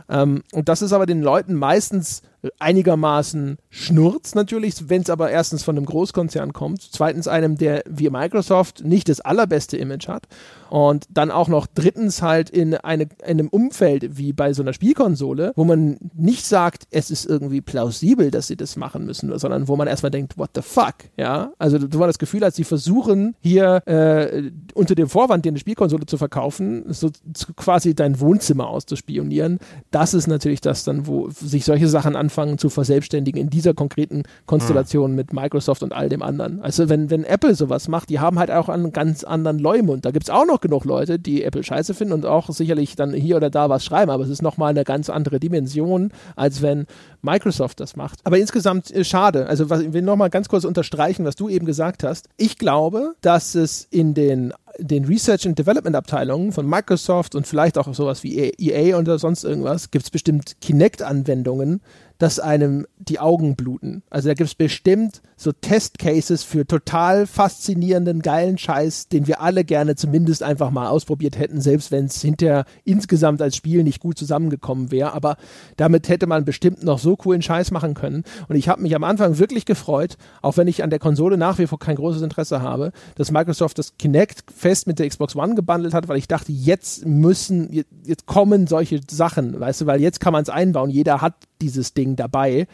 Ähm, und das ist aber den Leuten meistens einigermaßen schnurz natürlich, wenn es aber erstens von einem Großkonzern kommt, zweitens einem, der wie Microsoft nicht das allerbeste Image hat und dann auch noch drittens halt in, eine, in einem Umfeld wie bei so einer Spielkonsole, wo man nicht sagt, es ist irgendwie plausibel, dass sie das machen müssen, sondern wo man erstmal denkt, what the fuck, ja, also du hast das Gefühl, als sie versuchen hier äh, unter dem Vorwand, dir eine Spielkonsole zu verkaufen, so quasi dein Wohnzimmer auszuspionieren, das ist natürlich das dann, wo sich solche Sachen an anfangen zu verselbstständigen in dieser konkreten Konstellation mhm. mit Microsoft und all dem anderen. Also wenn, wenn Apple sowas macht, die haben halt auch einen ganz anderen Leumund. Da gibt es auch noch genug Leute, die Apple scheiße finden und auch sicherlich dann hier oder da was schreiben, aber es ist nochmal eine ganz andere Dimension, als wenn Microsoft das macht. Aber insgesamt äh, schade. Also was, ich will nochmal ganz kurz unterstreichen, was du eben gesagt hast. Ich glaube, dass es in den den Research and Development Abteilungen von Microsoft und vielleicht auch sowas wie EA oder sonst irgendwas, gibt es bestimmt Kinect-Anwendungen, dass einem die Augen bluten. Also da gibt es bestimmt so Testcases für total faszinierenden, geilen Scheiß, den wir alle gerne zumindest einfach mal ausprobiert hätten, selbst wenn es hinterher insgesamt als Spiel nicht gut zusammengekommen wäre. Aber damit hätte man bestimmt noch so coolen Scheiß machen können. Und ich habe mich am Anfang wirklich gefreut, auch wenn ich an der Konsole nach wie vor kein großes Interesse habe, dass Microsoft das Kinect fest mit der Xbox One gebundelt hat, weil ich dachte, jetzt müssen, jetzt kommen solche Sachen, weißt du, weil jetzt kann man es einbauen. Jeder hat dieses Ding dabei.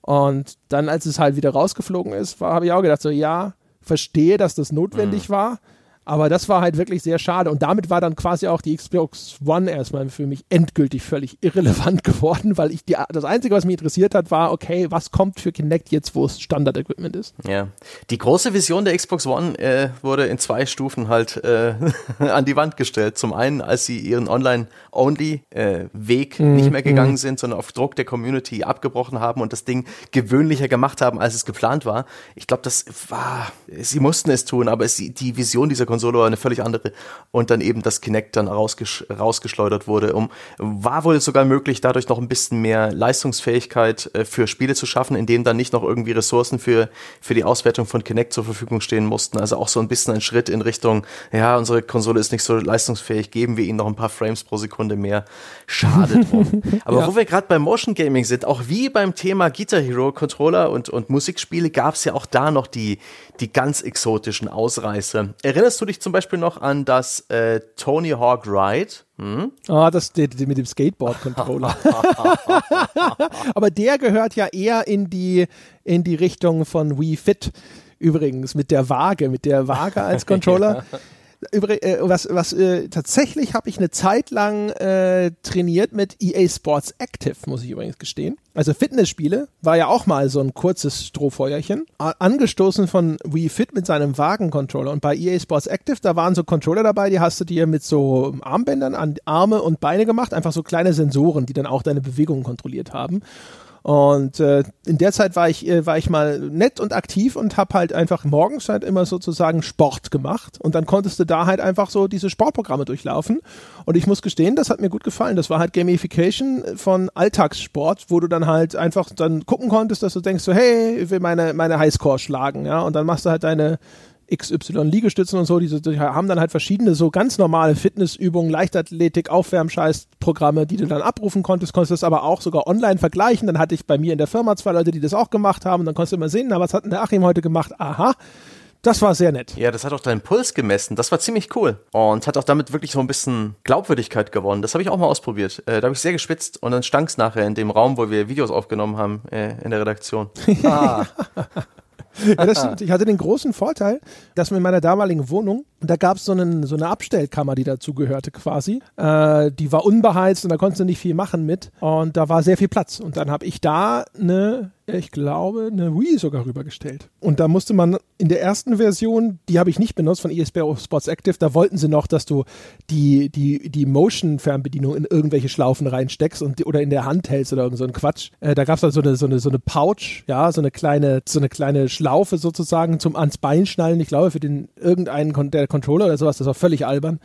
Und dann, als es halt wieder rausgeflogen ist, habe ich auch gedacht, so ja, verstehe, dass das notwendig mhm. war, aber das war halt wirklich sehr schade. Und damit war dann quasi auch die Xbox One erstmal für mich endgültig völlig irrelevant geworden, weil ich die, das Einzige, was mich interessiert hat, war, okay, was kommt für Kinect jetzt, wo es Standard-Equipment ist? Ja. Die große Vision der Xbox One äh, wurde in zwei Stufen halt äh, an die Wand gestellt. Zum einen, als sie ihren Online-Only-Weg äh, mm, nicht mehr gegangen mm. sind, sondern auf Druck der Community abgebrochen haben und das Ding gewöhnlicher gemacht haben, als es geplant war. Ich glaube, das war, sie mussten es tun, aber es, die Vision dieser Konsole Konsole eine völlig andere und dann eben das Kinect dann rausgesch rausgeschleudert wurde. Um, war wohl sogar möglich, dadurch noch ein bisschen mehr Leistungsfähigkeit äh, für Spiele zu schaffen, in denen dann nicht noch irgendwie Ressourcen für, für die Auswertung von Kinect zur Verfügung stehen mussten. Also auch so ein bisschen ein Schritt in Richtung, ja, unsere Konsole ist nicht so leistungsfähig, geben wir ihnen noch ein paar Frames pro Sekunde mehr. Schade drum. Aber ja. wo wir gerade beim Motion Gaming sind, auch wie beim Thema Guitar Hero Controller und, und Musikspiele gab es ja auch da noch die, die ganz exotischen Ausreißer. Erinnerst du dich zum Beispiel noch an das äh, Tony Hawk Ride? Hm? Ah, das die, die mit dem Skateboard-Controller. Aber der gehört ja eher in die, in die Richtung von Wii Fit. Übrigens, mit der Waage, mit der Waage als Controller. ja. Übrig, äh, was, was äh, tatsächlich habe ich eine Zeit lang äh, trainiert mit EA Sports Active, muss ich übrigens gestehen. Also Fitnessspiele war ja auch mal so ein kurzes Strohfeuerchen, angestoßen von Wii Fit mit seinem Wagencontroller. Und bei EA Sports Active, da waren so Controller dabei, die hast du dir mit so Armbändern an Arme und Beine gemacht, einfach so kleine Sensoren, die dann auch deine Bewegungen kontrolliert haben. Und äh, in der Zeit war ich, äh, war ich mal nett und aktiv und habe halt einfach morgens halt immer sozusagen Sport gemacht. Und dann konntest du da halt einfach so diese Sportprogramme durchlaufen. Und ich muss gestehen, das hat mir gut gefallen. Das war halt Gamification von Alltagssport, wo du dann halt einfach dann gucken konntest, dass du denkst so, hey, ich will meine, meine Highscore schlagen, ja. Und dann machst du halt deine XY Liegestützen und so, die, die, haben dann halt verschiedene so ganz normale Fitnessübungen, Leichtathletik, Aufwärmscheiß-Programme, die du dann abrufen konntest, konntest das aber auch sogar online vergleichen. Dann hatte ich bei mir in der Firma zwei Leute, die das auch gemacht haben und dann konntest du immer sehen, na, was hat denn der Achim heute gemacht? Aha. Das war sehr nett. Ja, das hat auch deinen Puls gemessen. Das war ziemlich cool. Und hat auch damit wirklich so ein bisschen Glaubwürdigkeit gewonnen. Das habe ich auch mal ausprobiert. Äh, da habe ich sehr geschwitzt und dann stank es nachher in dem Raum, wo wir Videos aufgenommen haben äh, in der Redaktion. Ah. Ja, das stimmt. Ich hatte den großen Vorteil, dass in meiner damaligen Wohnung, da gab es so, so eine Abstellkammer, die dazu gehörte quasi. Äh, die war unbeheizt und da konntest du nicht viel machen mit. Und da war sehr viel Platz. Und dann habe ich da eine ich glaube, eine Wii sogar rübergestellt. Und da musste man in der ersten Version, die habe ich nicht benutzt von ESP Sports Active, da wollten sie noch, dass du die, die, die Motion-Fernbedienung in irgendwelche Schlaufen reinsteckst und oder in der Hand hältst oder irgend so ein Quatsch. Äh, da gab es dann so eine, so, eine, so eine Pouch, ja, so eine kleine, so eine kleine Schlaufe sozusagen zum ans Bein schnallen. Ich glaube, für den irgendeinen der Controller oder sowas, das war völlig albern.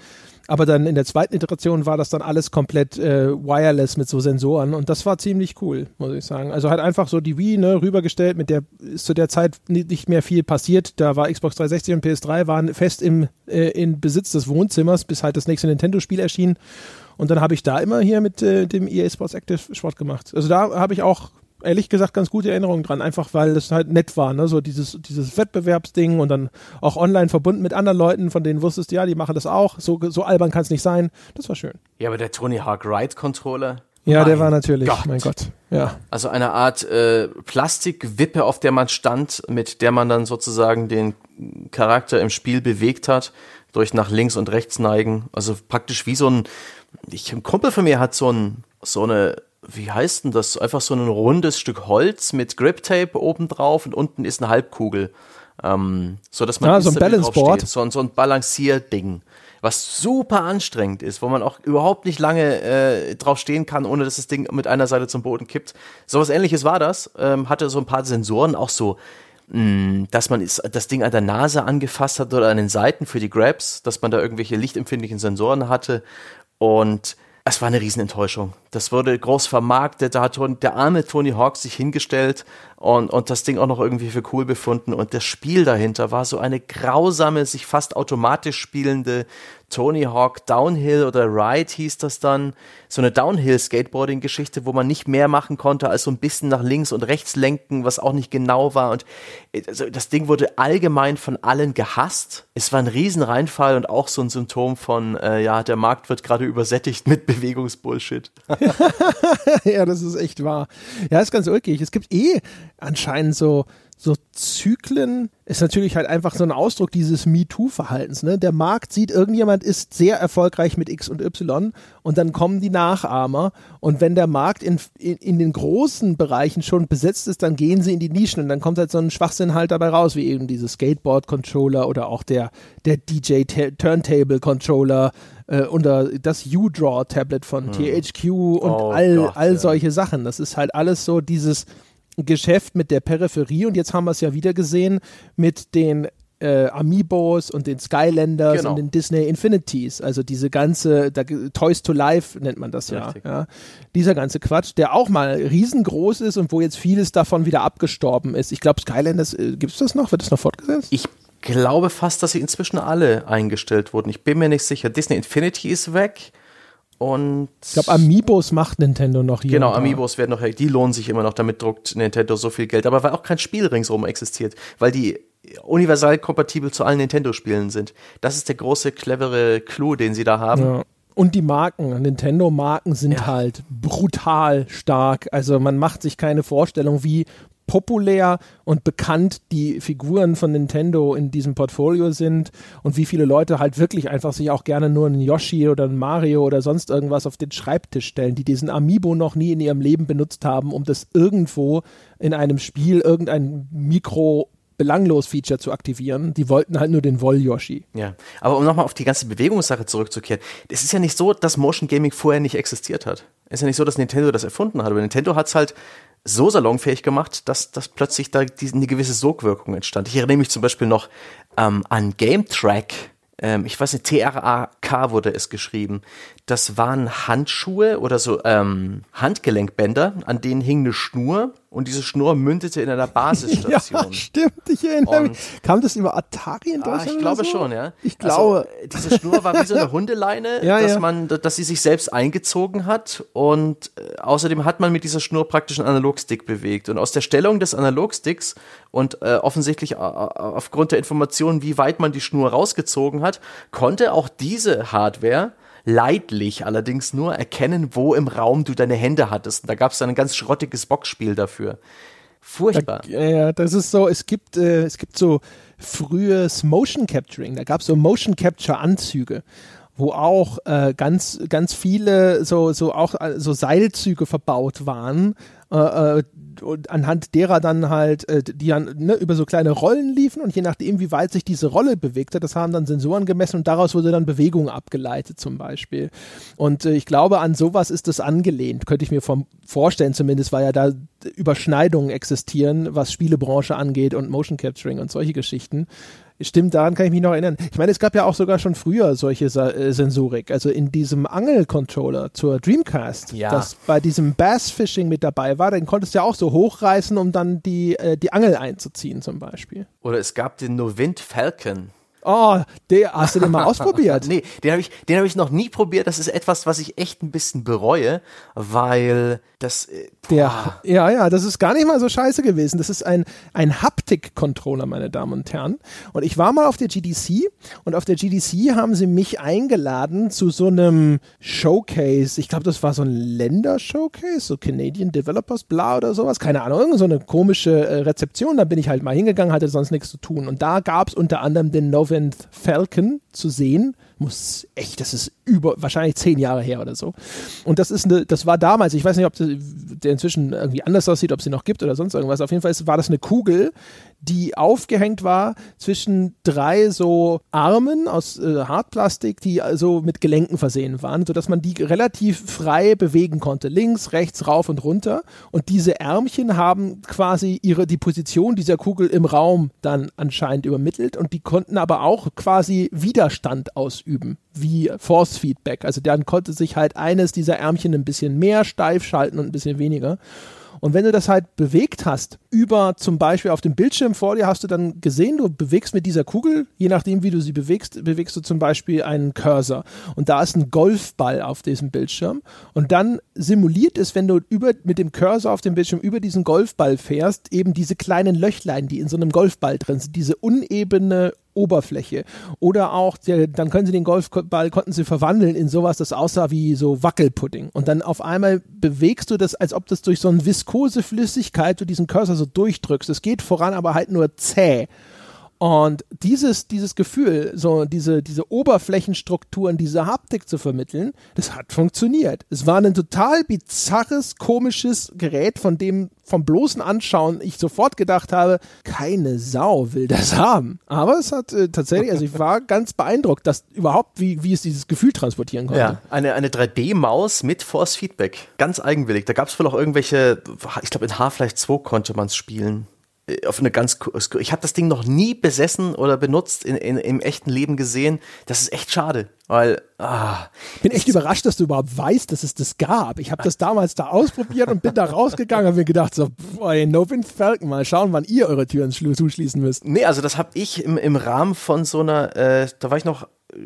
Aber dann in der zweiten Iteration war das dann alles komplett äh, wireless mit so Sensoren und das war ziemlich cool, muss ich sagen. Also halt einfach so die Wii ne, rübergestellt, mit der ist zu der Zeit nicht mehr viel passiert. Da war Xbox 360 und PS3 waren fest im äh, in Besitz des Wohnzimmers, bis halt das nächste Nintendo-Spiel erschien. Und dann habe ich da immer hier mit äh, dem EA Sports Active Sport gemacht. Also da habe ich auch ehrlich gesagt ganz gute Erinnerungen dran, einfach weil es halt nett war, ne? So dieses, dieses Wettbewerbsding und dann auch online verbunden mit anderen Leuten, von denen wusstest, ja, die machen das auch. So, so albern kann es nicht sein. Das war schön. Ja, aber der Tony Hawk Ride Controller. Ja, der war natürlich, Gott. mein Gott. Ja. Also eine Art äh, Plastikwippe, auf der man stand, mit der man dann sozusagen den Charakter im Spiel bewegt hat, durch nach links und rechts neigen. Also praktisch wie so ein, ich, ein Kumpel von mir hat so ein, so eine wie heißt denn das? Einfach so ein rundes Stück Holz mit Grip-Tape oben drauf und unten ist eine Halbkugel. Ähm, so dass man ja, so ein Balance-Board. So, so ein Balancierding, was super anstrengend ist, wo man auch überhaupt nicht lange äh, drauf stehen kann, ohne dass das Ding mit einer Seite zum Boden kippt. So was ähnliches war das. Ähm, hatte so ein paar Sensoren, auch so hm, dass man das Ding an der Nase angefasst hat oder an den Seiten für die Grabs, dass man da irgendwelche lichtempfindlichen Sensoren hatte und es war eine Riesenenttäuschung. Das wurde groß vermarktet, da hat der arme Tony Hawk sich hingestellt und, und das Ding auch noch irgendwie für cool befunden. Und das Spiel dahinter war so eine grausame, sich fast automatisch spielende Tony Hawk Downhill oder Ride hieß das dann. So eine Downhill-Skateboarding-Geschichte, wo man nicht mehr machen konnte, als so ein bisschen nach links und rechts lenken, was auch nicht genau war. Und also das Ding wurde allgemein von allen gehasst. Es war ein Riesenreinfall und auch so ein Symptom von, äh, ja, der Markt wird gerade übersättigt mit Bewegungsbullshit. ja, das ist echt wahr. Ja, ist ganz ulkig. Es gibt eh anscheinend so so Zyklen ist natürlich halt einfach so ein Ausdruck dieses MeToo-Verhaltens. Ne? Der Markt sieht, irgendjemand ist sehr erfolgreich mit X und Y und dann kommen die Nachahmer. Und wenn der Markt in, in, in den großen Bereichen schon besetzt ist, dann gehen sie in die Nischen und dann kommt halt so ein Schwachsinn halt dabei raus, wie eben diese Skateboard-Controller oder auch der, der DJ-Turntable-Controller äh, oder das U-Draw-Tablet von hm. THQ und oh all, Gott, all solche Sachen. Das ist halt alles so dieses Geschäft mit der Peripherie und jetzt haben wir es ja wieder gesehen mit den äh, Amiibos und den Skylanders genau. und den Disney Infinities, also diese ganze da, Toys to Life nennt man das ja, ja, dieser ganze Quatsch, der auch mal riesengroß ist und wo jetzt vieles davon wieder abgestorben ist. Ich glaube Skylanders, äh, gibt es das noch? Wird das noch fortgesetzt? Ich glaube fast, dass sie inzwischen alle eingestellt wurden. Ich bin mir nicht sicher. Disney Infinity ist weg. Und ich glaube, Amiibos macht Nintendo noch hier. Genau, Amiibos werden noch, die lohnen sich immer noch, damit druckt Nintendo so viel Geld. Aber weil auch kein Spiel ringsherum existiert, weil die universal kompatibel zu allen Nintendo-Spielen sind. Das ist der große, clevere Clou, den sie da haben. Ja. Und die Marken, Nintendo-Marken sind ja. halt brutal stark. Also man macht sich keine Vorstellung, wie populär und bekannt die Figuren von Nintendo in diesem Portfolio sind und wie viele Leute halt wirklich einfach sich auch gerne nur einen Yoshi oder einen Mario oder sonst irgendwas auf den Schreibtisch stellen, die diesen Amiibo noch nie in ihrem Leben benutzt haben, um das irgendwo in einem Spiel irgendein Mikro belanglos Feature zu aktivieren. Die wollten halt nur den Woll-Yoshi. Ja, aber um nochmal auf die ganze Bewegungssache zurückzukehren. Es ist ja nicht so, dass Motion Gaming vorher nicht existiert hat. Es ist ja nicht so, dass Nintendo das erfunden hat. Aber Nintendo hat es halt so salonfähig gemacht, dass, dass plötzlich da die, eine gewisse Sogwirkung entstand. Ich erinnere mich zum Beispiel noch ähm, an Game Track. Ähm, ich weiß nicht, T-R-A-K wurde es geschrieben. Das waren Handschuhe oder so ähm, Handgelenkbänder, an denen hing eine Schnur und diese Schnur mündete in einer Basisstation. ja, stimmt, ich erinnere mich. Kam das über Atari in Deutschland? Ah, ich glaube so? schon, ja. Ich glaube. Also, diese Schnur war wie so eine Hundeleine, ja, dass ja. man, dass sie sich selbst eingezogen hat und äh, außerdem hat man mit dieser Schnur praktisch einen Analogstick bewegt und aus der Stellung des Analogsticks und äh, offensichtlich äh, aufgrund der Informationen, wie weit man die Schnur rausgezogen hat, konnte auch diese Hardware leidlich allerdings nur erkennen, wo im Raum du deine Hände hattest. Und da gab es dann ein ganz schrottiges Boxspiel dafür. Furchtbar. Da, ja, das ist so, es gibt, äh, es gibt so frühes Motion Capturing, da gab es so Motion Capture Anzüge. Wo auch äh, ganz, ganz viele so, so auch äh, so Seilzüge verbaut waren, äh, äh, und anhand derer dann halt, äh, die dann ne, über so kleine Rollen liefen und je nachdem, wie weit sich diese Rolle bewegt hat, das haben dann Sensoren gemessen und daraus wurde dann Bewegung abgeleitet zum Beispiel. Und ich glaube, an sowas ist das angelehnt, könnte ich mir vom vorstellen zumindest, weil ja da Überschneidungen existieren, was Spielebranche angeht und Motion Capturing und solche Geschichten. Stimmt, daran kann ich mich noch erinnern. Ich meine, es gab ja auch sogar schon früher solche äh, Sensorik. Also in diesem Angelcontroller zur Dreamcast, ja. das bei diesem Bassfishing mit dabei war, den konntest du ja auch so hochreißen, um dann die, äh, die Angel einzuziehen zum Beispiel. Oder es gab den Novint Falcon. Oh, der, hast du den mal ausprobiert? nee, den habe ich, den hab ich noch nie probiert. Das ist etwas, was ich echt ein bisschen bereue, weil das. Äh, der, ja, ja, das ist gar nicht mal so scheiße gewesen. Das ist ein, ein Haptik-Controller, meine Damen und Herren. Und ich war mal auf der GDC und auf der GDC haben sie mich eingeladen zu so einem Showcase. Ich glaube, das war so ein Länder-Showcase, so Canadian Developers Bla oder sowas. Keine Ahnung, irgend so eine komische äh, Rezeption. Da bin ich halt mal hingegangen, hatte sonst nichts zu tun. Und da gab es unter anderem den Novin Seventh Falcon zu sehen. Muss echt, das ist über, wahrscheinlich zehn Jahre her oder so. Und das ist eine, das war damals, ich weiß nicht, ob der inzwischen irgendwie anders aussieht, ob sie noch gibt oder sonst irgendwas. Auf jeden Fall war das eine Kugel, die aufgehängt war zwischen drei so Armen aus äh, Hartplastik, die also mit Gelenken versehen waren, sodass man die relativ frei bewegen konnte. Links, rechts, rauf und runter. Und diese Ärmchen haben quasi ihre, die Position dieser Kugel im Raum dann anscheinend übermittelt und die konnten aber auch quasi Widerstand ausüben, wie Force Feedback. Also dann konnte sich halt eines dieser Ärmchen ein bisschen mehr steif schalten und ein bisschen weniger. Und wenn du das halt bewegt hast, über zum Beispiel auf dem Bildschirm vor dir, hast du dann gesehen, du bewegst mit dieser Kugel, je nachdem, wie du sie bewegst, bewegst du zum Beispiel einen Cursor. Und da ist ein Golfball auf diesem Bildschirm. Und dann simuliert es, wenn du über, mit dem Cursor auf dem Bildschirm über diesen Golfball fährst, eben diese kleinen Löchlein, die in so einem Golfball drin sind, diese unebene Oberfläche. Oder auch, der, dann können sie den Golfball, konnten sie verwandeln in sowas, das aussah wie so Wackelpudding. Und dann auf einmal bewegst du das, als ob das durch so eine viskose Flüssigkeit du diesen Cursor so durchdrückst. Es geht voran, aber halt nur zäh. Und dieses, dieses Gefühl, so diese, diese Oberflächenstrukturen, diese Haptik zu vermitteln, das hat funktioniert. Es war ein total bizarres, komisches Gerät, von dem vom bloßen Anschauen ich sofort gedacht habe, keine Sau will das haben. Aber es hat äh, tatsächlich, also ich war ganz beeindruckt, dass überhaupt, wie, wie es dieses Gefühl transportieren konnte. Ja, eine, eine 3D-Maus mit Force Feedback. Ganz eigenwillig. Da gab es wohl auch irgendwelche, ich glaube in Half-Life 2 konnte man es spielen. Äh, auf eine ganz ich habe das Ding noch nie besessen oder benutzt in, in, im echten Leben gesehen. Das ist echt schade, weil ah, bin echt überrascht, dass du überhaupt weißt, dass es das gab. Ich habe das damals da ausprobiert und bin da rausgegangen und mir gedacht so, boy, Novin Falcon, mal schauen, wann ihr eure Türen zuschließen müsst. Nee, also das habe ich im, im Rahmen von so einer, äh, da war ich noch äh,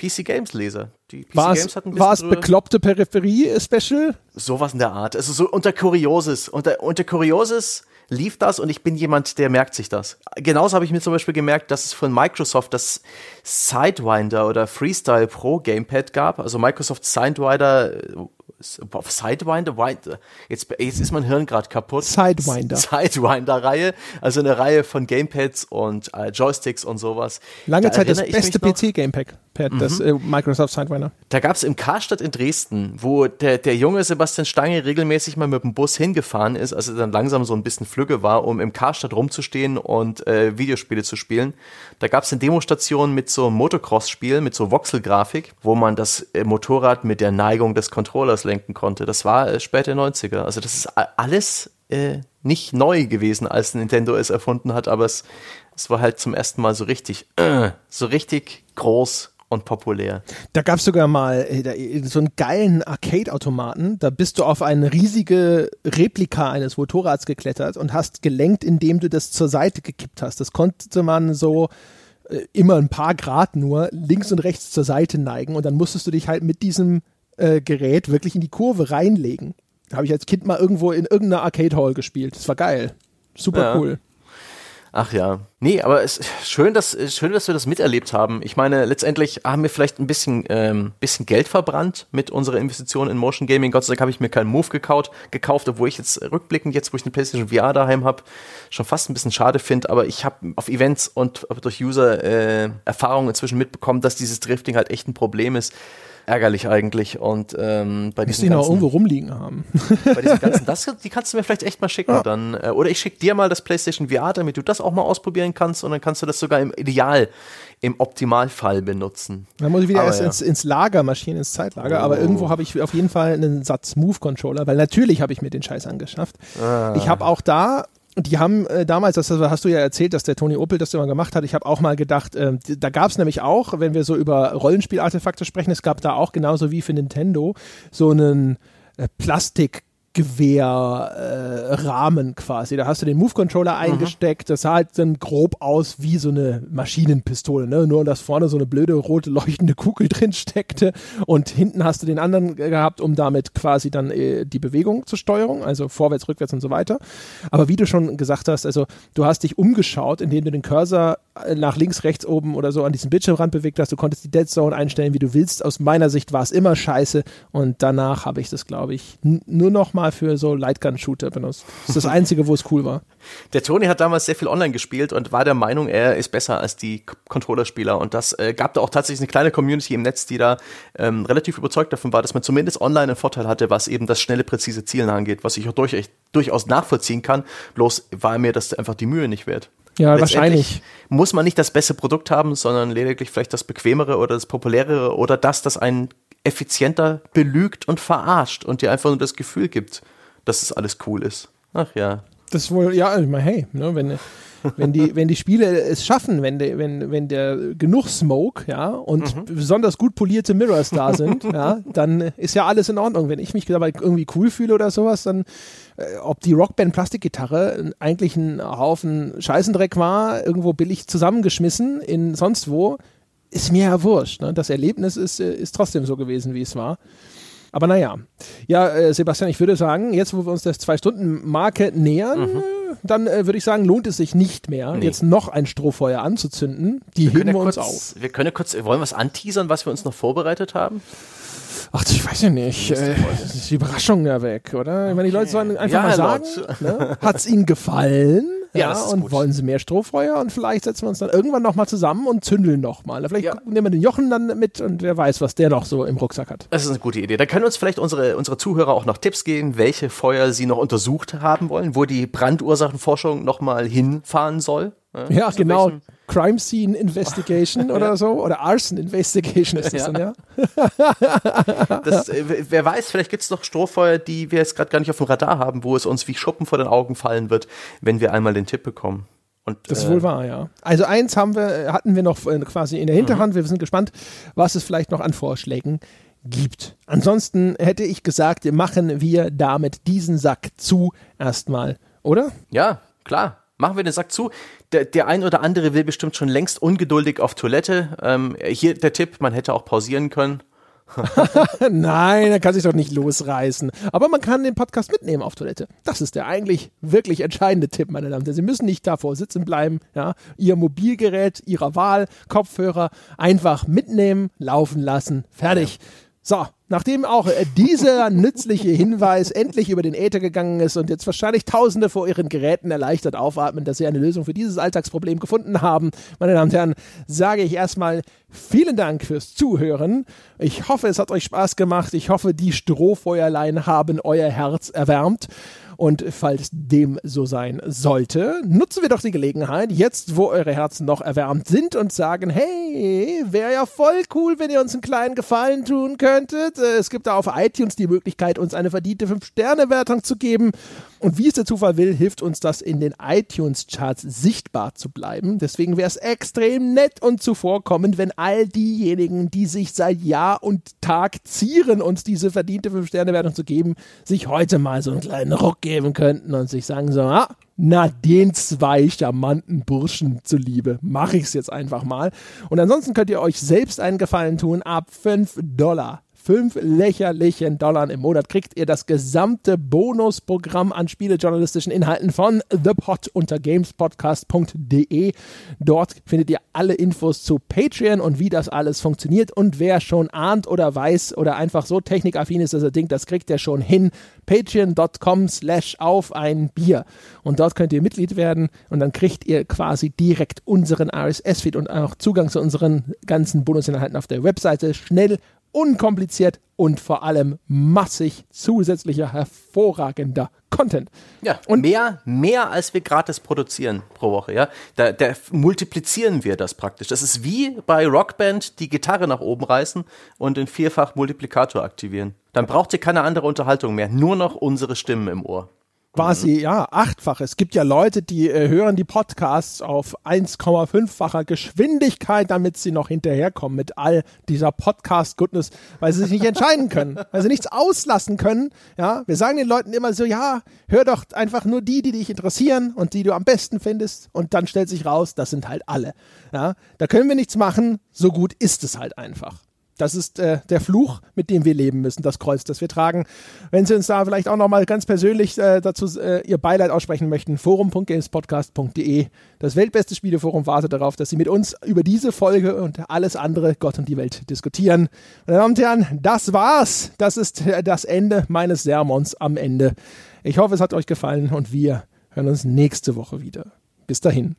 PC Games Leser. Die PC war's, Games hatten War es bekloppte Peripherie-Special? Sowas in der Art. Also so unter Kurioses. Unter, unter Kurioses lief das und ich bin jemand, der merkt sich das. Genauso habe ich mir zum Beispiel gemerkt, dass es von Microsoft das Sidewinder oder Freestyle Pro Gamepad gab. Also Microsoft Sidewinder Sidewinder, jetzt, jetzt ist mein Hirn gerade kaputt. Sidewinder. Sidewinder-Reihe, also eine Reihe von Gamepads und äh, Joysticks und sowas. Lange da Zeit das beste PC-Gamepad, mhm. das äh, Microsoft Sidewinder. Da gab es im Karstadt in Dresden, wo der, der junge Sebastian Stange regelmäßig mal mit dem Bus hingefahren ist, als er dann langsam so ein bisschen flügge war, um im Karstadt rumzustehen und äh, Videospiele zu spielen. Da gab es eine Demostation mit so einem Motocross-Spiel, mit so Voxel-Grafik, wo man das äh, Motorrad mit der Neigung des Controllers lenken konnte. Das war äh, späte 90er. Also das ist alles äh, nicht neu gewesen, als Nintendo es erfunden hat, aber es, es war halt zum ersten Mal so richtig, äh, so richtig groß und populär. Da gab es sogar mal äh, so einen geilen Arcade-Automaten. Da bist du auf eine riesige Replika eines Motorrads geklettert und hast gelenkt, indem du das zur Seite gekippt hast. Das konnte man so äh, immer ein paar Grad nur links und rechts zur Seite neigen und dann musstest du dich halt mit diesem äh, Gerät wirklich in die Kurve reinlegen. Habe ich als Kind mal irgendwo in irgendeiner Arcade Hall gespielt. Das war geil. Super ja. cool. Ach ja. Nee, aber es schön, dass schön, dass wir das miterlebt haben. Ich meine, letztendlich haben wir vielleicht ein bisschen ähm, bisschen Geld verbrannt mit unserer Investition in Motion Gaming. Gott sei Dank habe ich mir keinen Move gekauft, gekauft, obwohl ich jetzt rückblickend jetzt, wo ich eine PlayStation VR daheim habe, schon fast ein bisschen schade finde. Aber ich habe auf Events und durch User äh, Erfahrungen inzwischen mitbekommen, dass dieses Drifting halt echt ein Problem ist ärgerlich eigentlich. Und ähm, bei diesen die noch irgendwo rumliegen haben. bei diesen ganzen, das, die kannst du mir vielleicht echt mal schicken. Ja. Dann, äh, oder ich schicke dir mal das PlayStation VR, damit du das auch mal ausprobieren kannst und dann kannst du das sogar im Ideal, im Optimalfall benutzen. Dann muss ich wieder aber erst ja. ins, ins, Lager marschieren, ins Zeitlager. Oh. Aber irgendwo habe ich auf jeden Fall einen Satz Move-Controller, weil natürlich habe ich mir den Scheiß angeschafft. Ah. Ich habe auch da die haben äh, damals, das hast du ja erzählt, dass der Tony Opel das immer gemacht hat. Ich habe auch mal gedacht, äh, da gab es nämlich auch, wenn wir so über Rollenspielartefakte sprechen, es gab da auch genauso wie für Nintendo so einen äh, Plastik Gewehrrahmen äh, quasi. Da hast du den Move-Controller mhm. eingesteckt. Das sah halt dann grob aus wie so eine Maschinenpistole, ne? Nur dass vorne so eine blöde rote leuchtende Kugel drin steckte und hinten hast du den anderen gehabt, um damit quasi dann äh, die Bewegung zur Steuerung, also vorwärts, rückwärts und so weiter. Aber wie du schon gesagt hast, also du hast dich umgeschaut, indem du den Cursor äh, nach links, rechts, oben oder so an diesem Bildschirmrand bewegt hast. Du konntest die Dead Zone einstellen, wie du willst. Aus meiner Sicht war es immer scheiße und danach habe ich das, glaube ich, nur noch mal mal für so Lightgun-Shooter benutzt. Das ist das Einzige, wo es cool war. Der Tony hat damals sehr viel online gespielt und war der Meinung, er ist besser als die Controllerspieler. Und das äh, gab da auch tatsächlich eine kleine Community im Netz, die da ähm, relativ überzeugt davon war, dass man zumindest online einen Vorteil hatte, was eben das schnelle, präzise Zielen angeht, was ich auch durch, durchaus nachvollziehen kann. Bloß war mir das einfach die Mühe nicht wert. Ja, wahrscheinlich. Muss man nicht das beste Produkt haben, sondern lediglich vielleicht das bequemere oder das populärere oder das, das einen effizienter belügt und verarscht und dir einfach nur das Gefühl gibt, dass es alles cool ist. Ach ja. Das ist wohl, ja, ich meine, hey, ne, wenn, wenn, die, wenn die Spiele es schaffen, wenn, de, wenn, wenn der genug Smoke, ja, und mhm. besonders gut polierte Mirrors da sind, ja, dann ist ja alles in Ordnung. Wenn ich mich dabei irgendwie cool fühle oder sowas, dann, äh, ob die Rockband Plastikgitarre eigentlich ein Haufen Scheißendreck war, irgendwo billig zusammengeschmissen in sonst wo, ist mir ja wurscht. Ne? Das Erlebnis ist, äh, ist trotzdem so gewesen, wie es war. Aber naja. Ja, äh, Sebastian, ich würde sagen, jetzt, wo wir uns der Zwei-Stunden-Marke nähern, mhm. dann äh, würde ich sagen, lohnt es sich nicht mehr, nee. jetzt noch ein Strohfeuer anzuzünden. Die wir heben wir uns kurz, auf. Wir können ja kurz, wollen wir was anteasern, was wir uns noch vorbereitet haben? Ach, ich weiß ja nicht. Äh, ist die Überraschung ja weg, oder? Okay. Wenn die Leute sollen einfach ja, mal sagen, ne? hat es ihnen gefallen? Ja, ja und gut. wollen sie mehr Strohfeuer und vielleicht setzen wir uns dann irgendwann nochmal zusammen und zündeln nochmal. Vielleicht ja. nehmen wir den Jochen dann mit und wer weiß, was der noch so im Rucksack hat. Das ist eine gute Idee. Da können uns vielleicht unsere, unsere Zuhörer auch noch Tipps geben, welche Feuer sie noch untersucht haben wollen, wo die Brandursachenforschung nochmal hinfahren soll. Ja, ja genau. Crime Scene Investigation oder so. Oder Arson Investigation ist das ja. dann, ja? das, äh, wer weiß, vielleicht gibt es noch Strohfeuer, die wir jetzt gerade gar nicht auf dem Radar haben, wo es uns wie Schuppen vor den Augen fallen wird, wenn wir einmal den Tipp bekommen. Und, das ist äh, wohl wahr, ja. Also eins haben wir, hatten wir noch äh, quasi in der Hinterhand. Mhm. Wir sind gespannt, was es vielleicht noch an Vorschlägen gibt. Ansonsten hätte ich gesagt, machen wir damit diesen Sack zu erstmal, oder? Ja, klar machen wir den Sack zu. Der, der ein oder andere will bestimmt schon längst ungeduldig auf Toilette. Ähm, hier der Tipp, man hätte auch pausieren können. Nein, er kann sich doch nicht losreißen. Aber man kann den Podcast mitnehmen auf Toilette. Das ist der eigentlich wirklich entscheidende Tipp, meine Damen und Herren. Sie müssen nicht davor sitzen bleiben. Ja? Ihr Mobilgerät Ihrer Wahl, Kopfhörer einfach mitnehmen, laufen lassen. Fertig. So, nachdem auch äh, dieser nützliche Hinweis endlich über den Äther gegangen ist und jetzt wahrscheinlich Tausende vor ihren Geräten erleichtert aufatmen, dass sie eine Lösung für dieses Alltagsproblem gefunden haben, meine Damen und Herren, sage ich erstmal vielen Dank fürs Zuhören. Ich hoffe, es hat euch Spaß gemacht. Ich hoffe, die Strohfeuerlein haben euer Herz erwärmt. Und falls dem so sein sollte, nutzen wir doch die Gelegenheit, jetzt wo eure Herzen noch erwärmt sind und sagen, hey, wäre ja voll cool, wenn ihr uns einen kleinen Gefallen tun könntet. Äh, es gibt da auf iTunes die Möglichkeit, uns eine verdiente 5-Sterne-Wertung zu geben. Und wie es der Zufall will, hilft uns das in den iTunes-Charts sichtbar zu bleiben. Deswegen wäre es extrem nett und zuvorkommend, wenn all diejenigen, die sich seit Jahr und Tag zieren, uns diese verdiente 5-Sterne-Wertung zu geben, sich heute mal so einen kleinen Ruck geben könnten und sich sagen so, ah, na, den zwei charmanten Burschen zuliebe, mache ich es jetzt einfach mal. Und ansonsten könnt ihr euch selbst einen Gefallen tun ab 5 Dollar fünf lächerlichen Dollar im Monat kriegt ihr das gesamte Bonusprogramm an spielejournalistischen Inhalten von The Pod unter gamespodcast.de. Dort findet ihr alle Infos zu Patreon und wie das alles funktioniert. Und wer schon ahnt oder weiß oder einfach so technikaffin ist, dass er denkt, das kriegt er schon hin, patreon.com slash auf ein Bier. Und dort könnt ihr Mitglied werden und dann kriegt ihr quasi direkt unseren RSS-Feed und auch Zugang zu unseren ganzen Bonusinhalten auf der Webseite. Schnell, unkompliziert und vor allem massig zusätzlicher, hervorragender Content. Ja, und mehr, mehr als wir gratis produzieren pro Woche, ja. Da, da multiplizieren wir das praktisch. Das ist wie bei Rockband die Gitarre nach oben reißen und den vierfach Multiplikator aktivieren. Dann braucht ihr keine andere Unterhaltung mehr, nur noch unsere Stimmen im Ohr quasi, mhm. ja, achtfach. Es gibt ja Leute, die äh, hören die Podcasts auf 1,5-facher Geschwindigkeit, damit sie noch hinterherkommen mit all dieser Podcast-Goodness, weil sie sich nicht entscheiden können, weil sie nichts auslassen können. Ja, wir sagen den Leuten immer so, ja, hör doch einfach nur die, die dich interessieren und die du am besten findest. Und dann stellt sich raus, das sind halt alle. Ja, da können wir nichts machen. So gut ist es halt einfach. Das ist äh, der Fluch, mit dem wir leben müssen, das Kreuz, das wir tragen. Wenn Sie uns da vielleicht auch nochmal ganz persönlich äh, dazu äh, Ihr Beileid aussprechen möchten, forum.gamespodcast.de. Das weltbeste Spieleforum wartet darauf, dass Sie mit uns über diese Folge und alles andere, Gott und die Welt, diskutieren. Meine Damen und Herren, das war's. Das ist äh, das Ende meines Sermons am Ende. Ich hoffe, es hat euch gefallen und wir hören uns nächste Woche wieder. Bis dahin.